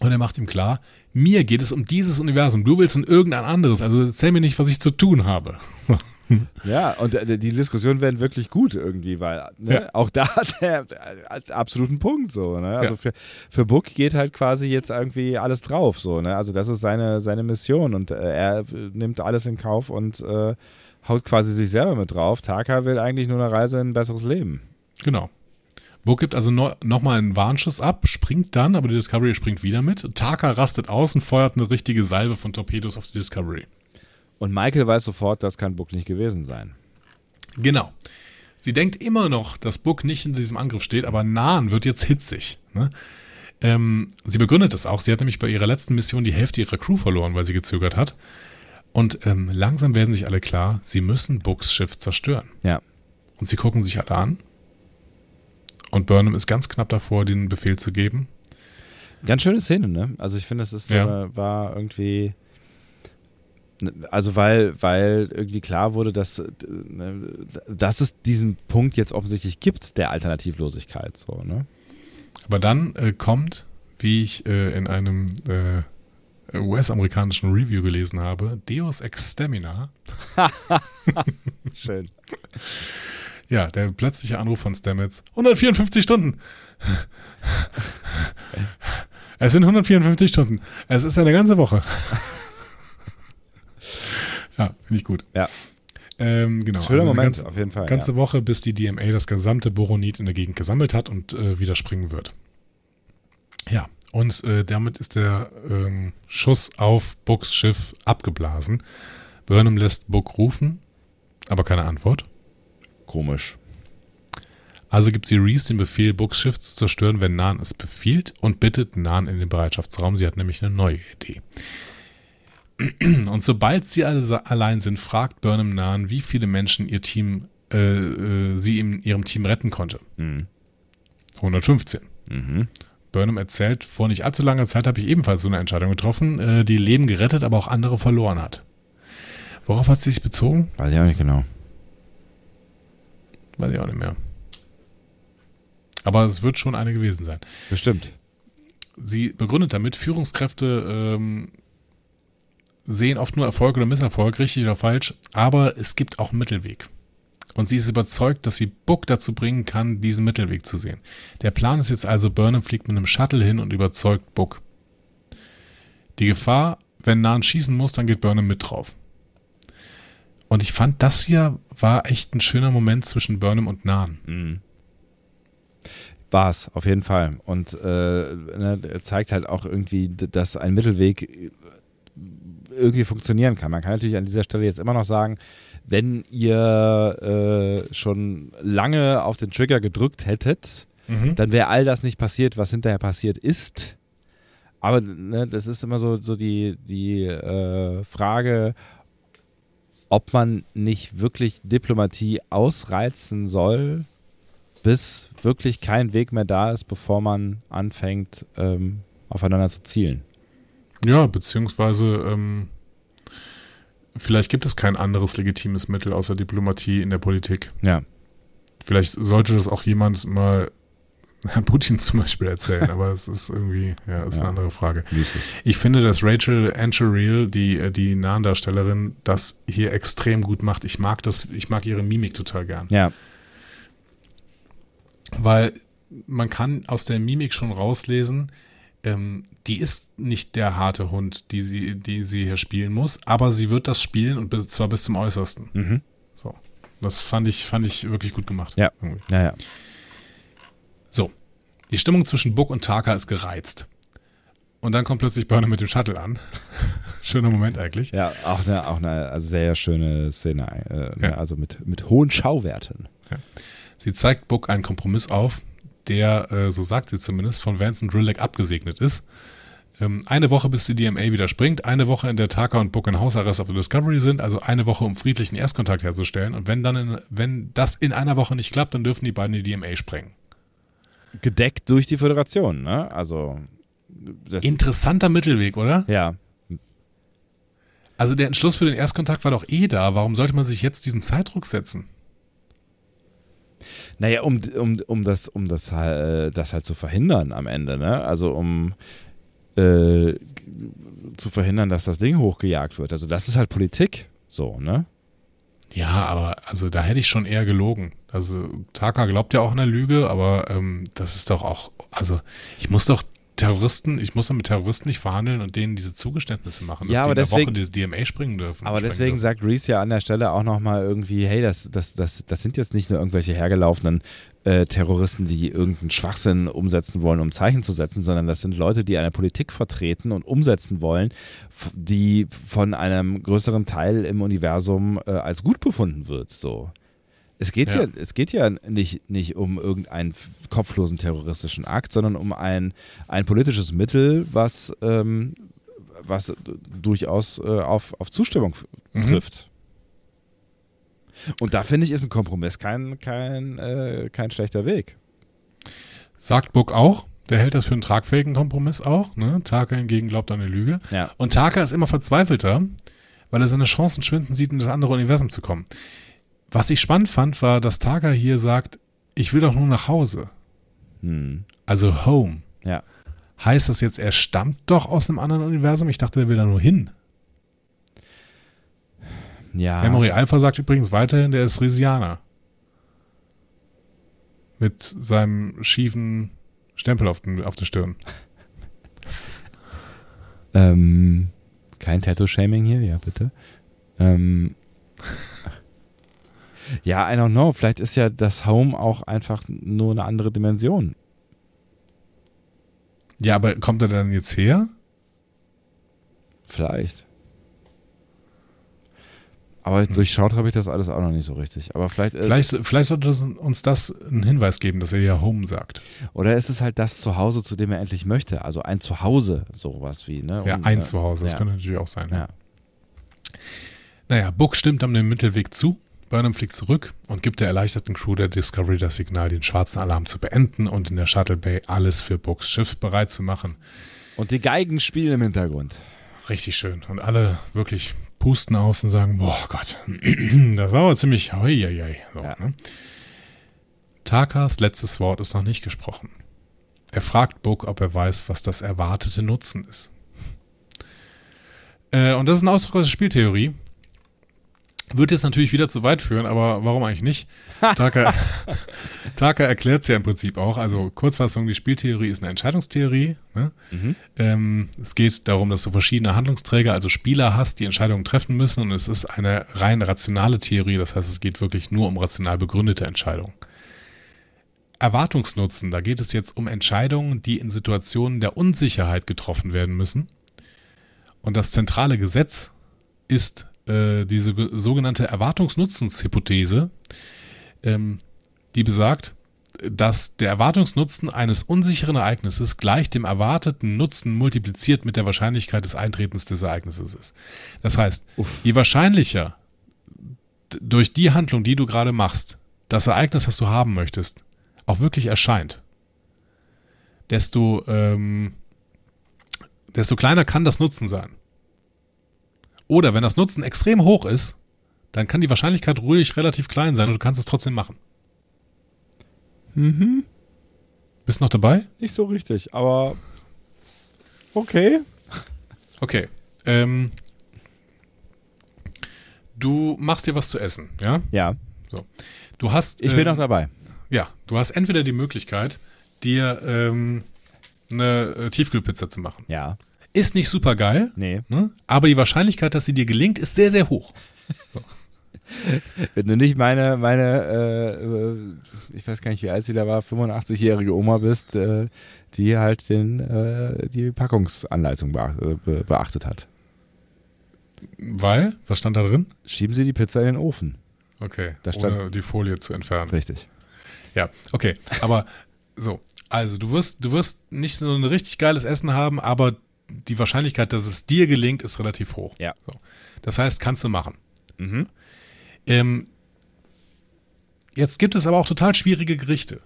Und er macht ihm klar, mir geht es um dieses Universum. Du willst in irgendein anderes. Also erzähl mir nicht, was ich zu tun habe. Ja, und äh, die Diskussionen werden wirklich gut irgendwie, weil ne, Ja. auch da hat er absoluten Punkt so. Ne? Also Ja. für, für Book geht halt quasi jetzt irgendwie alles drauf so. Ne? Also das ist seine, seine Mission und äh, er nimmt alles in Kauf und äh, haut quasi sich selber mit drauf. Taka will eigentlich nur eine Reise in ein besseres Leben. Genau. Burg gibt also no, nochmal einen Warnschuss ab, springt dann, aber die Discovery springt wieder mit. Taka rastet aus und feuert eine richtige Salve von Torpedos auf die Discovery. Und Michael weiß sofort, das kann Book nicht gewesen sein. Genau. Sie denkt immer noch, dass Book nicht in diesem Angriff steht, aber Nahen wird jetzt hitzig. Ne? Ähm, sie begründet es auch. Sie hat nämlich bei ihrer letzten Mission die Hälfte ihrer Crew verloren, weil sie gezögert hat. Und ähm, langsam werden sich alle klar, sie müssen Books Schiff zerstören. Ja. Und sie gucken sich alle an. Und Burnham ist ganz knapp davor, den Befehl zu geben. Ganz schöne Szene, ne? Also ich finde, es ist Ja. äh, war irgendwie also weil weil irgendwie klar wurde, dass äh, ne, dass es diesen Punkt jetzt offensichtlich gibt der Alternativlosigkeit so, ne? Aber dann äh, kommt, wie ich äh, in einem äh, US-amerikanischen Review gelesen habe, Deus Ex Stamina. Schön. Ja, der plötzliche Anruf von Stamets. 154 Stunden. Es sind 154 Stunden. Es ist eine ganze Woche. ja, finde ich gut. Ja. Ähm, genau. Schöner also Moment, ganze, auf jeden Fall. ganze ja. Woche, bis die DMA das gesamte Boronit in der Gegend gesammelt hat und äh, wieder springen wird. Ja, und äh, damit ist der ähm, Schuss auf Books Schiff abgeblasen. Burnham lässt Book rufen, aber keine Antwort. Komisch. Also gibt sie Reese den Befehl, Books Schiff zu zerstören, wenn Nan es befiehlt und bittet Nan in den Bereitschaftsraum. Sie hat nämlich eine neue Idee. Und sobald sie alle allein sind, fragt Burnham Nan, wie viele Menschen ihr Team, äh, äh, sie in ihrem Team retten konnte. Mhm. 115. Mhm. Burnham erzählt, vor nicht allzu langer Zeit habe ich ebenfalls so eine Entscheidung getroffen, äh, die Leben gerettet, aber auch andere verloren hat. Worauf hat sie sich bezogen? Weiß ich auch nicht genau. Weiß ich auch nicht mehr. Aber es wird schon eine gewesen sein. Bestimmt. Sie begründet damit, Führungskräfte ähm, sehen oft nur Erfolg oder Misserfolg, richtig oder falsch, aber es gibt auch einen Mittelweg. Und sie ist überzeugt, dass sie Book dazu bringen kann, diesen Mittelweg zu sehen. Der Plan ist jetzt also, Burnham fliegt mit einem Shuttle hin und überzeugt Book. Die Gefahr, wenn Nan schießen muss, dann geht Burnham mit drauf. Und ich fand, das hier war echt ein schöner Moment zwischen Burnham und Nan. Mhm. War es, auf jeden Fall. Und äh, ne, zeigt halt auch irgendwie, dass ein Mittelweg irgendwie funktionieren kann. Man kann natürlich an dieser Stelle jetzt immer noch sagen, wenn ihr äh, schon lange auf den Trigger gedrückt hättet, mhm. dann wäre all das nicht passiert, was hinterher passiert ist. Aber ne, das ist immer so, so die, die äh, Frage, ob man nicht wirklich Diplomatie ausreizen soll, bis wirklich kein Weg mehr da ist, bevor man anfängt, ähm, aufeinander zu zielen. Ja, beziehungsweise ähm, vielleicht gibt es kein anderes legitimes Mittel außer Diplomatie in der Politik. Ja. Vielleicht sollte das auch jemand mal Herrn Putin zum Beispiel erzählen, aber es ist irgendwie, ja, ist ja. eine andere Frage. Ich finde, dass Rachel Ancheril, die, die Nahendarstellerin, das hier extrem gut macht. Ich mag das, ich mag ihre Mimik total gern. Ja. Weil man kann aus der Mimik schon rauslesen, ähm, die ist nicht der harte Hund, die sie, die sie hier spielen muss, aber sie wird das spielen und zwar bis zum Äußersten. Mhm. So. Das fand ich, fand ich wirklich gut gemacht. Ja. Irgendwie. Ja, ja. Die Stimmung zwischen Book und Taka ist gereizt. Und dann kommt plötzlich Burner mit dem Shuttle an. Schöner Moment eigentlich. Ja, auch eine, auch eine sehr schöne Szene. Äh, ja. Also mit, mit hohen Schauwerten. Ja. Sie zeigt Book einen Kompromiss auf, der, äh, so sagt sie zumindest, von Vance und Drillick abgesegnet ist. Ähm, eine Woche, bis die DMA wieder springt, eine Woche, in der Taka und Book in Hausarrest auf der Discovery sind, also eine Woche, um friedlichen Erstkontakt herzustellen. Und wenn dann, in, wenn das in einer Woche nicht klappt, dann dürfen die beiden die DMA sprengen. Gedeckt durch die Föderation, ne? Also. Interessanter Mittelweg, oder? Ja. Also der Entschluss für den Erstkontakt war doch eh da. Warum sollte man sich jetzt diesen Zeitdruck setzen? Naja, um, um, um, das, um das, äh, das halt zu verhindern am Ende, ne? Also um äh, zu verhindern, dass das Ding hochgejagt wird. Also das ist halt Politik, so, ne? Ja, aber also da hätte ich schon eher gelogen. Also Taka glaubt ja auch an der Lüge, aber ähm, das ist doch auch, also ich muss doch Terroristen, ich muss doch mit Terroristen nicht verhandeln und denen diese Zugeständnisse machen, dass ja, aber die in deswegen, der Woche die DMA springen dürfen. Aber deswegen dürfen. sagt Reese ja an der Stelle auch nochmal irgendwie, hey, das, das, das, das sind jetzt nicht nur irgendwelche hergelaufenen äh, Terroristen, die irgendeinen Schwachsinn umsetzen wollen, um Zeichen zu setzen, sondern das sind Leute, die eine Politik vertreten und umsetzen wollen, die von einem größeren Teil im Universum äh, als gut befunden wird. So. Es geht ja, ja es geht ja nicht, nicht um irgendeinen kopflosen terroristischen Akt, sondern um ein, ein politisches Mittel, was, ähm, was durchaus äh, auf, auf Zustimmung mhm. trifft. Und da finde ich, ist ein Kompromiss kein, kein, äh, kein schlechter Weg. Sagt Book auch. Der hält das für einen tragfähigen Kompromiss auch. Ne? Taka hingegen glaubt an eine Lüge. Ja. Und Taka ist immer verzweifelter, weil er seine Chancen schwinden sieht, in das andere Universum zu kommen. Was ich spannend fand, war, dass Taka hier sagt, ich will doch nur nach Hause. Hm. Also home. Ja. Heißt das jetzt, er stammt doch aus einem anderen Universum? Ich dachte, er will da nur hin. Ja. Memory Alpha sagt übrigens weiterhin, der ist Risianer. Mit seinem schiefen Stempel auf, den, auf der Stirn. ähm, kein Tattoo-Shaming hier, ja, bitte. Ähm, ja, I don't know. Vielleicht ist ja das Home auch einfach nur eine andere Dimension. Ja, aber kommt er dann jetzt her? Vielleicht. Aber durchschaut habe ich das alles auch noch nicht so richtig. Aber vielleicht, äh, vielleicht, vielleicht sollte das uns das einen Hinweis geben, dass er ja Home sagt. Oder ist es halt das Zuhause, zu dem er endlich möchte? Also ein Zuhause, sowas wie, ne? Ja, Und, ein äh, Zuhause, das ja. könnte natürlich auch sein. Ja. Naja, Book stimmt am Mittelweg zu. Burnham fliegt zurück und gibt der erleichterten Crew der Discovery das Signal, den schwarzen Alarm zu beenden und in der Shuttle Bay alles für Books Schiff bereit zu machen. Und die Geigen spielen im Hintergrund. Richtig schön. Und alle wirklich pusten aus und sagen, boah Gott, das war aber ziemlich hoi. So, ja. ne? Takas letztes Wort ist noch nicht gesprochen. Er fragt Book, ob er weiß, was das erwartete Nutzen ist. Äh, und das ist ein Ausdruck aus der Spieltheorie. Wird jetzt natürlich wieder zu weit führen, aber warum eigentlich nicht? Taka, Taka erklärt es ja im Prinzip auch. Also Kurzfassung, die Spieltheorie ist eine Entscheidungstheorie. Ne? Ähm, es geht darum, dass du verschiedene Handlungsträger, also Spieler hast, die Entscheidungen treffen müssen und es ist eine rein rationale Theorie. Das heißt, es geht wirklich nur um rational begründete Entscheidungen. Erwartungsnutzen, da geht es jetzt um Entscheidungen, die in Situationen der Unsicherheit getroffen werden müssen. Und das zentrale Gesetz ist äh, diese ge- sogenannte Erwartungsnutzenshypothese, ähm, die besagt, dass der Erwartungsnutzen eines unsicheren Ereignisses gleich dem erwarteten Nutzen multipliziert mit der Wahrscheinlichkeit des Eintretens des Ereignisses ist. Das heißt, je wahrscheinlicher durch die Handlung, die du gerade machst, das Ereignis, was du haben möchtest, auch wirklich erscheint, desto, ähm, desto kleiner kann das Nutzen sein. Oder wenn das Nutzen extrem hoch ist, dann kann die Wahrscheinlichkeit ruhig relativ klein sein und du kannst es trotzdem machen. Mhm. Bist du noch dabei? Nicht so richtig, aber okay. Okay. Ähm, du machst dir was zu essen, ja? Ja, So. Du hast. ich bin ähm, noch dabei. Ja, du hast entweder die Möglichkeit, dir ähm, eine äh, Tiefkühlpizza zu machen. Ja, Ist nicht super geil, nee. ne? aber die Wahrscheinlichkeit, dass sie dir gelingt, ist sehr, sehr hoch. Wenn du nicht meine, meine äh, ich weiß gar nicht, wie alt sie da war, 85-jährige Oma bist, äh, die halt den, äh, die Packungsanleitung äh, be- beachtet hat. Weil, was stand da drin? Schieben Sie die Pizza in den Ofen. Okay, Da stand- ohne die Folie zu entfernen. Richtig. Ja, okay, aber so, also du wirst, du wirst nicht so ein richtig geiles Essen haben, aber die Wahrscheinlichkeit, dass es dir gelingt, ist relativ hoch. Ja. So. Das heißt, kannst du machen. Mhm. Ähm, jetzt gibt es aber auch total schwierige Gerichte.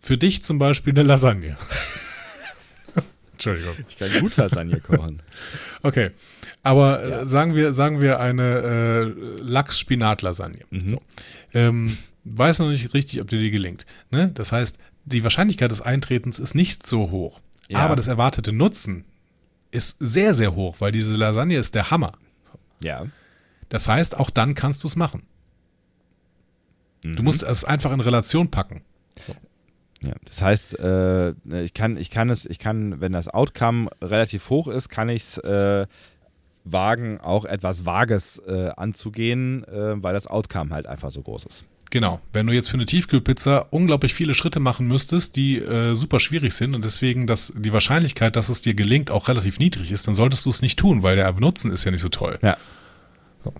Für dich zum Beispiel eine Lasagne. Entschuldigung. Ich kann gut Lasagne kochen. Okay. Aber Ja. äh, sagen wir, sagen wir eine äh, Lachs-Spinat-Lasagne. Mhm. So. Ähm, weiß noch nicht richtig, ob dir die gelingt. Ne? Das heißt, die Wahrscheinlichkeit des Eintretens ist nicht so hoch. Ja. Aber das erwartete Nutzen ist sehr, sehr hoch, weil diese Lasagne ist der Hammer. Ja. Das heißt, auch dann kannst du es machen. Mhm. Du musst es einfach in Relation packen. Ja, das heißt, äh, ich kann, ich kann es, ich kann, wenn das Outcome relativ hoch ist, kann ich es äh, wagen, auch etwas Vages äh, anzugehen, äh, weil das Outcome halt einfach so groß ist. Genau. Wenn du jetzt für eine Tiefkühlpizza unglaublich viele Schritte machen müsstest, die äh, super schwierig sind und deswegen dass die Wahrscheinlichkeit, dass es dir gelingt, auch relativ niedrig ist, dann solltest du es nicht tun, weil der Nutzen ist ja nicht so toll. Ja. So.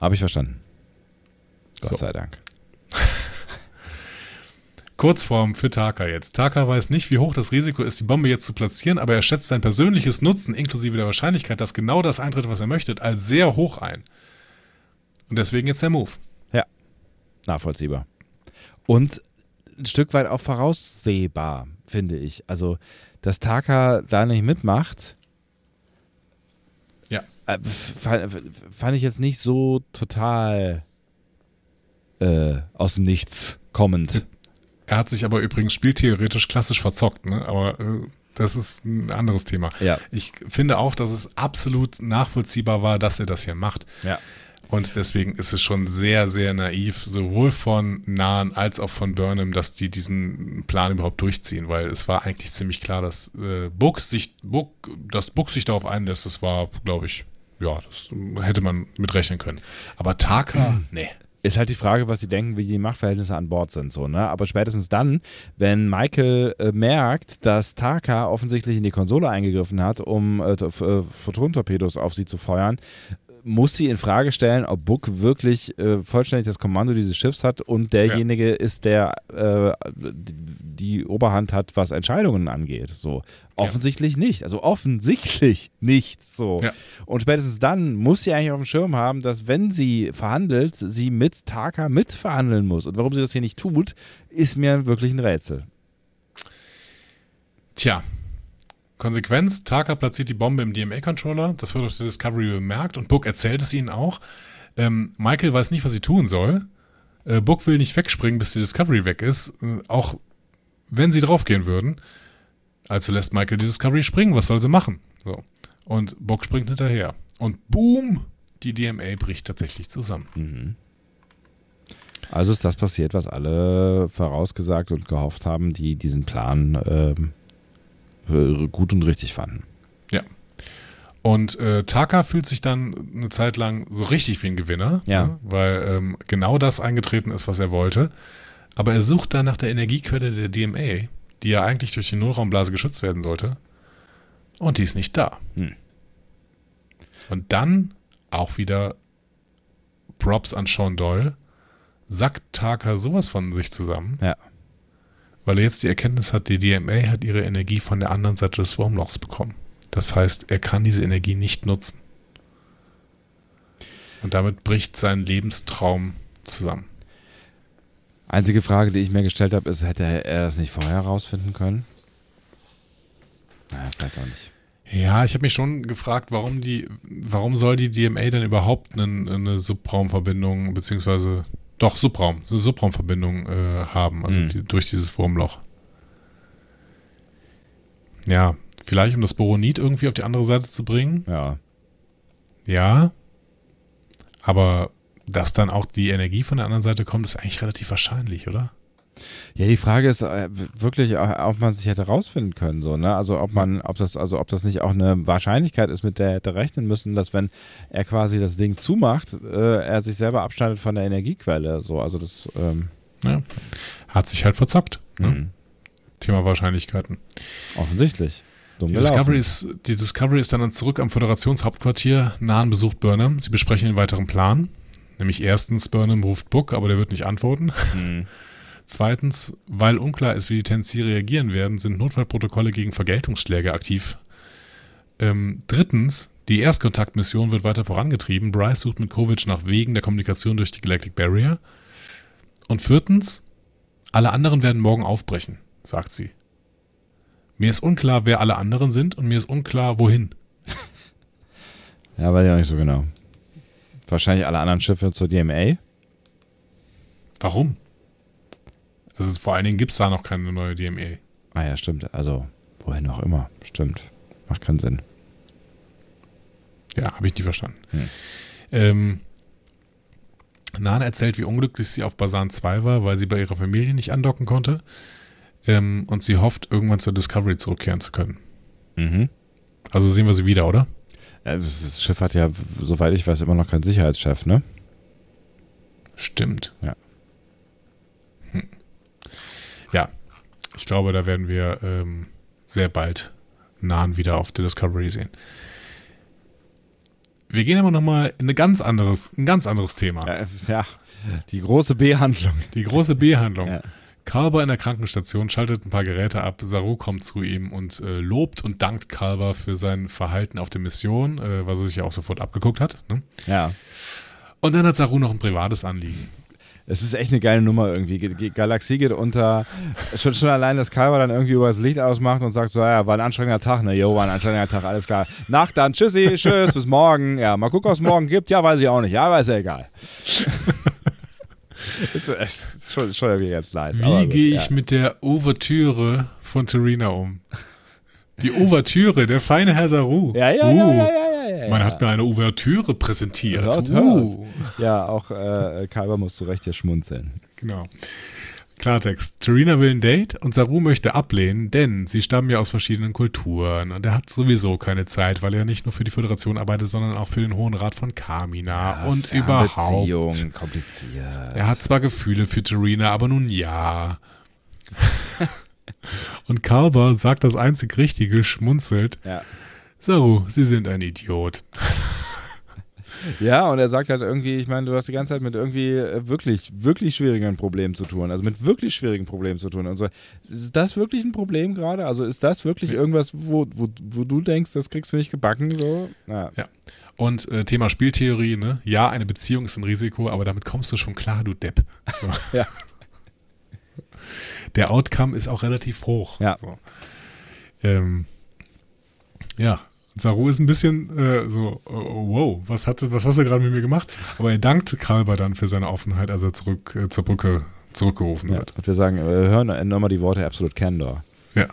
Habe ich verstanden. Gott So. sei Dank. Kurzform für Taka jetzt. Taka weiß nicht, wie hoch das Risiko ist, die Bombe jetzt zu platzieren, aber er schätzt sein persönliches Nutzen inklusive der Wahrscheinlichkeit, dass genau das eintritt, was er möchte, als sehr hoch ein. Und deswegen jetzt der Move. Nachvollziehbar. Und ein Stück weit auch voraussehbar, finde ich. Also, dass Taka da nicht mitmacht, Ja. äh, fand, fand ich jetzt nicht so total äh, aus dem Nichts kommend. Er hat sich aber übrigens spieltheoretisch klassisch verzockt, ne? aber äh, das ist ein anderes Thema. Ja. Ich finde auch, dass es absolut nachvollziehbar war, dass er das hier macht. Ja. Und deswegen ist es schon sehr, sehr naiv, sowohl von Nahen als auch von Burnham, dass die diesen Plan überhaupt durchziehen, weil es war eigentlich ziemlich klar, dass äh, Book sich, Book, dass Book sich darauf einlässt, das war, glaube ich, ja, das hätte man mit rechnen können. Aber Taka, nee. Ist halt die Frage, was sie denken, wie die Machtverhältnisse an Bord sind. So, ne? Aber spätestens dann, wenn Michael äh, merkt, dass Taka offensichtlich in die Konsole eingegriffen hat, um äh, äh, Photontorpedos auf sie zu feuern, muss sie in Frage stellen, ob Book wirklich äh, vollständig das Kommando dieses Schiffs hat und derjenige ist, der äh, die Oberhand hat, was Entscheidungen angeht. So. Offensichtlich nicht. Also offensichtlich nicht so. Ja. Und spätestens dann muss sie eigentlich auf dem Schirm haben, dass wenn sie verhandelt, sie mit Taka mitverhandeln muss. Und warum sie das hier nicht tut, ist mir wirklich ein Rätsel. Tja. Konsequenz, Taka platziert die Bombe im DMA-Controller, das wird auf der Discovery bemerkt und Book erzählt es ihnen auch. Ähm, Michael weiß nicht, was sie tun soll. Äh, Book will nicht wegspringen, bis die Discovery weg ist, äh, auch wenn sie draufgehen würden. Also lässt Michael die Discovery springen, was soll sie machen? So. Und Bock springt hinterher. Und boom, die DMA bricht tatsächlich zusammen. Also ist das passiert, was alle vorausgesagt und gehofft haben, die diesen Plan ähm, äh, gut und richtig fanden. Ja. Und äh, Taka fühlt sich dann eine Zeit lang so richtig wie ein Gewinner, Ja. ne? weil ähm, genau das eingetreten ist, was er wollte. Aber er sucht dann nach der Energiequelle der DMA, die ja eigentlich durch die Nullraumblase geschützt werden sollte. Und die ist nicht da. Hm. Und dann auch wieder Props an Sean Doyle, sackt Taka sowas von sich zusammen, Ja. Weil er jetzt die Erkenntnis hat, die DMA hat ihre Energie von der anderen Seite des Wurmlochs bekommen. Das heißt, er kann diese Energie nicht nutzen. Und damit bricht sein Lebenstraum zusammen. Einzige Frage, die ich mir gestellt habe, ist, hätte er das nicht vorher herausfinden können? Naja, vielleicht auch nicht. Ja, ich habe mich schon gefragt, warum die, warum soll die DMA denn überhaupt eine, eine Subraumverbindung, beziehungsweise doch Subraum, eine Subraumverbindung äh, haben, also Mhm. die, durch dieses Wurmloch. Ja, vielleicht um das Boronit irgendwie auf die andere Seite zu bringen. Ja. Ja. Aber dass dann auch die Energie von der anderen Seite kommt, ist eigentlich relativ wahrscheinlich, oder? Ja, die Frage ist äh, wirklich, äh, ob man sich hätte rausfinden können, so, ne? Also ob man, ob das, also ob das nicht auch eine Wahrscheinlichkeit ist, mit der er hätte rechnen müssen, dass wenn er quasi das Ding zumacht, äh, er sich selber abschneidet von der Energiequelle. So, also das ähm, Ja. Hat sich halt verzockt. Ne? mh, Thema Wahrscheinlichkeiten. offensichtlich. Die. Discovery, ist, die Discovery ist dann zurück am Föderationshauptquartier. Nahen besucht Burnham. Sie besprechen den weiteren Plan. Nämlich erstens, Burnham ruft Book, aber der wird nicht antworten. Mhm. Zweitens, weil unklar ist, wie die Tensi reagieren werden, sind Notfallprotokolle gegen Vergeltungsschläge aktiv. Ähm, drittens, die Erstkontaktmission wird weiter vorangetrieben. Bryce sucht mit Kovic nach Wegen der Kommunikation durch die Galactic Barrier. Und viertens, alle anderen werden morgen aufbrechen, sagt sie. Mir ist unklar, wer alle anderen sind und mir ist unklar, wohin. Ja, weiß ich auch nicht so genau. Wahrscheinlich alle anderen Schiffe zur DMA. Warum? Also vor allen Dingen gibt es da noch keine neue DMA. Ah ja, stimmt. Also, wohin auch immer. Stimmt. Macht keinen Sinn. Ja, habe ich nie verstanden. Hm. Ähm, Nan erzählt, wie unglücklich sie auf Basan 2 war, weil sie bei ihrer Familie nicht andocken konnte. Ähm, und sie hofft, irgendwann zur Discovery zurückkehren zu können. Mhm. Also sehen wir sie wieder, oder? Ja, das das Schiff hat ja, soweit ich weiß, immer noch keinen Sicherheitschef, ne? Stimmt. Ja. Hm. Ja, ich glaube, da werden wir ähm, sehr bald Nan wieder auf der Discovery sehen. Wir gehen aber nochmal in eine ganz anderes, ein ganz anderes Thema. Ja, ja die große B-Handlung. Die große B-Handlung. Ja. Kalber in der Krankenstation schaltet ein paar Geräte ab. Saru kommt zu ihm und äh, lobt und dankt Kalber für sein Verhalten auf der Mission, äh, was er sich ja auch sofort abgeguckt hat. Ne? Ja. Und dann hat Saru noch ein privates Anliegen. Es ist echt eine geile Nummer irgendwie. Ge- Ge- Galaxie geht unter. Schon, schon allein, dass Kalber dann irgendwie über das Licht ausmacht und sagt so, ja, war ein anstrengender Tag, ne? Jo, war ein anstrengender Tag, alles klar. Nacht dann, tschüssi, tschüss, bis morgen. Ja, mal gucken, was es morgen gibt. Ja, weiß ich auch nicht. Ja, aber ist ja egal. ist echt schon, schon irgendwie ganz nice. Wie gehe ja. ich mit der Ouvertüre von Terina um? Die Ouvertüre, der feine Herr Saru. Ja, ja, Uh, ja, ja, ja, ja, ja. Man hat mir eine Ouvertüre präsentiert. Hört, Uh. Ja, auch äh, Kalber muss zu Recht hier schmunzeln. Genau. Klartext. Terina will ein Date und Saru möchte ablehnen, denn sie stammen ja aus verschiedenen Kulturen und er hat sowieso keine Zeit, weil er nicht nur für die Föderation arbeitet, sondern auch für den Hohen Rat von Kamina und überhaupt. Kompliziert. Er hat zwar Gefühle für Terina, aber nun ja. und Kalber sagt das einzig Richtige, schmunzelt. Ja. Saru, Sie sind ein Idiot. Ja, und er sagt halt irgendwie, ich meine, du hast die ganze Zeit mit irgendwie äh, wirklich, wirklich schwierigen Problemen zu tun. Also mit wirklich schwierigen Problemen zu tun. Und so, ist das wirklich ein Problem gerade? Also ist das wirklich irgendwas, wo, wo, wo du denkst, das kriegst du nicht gebacken? So? Ja. Ja. Und äh, Thema Spieltheorie, ne? Ja, eine Beziehung ist ein Risiko, aber damit kommst du schon klar, du Depp. So. Ja. Der Outcome ist auch relativ hoch. Ja. So. Ähm, ja, Saru ist ein bisschen äh, so, oh, wow, was, hatte, was hast du gerade mit mir gemacht? Aber er dankt Kalber dann für seine Offenheit, als er zurück äh, zur Brücke zurückgerufen ja. wird. Und wir sagen, wir hören nochmal die Worte Absolute Candor. Ja.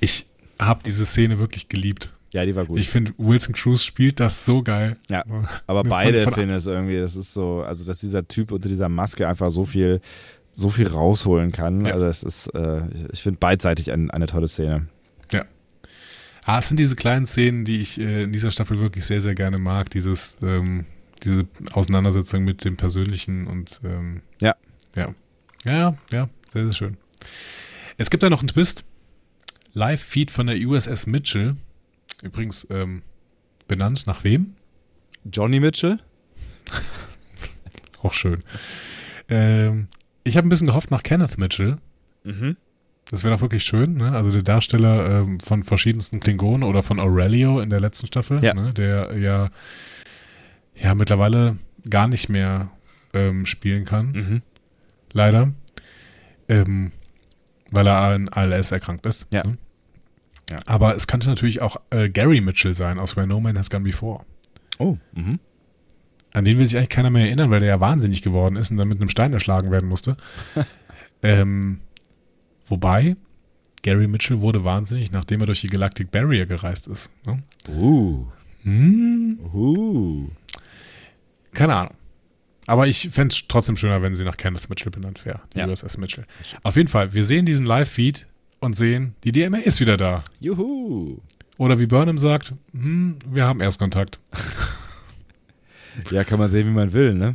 Ich habe diese Szene wirklich geliebt. Ja, die war gut. Ich finde, Wilson Cruz spielt das so geil. Ja, aber beide finden es irgendwie, das ist so, also dass dieser Typ unter dieser Maske einfach so viel, so viel rausholen kann. Ja. Also es ist, äh, ich finde beidseitig ein, eine tolle Szene. Ah, es sind diese kleinen Szenen, die ich äh, in dieser Staffel wirklich sehr, sehr gerne mag. Dieses, ähm, diese Auseinandersetzung mit dem Persönlichen und ähm, Ja. Ja. Ja, ja, sehr, sehr schön. Es gibt da noch einen Twist. Live-Feed von der USS Mitchell. Übrigens ähm, benannt nach wem? Johnny Mitchell? Auch schön. Ähm, ich habe ein bisschen gehofft nach Kenneth Mitchell. Mhm. Das wäre doch wirklich schön, ne? Also der Darsteller ähm, von verschiedensten Klingonen oder von Aurelio in der letzten Staffel, Ja. ne? der ja, ja mittlerweile gar nicht mehr ähm, spielen kann, Mhm. leider. Ähm, weil er an ALS erkrankt ist. Ja. Ne? Ja. Aber es könnte natürlich auch äh, Gary Mitchell sein aus Where No Man Has Gone Before. Oh, mhm. An den will sich eigentlich keiner mehr erinnern, weil der ja wahnsinnig geworden ist und dann mit einem Stein erschlagen werden musste. ähm, wobei, Gary Mitchell wurde wahnsinnig, nachdem er durch die Galactic Barrier gereist ist. Ne? Uh. Hm, Uh. keine Ahnung. Aber ich fände es trotzdem schöner, wenn sie nach Kenneth Mitchell benannt wäre, die Ja. USS Mitchell. Auf jeden Fall, wir sehen diesen Live-Feed und sehen, die DMA ist wieder da. Juhu. Oder wie Burnham sagt, hm, wir haben Erstkontakt. Ja, kann man sehen, wie man will, ne?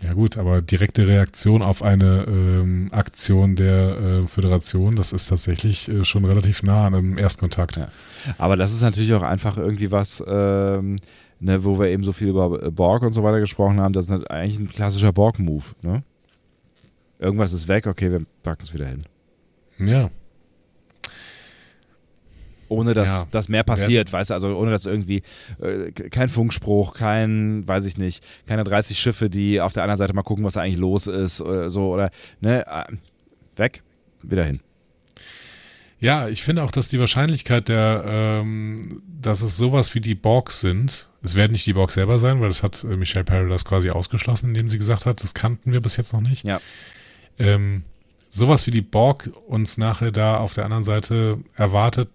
Ja gut, aber direkte Reaktion auf eine ähm, Aktion der äh, Föderation, das ist tatsächlich äh, schon relativ nah an einem Erstkontakt. Ja. Aber das ist natürlich auch einfach irgendwie was, ähm, ne, wo wir eben so viel über Borg und so weiter gesprochen haben. Das ist halt eigentlich ein klassischer Borg-Move, ne? Irgendwas ist weg, okay, wir packen es wieder hin. Ja. Ohne dass, Ja. dass mehr passiert, weißt du, also ohne dass irgendwie äh, kein Funkspruch, kein, weiß ich nicht, keine 30 Schiffe, die auf der anderen Seite mal gucken, was da eigentlich los ist, oder so, oder, ne, äh, weg, wieder hin. Ja, ich finde auch, dass die Wahrscheinlichkeit der, ähm, dass es sowas wie die Borg sind, es werden nicht die Borg selber sein, weil das hat äh, Michelle Paradise quasi ausgeschlossen, indem sie gesagt hat, das kannten wir bis jetzt noch nicht. Ja. Ähm, sowas wie die Borg uns nachher da auf der anderen Seite erwartet,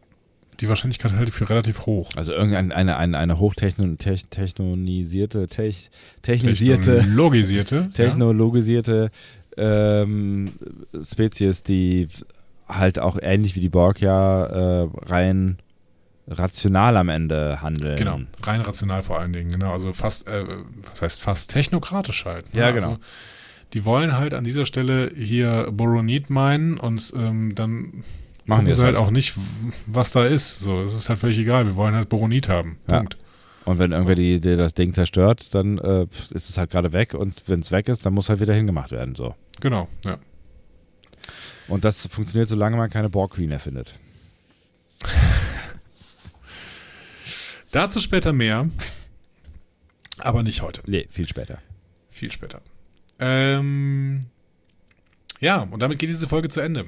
die Wahrscheinlichkeit halte ich für relativ hoch. Also irgendeine eine, eine, eine hochtechnonisierte, tech, technisierte, Technologisierte. technologisierte ähm, Spezies, die halt auch ähnlich wie die Borg ja äh, rein rational am Ende handeln. Genau, rein rational vor allen Dingen, genau. Also fast, äh, was heißt fast technokratisch halt. ne? Ja, genau. Also, die wollen halt an dieser Stelle hier Boronit meinen und ähm, dann Machen wir halt halt. auch nicht, was da ist. So, es ist halt völlig egal. Wir wollen halt Boronit haben. Ja. Punkt. Und wenn irgendwer die, die das Ding zerstört, dann äh, ist es halt gerade weg und wenn es weg ist, dann muss halt wieder hingemacht werden. So. Genau, ja. Und das funktioniert, solange man keine Borg Queen erfindet. Dazu später mehr, aber nicht heute. Nee, viel später. Viel später. Ähm, ja, und damit geht diese Folge zu Ende.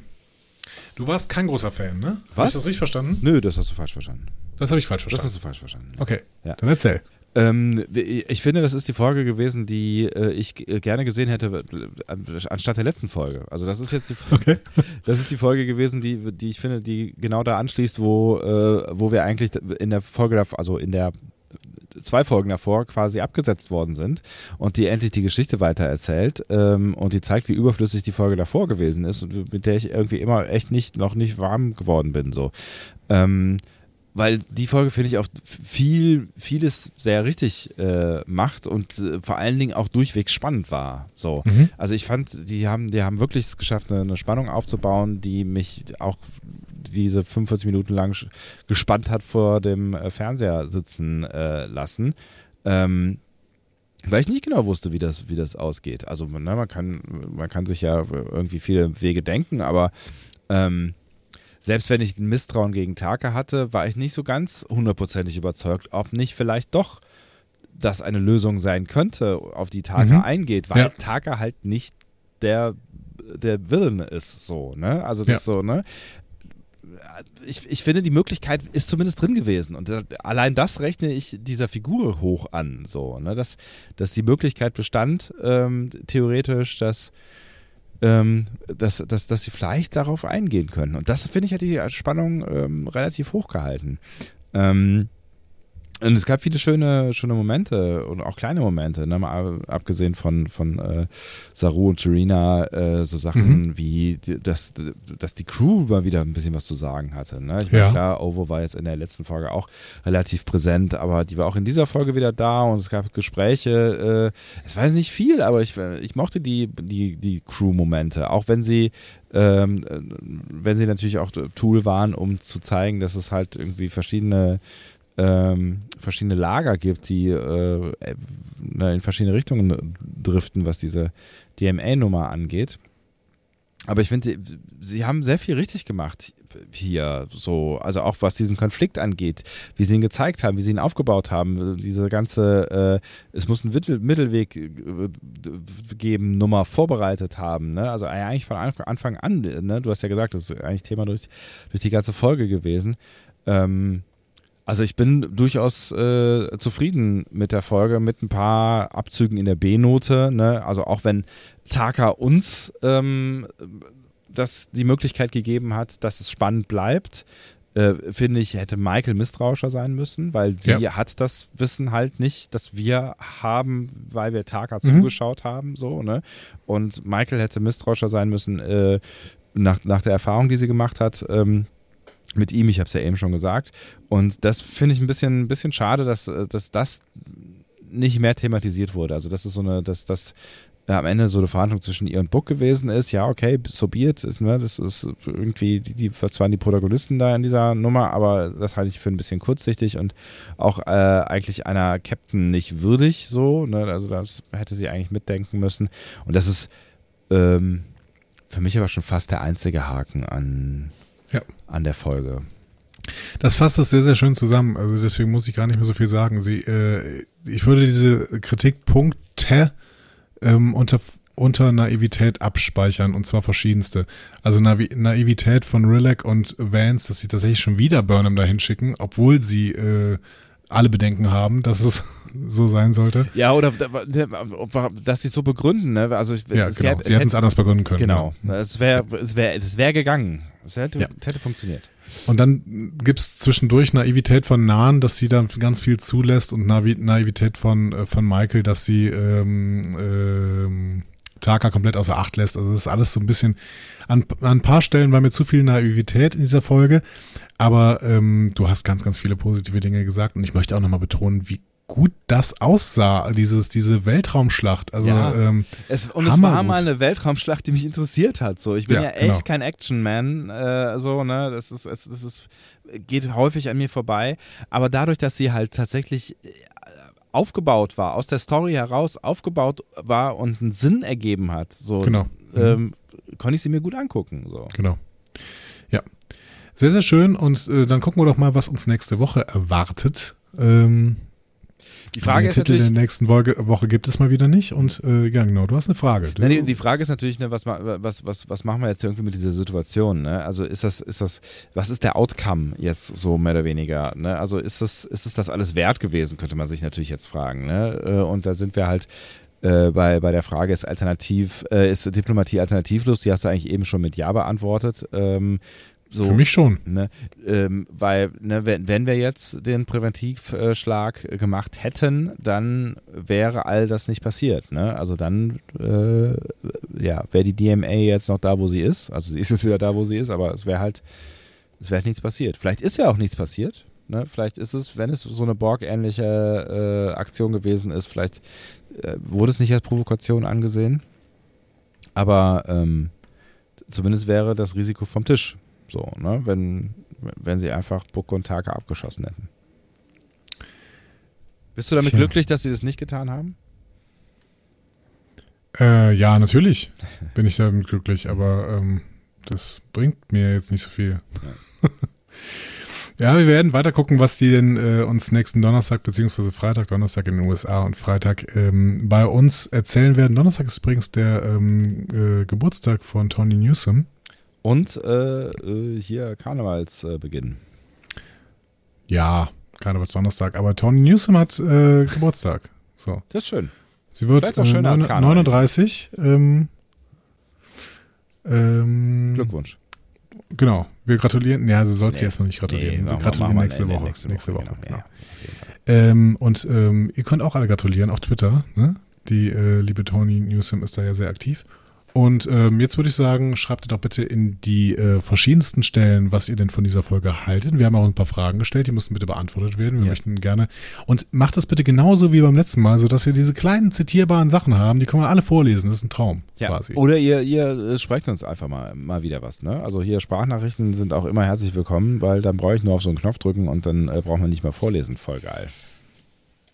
Du warst kein großer Fan, ne? Habe Was? ich das richtig verstanden? Nö, das hast du falsch verstanden. Das habe ich falsch Das verstanden. hast du falsch verstanden. okay, Ja. dann erzähl. Ähm, ich finde, das ist die Folge gewesen, die äh, ich g- gerne gesehen hätte, äh, anstatt der letzten Folge. Also das ist jetzt die Folge, das ist die Folge gewesen, die, die ich finde, die genau da anschließt, wo, äh, wo wir eigentlich in der Folge, also in der zwei Folgen davor quasi abgesetzt worden sind und die endlich die Geschichte weitererzählt ähm, und die zeigt, wie überflüssig die Folge davor gewesen ist und mit der ich irgendwie immer echt nicht noch nicht warm geworden bin so. Ähm, weil die Folge finde ich auch viel, vieles sehr richtig äh, macht und äh, vor allen Dingen auch durchwegs spannend war. So. Mhm. Also ich fand, die haben, die haben wirklich es geschafft, eine, eine Spannung aufzubauen, die mich auch diese 45 Minuten lang gespannt hat vor dem äh, Fernseher sitzen äh, lassen. Ähm, weil ich nicht genau wusste, wie das, wie das ausgeht. Also ne, man, kann, man kann sich ja irgendwie viele Wege denken, aber ähm, selbst wenn ich ein Misstrauen gegen Taka hatte, war ich nicht so ganz hundertprozentig überzeugt, ob nicht vielleicht doch das eine Lösung sein könnte, auf die Taka Mhm. eingeht, weil Ja. Taka halt nicht der, der Villain ist, so, ne? Also das Ja. ist so, ne? Ich, ich finde, die Möglichkeit ist zumindest drin gewesen. Und äh, allein das rechne ich dieser Figur hoch an. So, ne? dass, dass die Möglichkeit bestand, ähm, theoretisch, dass, ähm, dass, dass, dass sie vielleicht darauf eingehen können. Und das, finde ich, hat die Spannung ähm, relativ hoch gehalten. Ähm, und es gab viele schöne, schöne Momente und auch kleine Momente, ne? mal abgesehen von, von äh, Saru und Serena, äh, so Sachen Mhm. wie, die, dass, dass die Crew mal wieder ein bisschen was zu sagen hatte. Ne? Ich meine, Ja. klar, Ovo war jetzt in der letzten Folge auch relativ präsent, aber die war auch in dieser Folge wieder da und es gab Gespräche. Äh, es war jetzt nicht viel, aber ich, ich mochte die, die, die Crew-Momente, auch wenn sie ähm, äh, wenn sie natürlich auch Tool waren, um zu zeigen, dass es halt irgendwie verschiedene ähm, verschiedene Lager gibt, die äh, in verschiedene Richtungen driften, was diese DMA-Nummer angeht. Aber ich finde, sie, sie haben sehr viel richtig gemacht hier, so, also auch was diesen Konflikt angeht, wie sie ihn gezeigt haben, wie sie ihn aufgebaut haben, diese ganze, äh, es muss einen Mittel, Mittelweg äh, geben, Nummer vorbereitet haben, ne? Also eigentlich von Anfang an, ne? Du hast ja gesagt, das ist eigentlich Thema durch, durch die ganze Folge gewesen. Ähm, also ich bin durchaus äh, zufrieden mit der Folge, mit ein paar Abzügen in der B-Note. Ne? Also auch wenn Taka uns ähm, das die Möglichkeit gegeben hat, dass es spannend bleibt, äh, finde ich, hätte Michael misstrauischer sein müssen, weil sie Ja. hat das Wissen halt nicht, das wir haben, weil wir Taka Mhm. zugeschaut haben. So, ne? Und Michael hätte misstrauischer sein müssen äh, nach, nach der Erfahrung, die sie gemacht hat. Ähm, mit ihm, ich habe es ja eben schon gesagt. Und das finde ich ein bisschen, ein bisschen schade, dass, dass das nicht mehr thematisiert wurde. Also das ist so eine, dass das am Ende so eine Verhandlung zwischen ihr und Book gewesen ist. Ja, okay, so be it, ist, ne, das ist irgendwie, die, die was waren die Protagonisten da in dieser Nummer, aber das halte ich für ein bisschen kurzsichtig und auch äh, eigentlich einer Captain nicht würdig so. Ne, also das hätte sie eigentlich mitdenken müssen. Und das ist ähm, für mich aber schon fast der einzige Haken an, Ja. an der Folge. Das fasst es sehr, sehr schön zusammen. Also deswegen muss ich gar nicht mehr so viel sagen. Sie, äh, ich würde diese Kritikpunkte ähm, unter, unter Naivität abspeichern und zwar verschiedenste. Also Navi Naivität von Rilek und Vance, dass sie tatsächlich schon wieder Burnham dahin schicken, obwohl sie äh, alle Bedenken haben, dass es so sein sollte. Ja, oder dass sie es so begründen, ne? Also ich, Ja, genau. gäbe- sie hätten es anders begründen können. Genau. Es wäre es wär, es wär gegangen. Es hätte, Ja. es hätte funktioniert. Und dann gibt's zwischendurch Naivität von Nahen, dass sie dann ganz viel zulässt und Naivi Naivität von, äh, von Michael, dass sie ähm, ähm, Taka komplett außer Acht lässt. Also das ist alles so ein bisschen, an, an ein paar Stellen war mir zu viel Naivität in dieser Folge, aber ähm, du hast ganz, ganz viele positive Dinge gesagt und ich möchte auch nochmal betonen, wie gut das aussah, dieses, diese Weltraumschlacht. Also Ja. ähm, Es, und es war mal eine Weltraumschlacht, die mich interessiert hat. So, ich bin Ja, ja, echt genau. kein Action-Man. Äh, so, ne? Das ist, es, das ist, geht häufig an mir vorbei. Aber dadurch, dass sie halt tatsächlich äh, aufgebaut war, aus der Story heraus aufgebaut war und einen Sinn ergeben hat, so Genau. ähm, konnte ich sie mir gut angucken. So. Genau. Ja. Sehr, sehr schön. Und äh, dann gucken wir doch mal, was uns nächste Woche erwartet. Ähm, Die Frage den ist Titel natürlich. der nächsten Woche, Woche gibt es mal wieder nicht. Und äh, ja, genau, du hast eine Frage. Na, die, die Frage ist natürlich, ne, was, was, was, was machen wir jetzt irgendwie mit dieser Situation? Ne? Also ist das, ist das, was ist der Outcome jetzt so mehr oder weniger? Ne? Also ist das, ist es das alles wert gewesen, könnte man sich natürlich jetzt fragen. Ne? Äh, Und da sind wir halt äh, bei, bei der Frage, ist alternativ, äh, ist Diplomatie alternativlos? Die hast du eigentlich eben schon mit Ja beantwortet. Ähm, so, Für mich schon. Ne, ähm, weil, ne, wenn, wenn wir jetzt den Präventivschlag äh, gemacht hätten, dann wäre all das nicht passiert. Ne? Also dann äh, ja, wäre die DMA jetzt noch da, wo sie ist. Also sie ist jetzt wieder da, wo sie ist, aber es wäre halt, es wäre halt nichts passiert. Vielleicht ist ja auch nichts passiert. Ne? Vielleicht ist es, wenn es so eine Borg-ähnliche äh, Aktion gewesen ist, vielleicht äh, wurde es nicht als Provokation angesehen. Aber ähm, zumindest wäre das Risiko vom Tisch. So, ne? Wenn, wenn sie einfach Buck und Taka abgeschossen hätten. Bist du damit Tja. glücklich, dass sie das nicht getan haben? Äh, ja, natürlich bin ich damit glücklich, aber ähm, das bringt mir jetzt nicht so viel. Ja, wir werden weiter gucken, was die denn äh, uns nächsten Donnerstag beziehungsweise Freitag, Donnerstag in den USA und Freitag ähm, bei uns erzählen werden. Donnerstag ist übrigens der ähm, äh, Geburtstag von Tony Newsom. Und äh, äh, hier Karnevalsbeginn. Ja, Karnevalsdonnerstag, aber Tony Newsom hat äh, Geburtstag. So. Das ist schön. Sie wird Vielleicht auch schöner neun- Karneval. 39. Ähm, ähm, Glückwunsch. Genau. Wir gratulieren. Ja, du sollst nee. jetzt noch nicht gratulieren. Nee, wir gratulieren nächste, Woche. nächste, nächste Woche. Woche. Genau. Ja, ähm, und ähm, ihr könnt auch alle gratulieren auf Twitter. Ne? Die äh, liebe Tony Newsom ist da ja sehr aktiv. Und ähm, jetzt würde ich sagen, schreibt ihr doch bitte in die äh, verschiedensten Stellen, was ihr denn von dieser Folge haltet. Wir haben auch ein paar Fragen gestellt, die müssen bitte beantwortet werden. Wir ja. möchten gerne. Und macht das bitte genauso wie beim letzten Mal, sodass wir diese kleinen zitierbaren Sachen haben. Die können wir alle vorlesen. Das ist ein Traum ja. quasi. Oder ihr, ihr äh, sprecht uns einfach mal, mal wieder was. Ne? Also hier Sprachnachrichten sind auch immer herzlich willkommen, weil dann brauche ich nur auf so einen Knopf drücken und dann äh, braucht man nicht mehr vorlesen. Voll geil.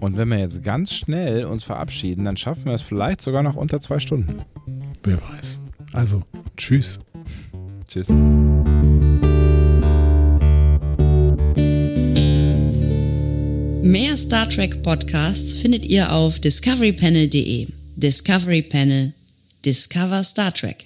Und wenn wir jetzt ganz schnell uns verabschieden, dann schaffen wir es vielleicht sogar noch unter zwei Stunden. Wer weiß. Also, tschüss. Tschüss. Mehr Star Trek Podcasts findet ihr auf discoverypanel.de. Discovery Panel. Discover Star Trek.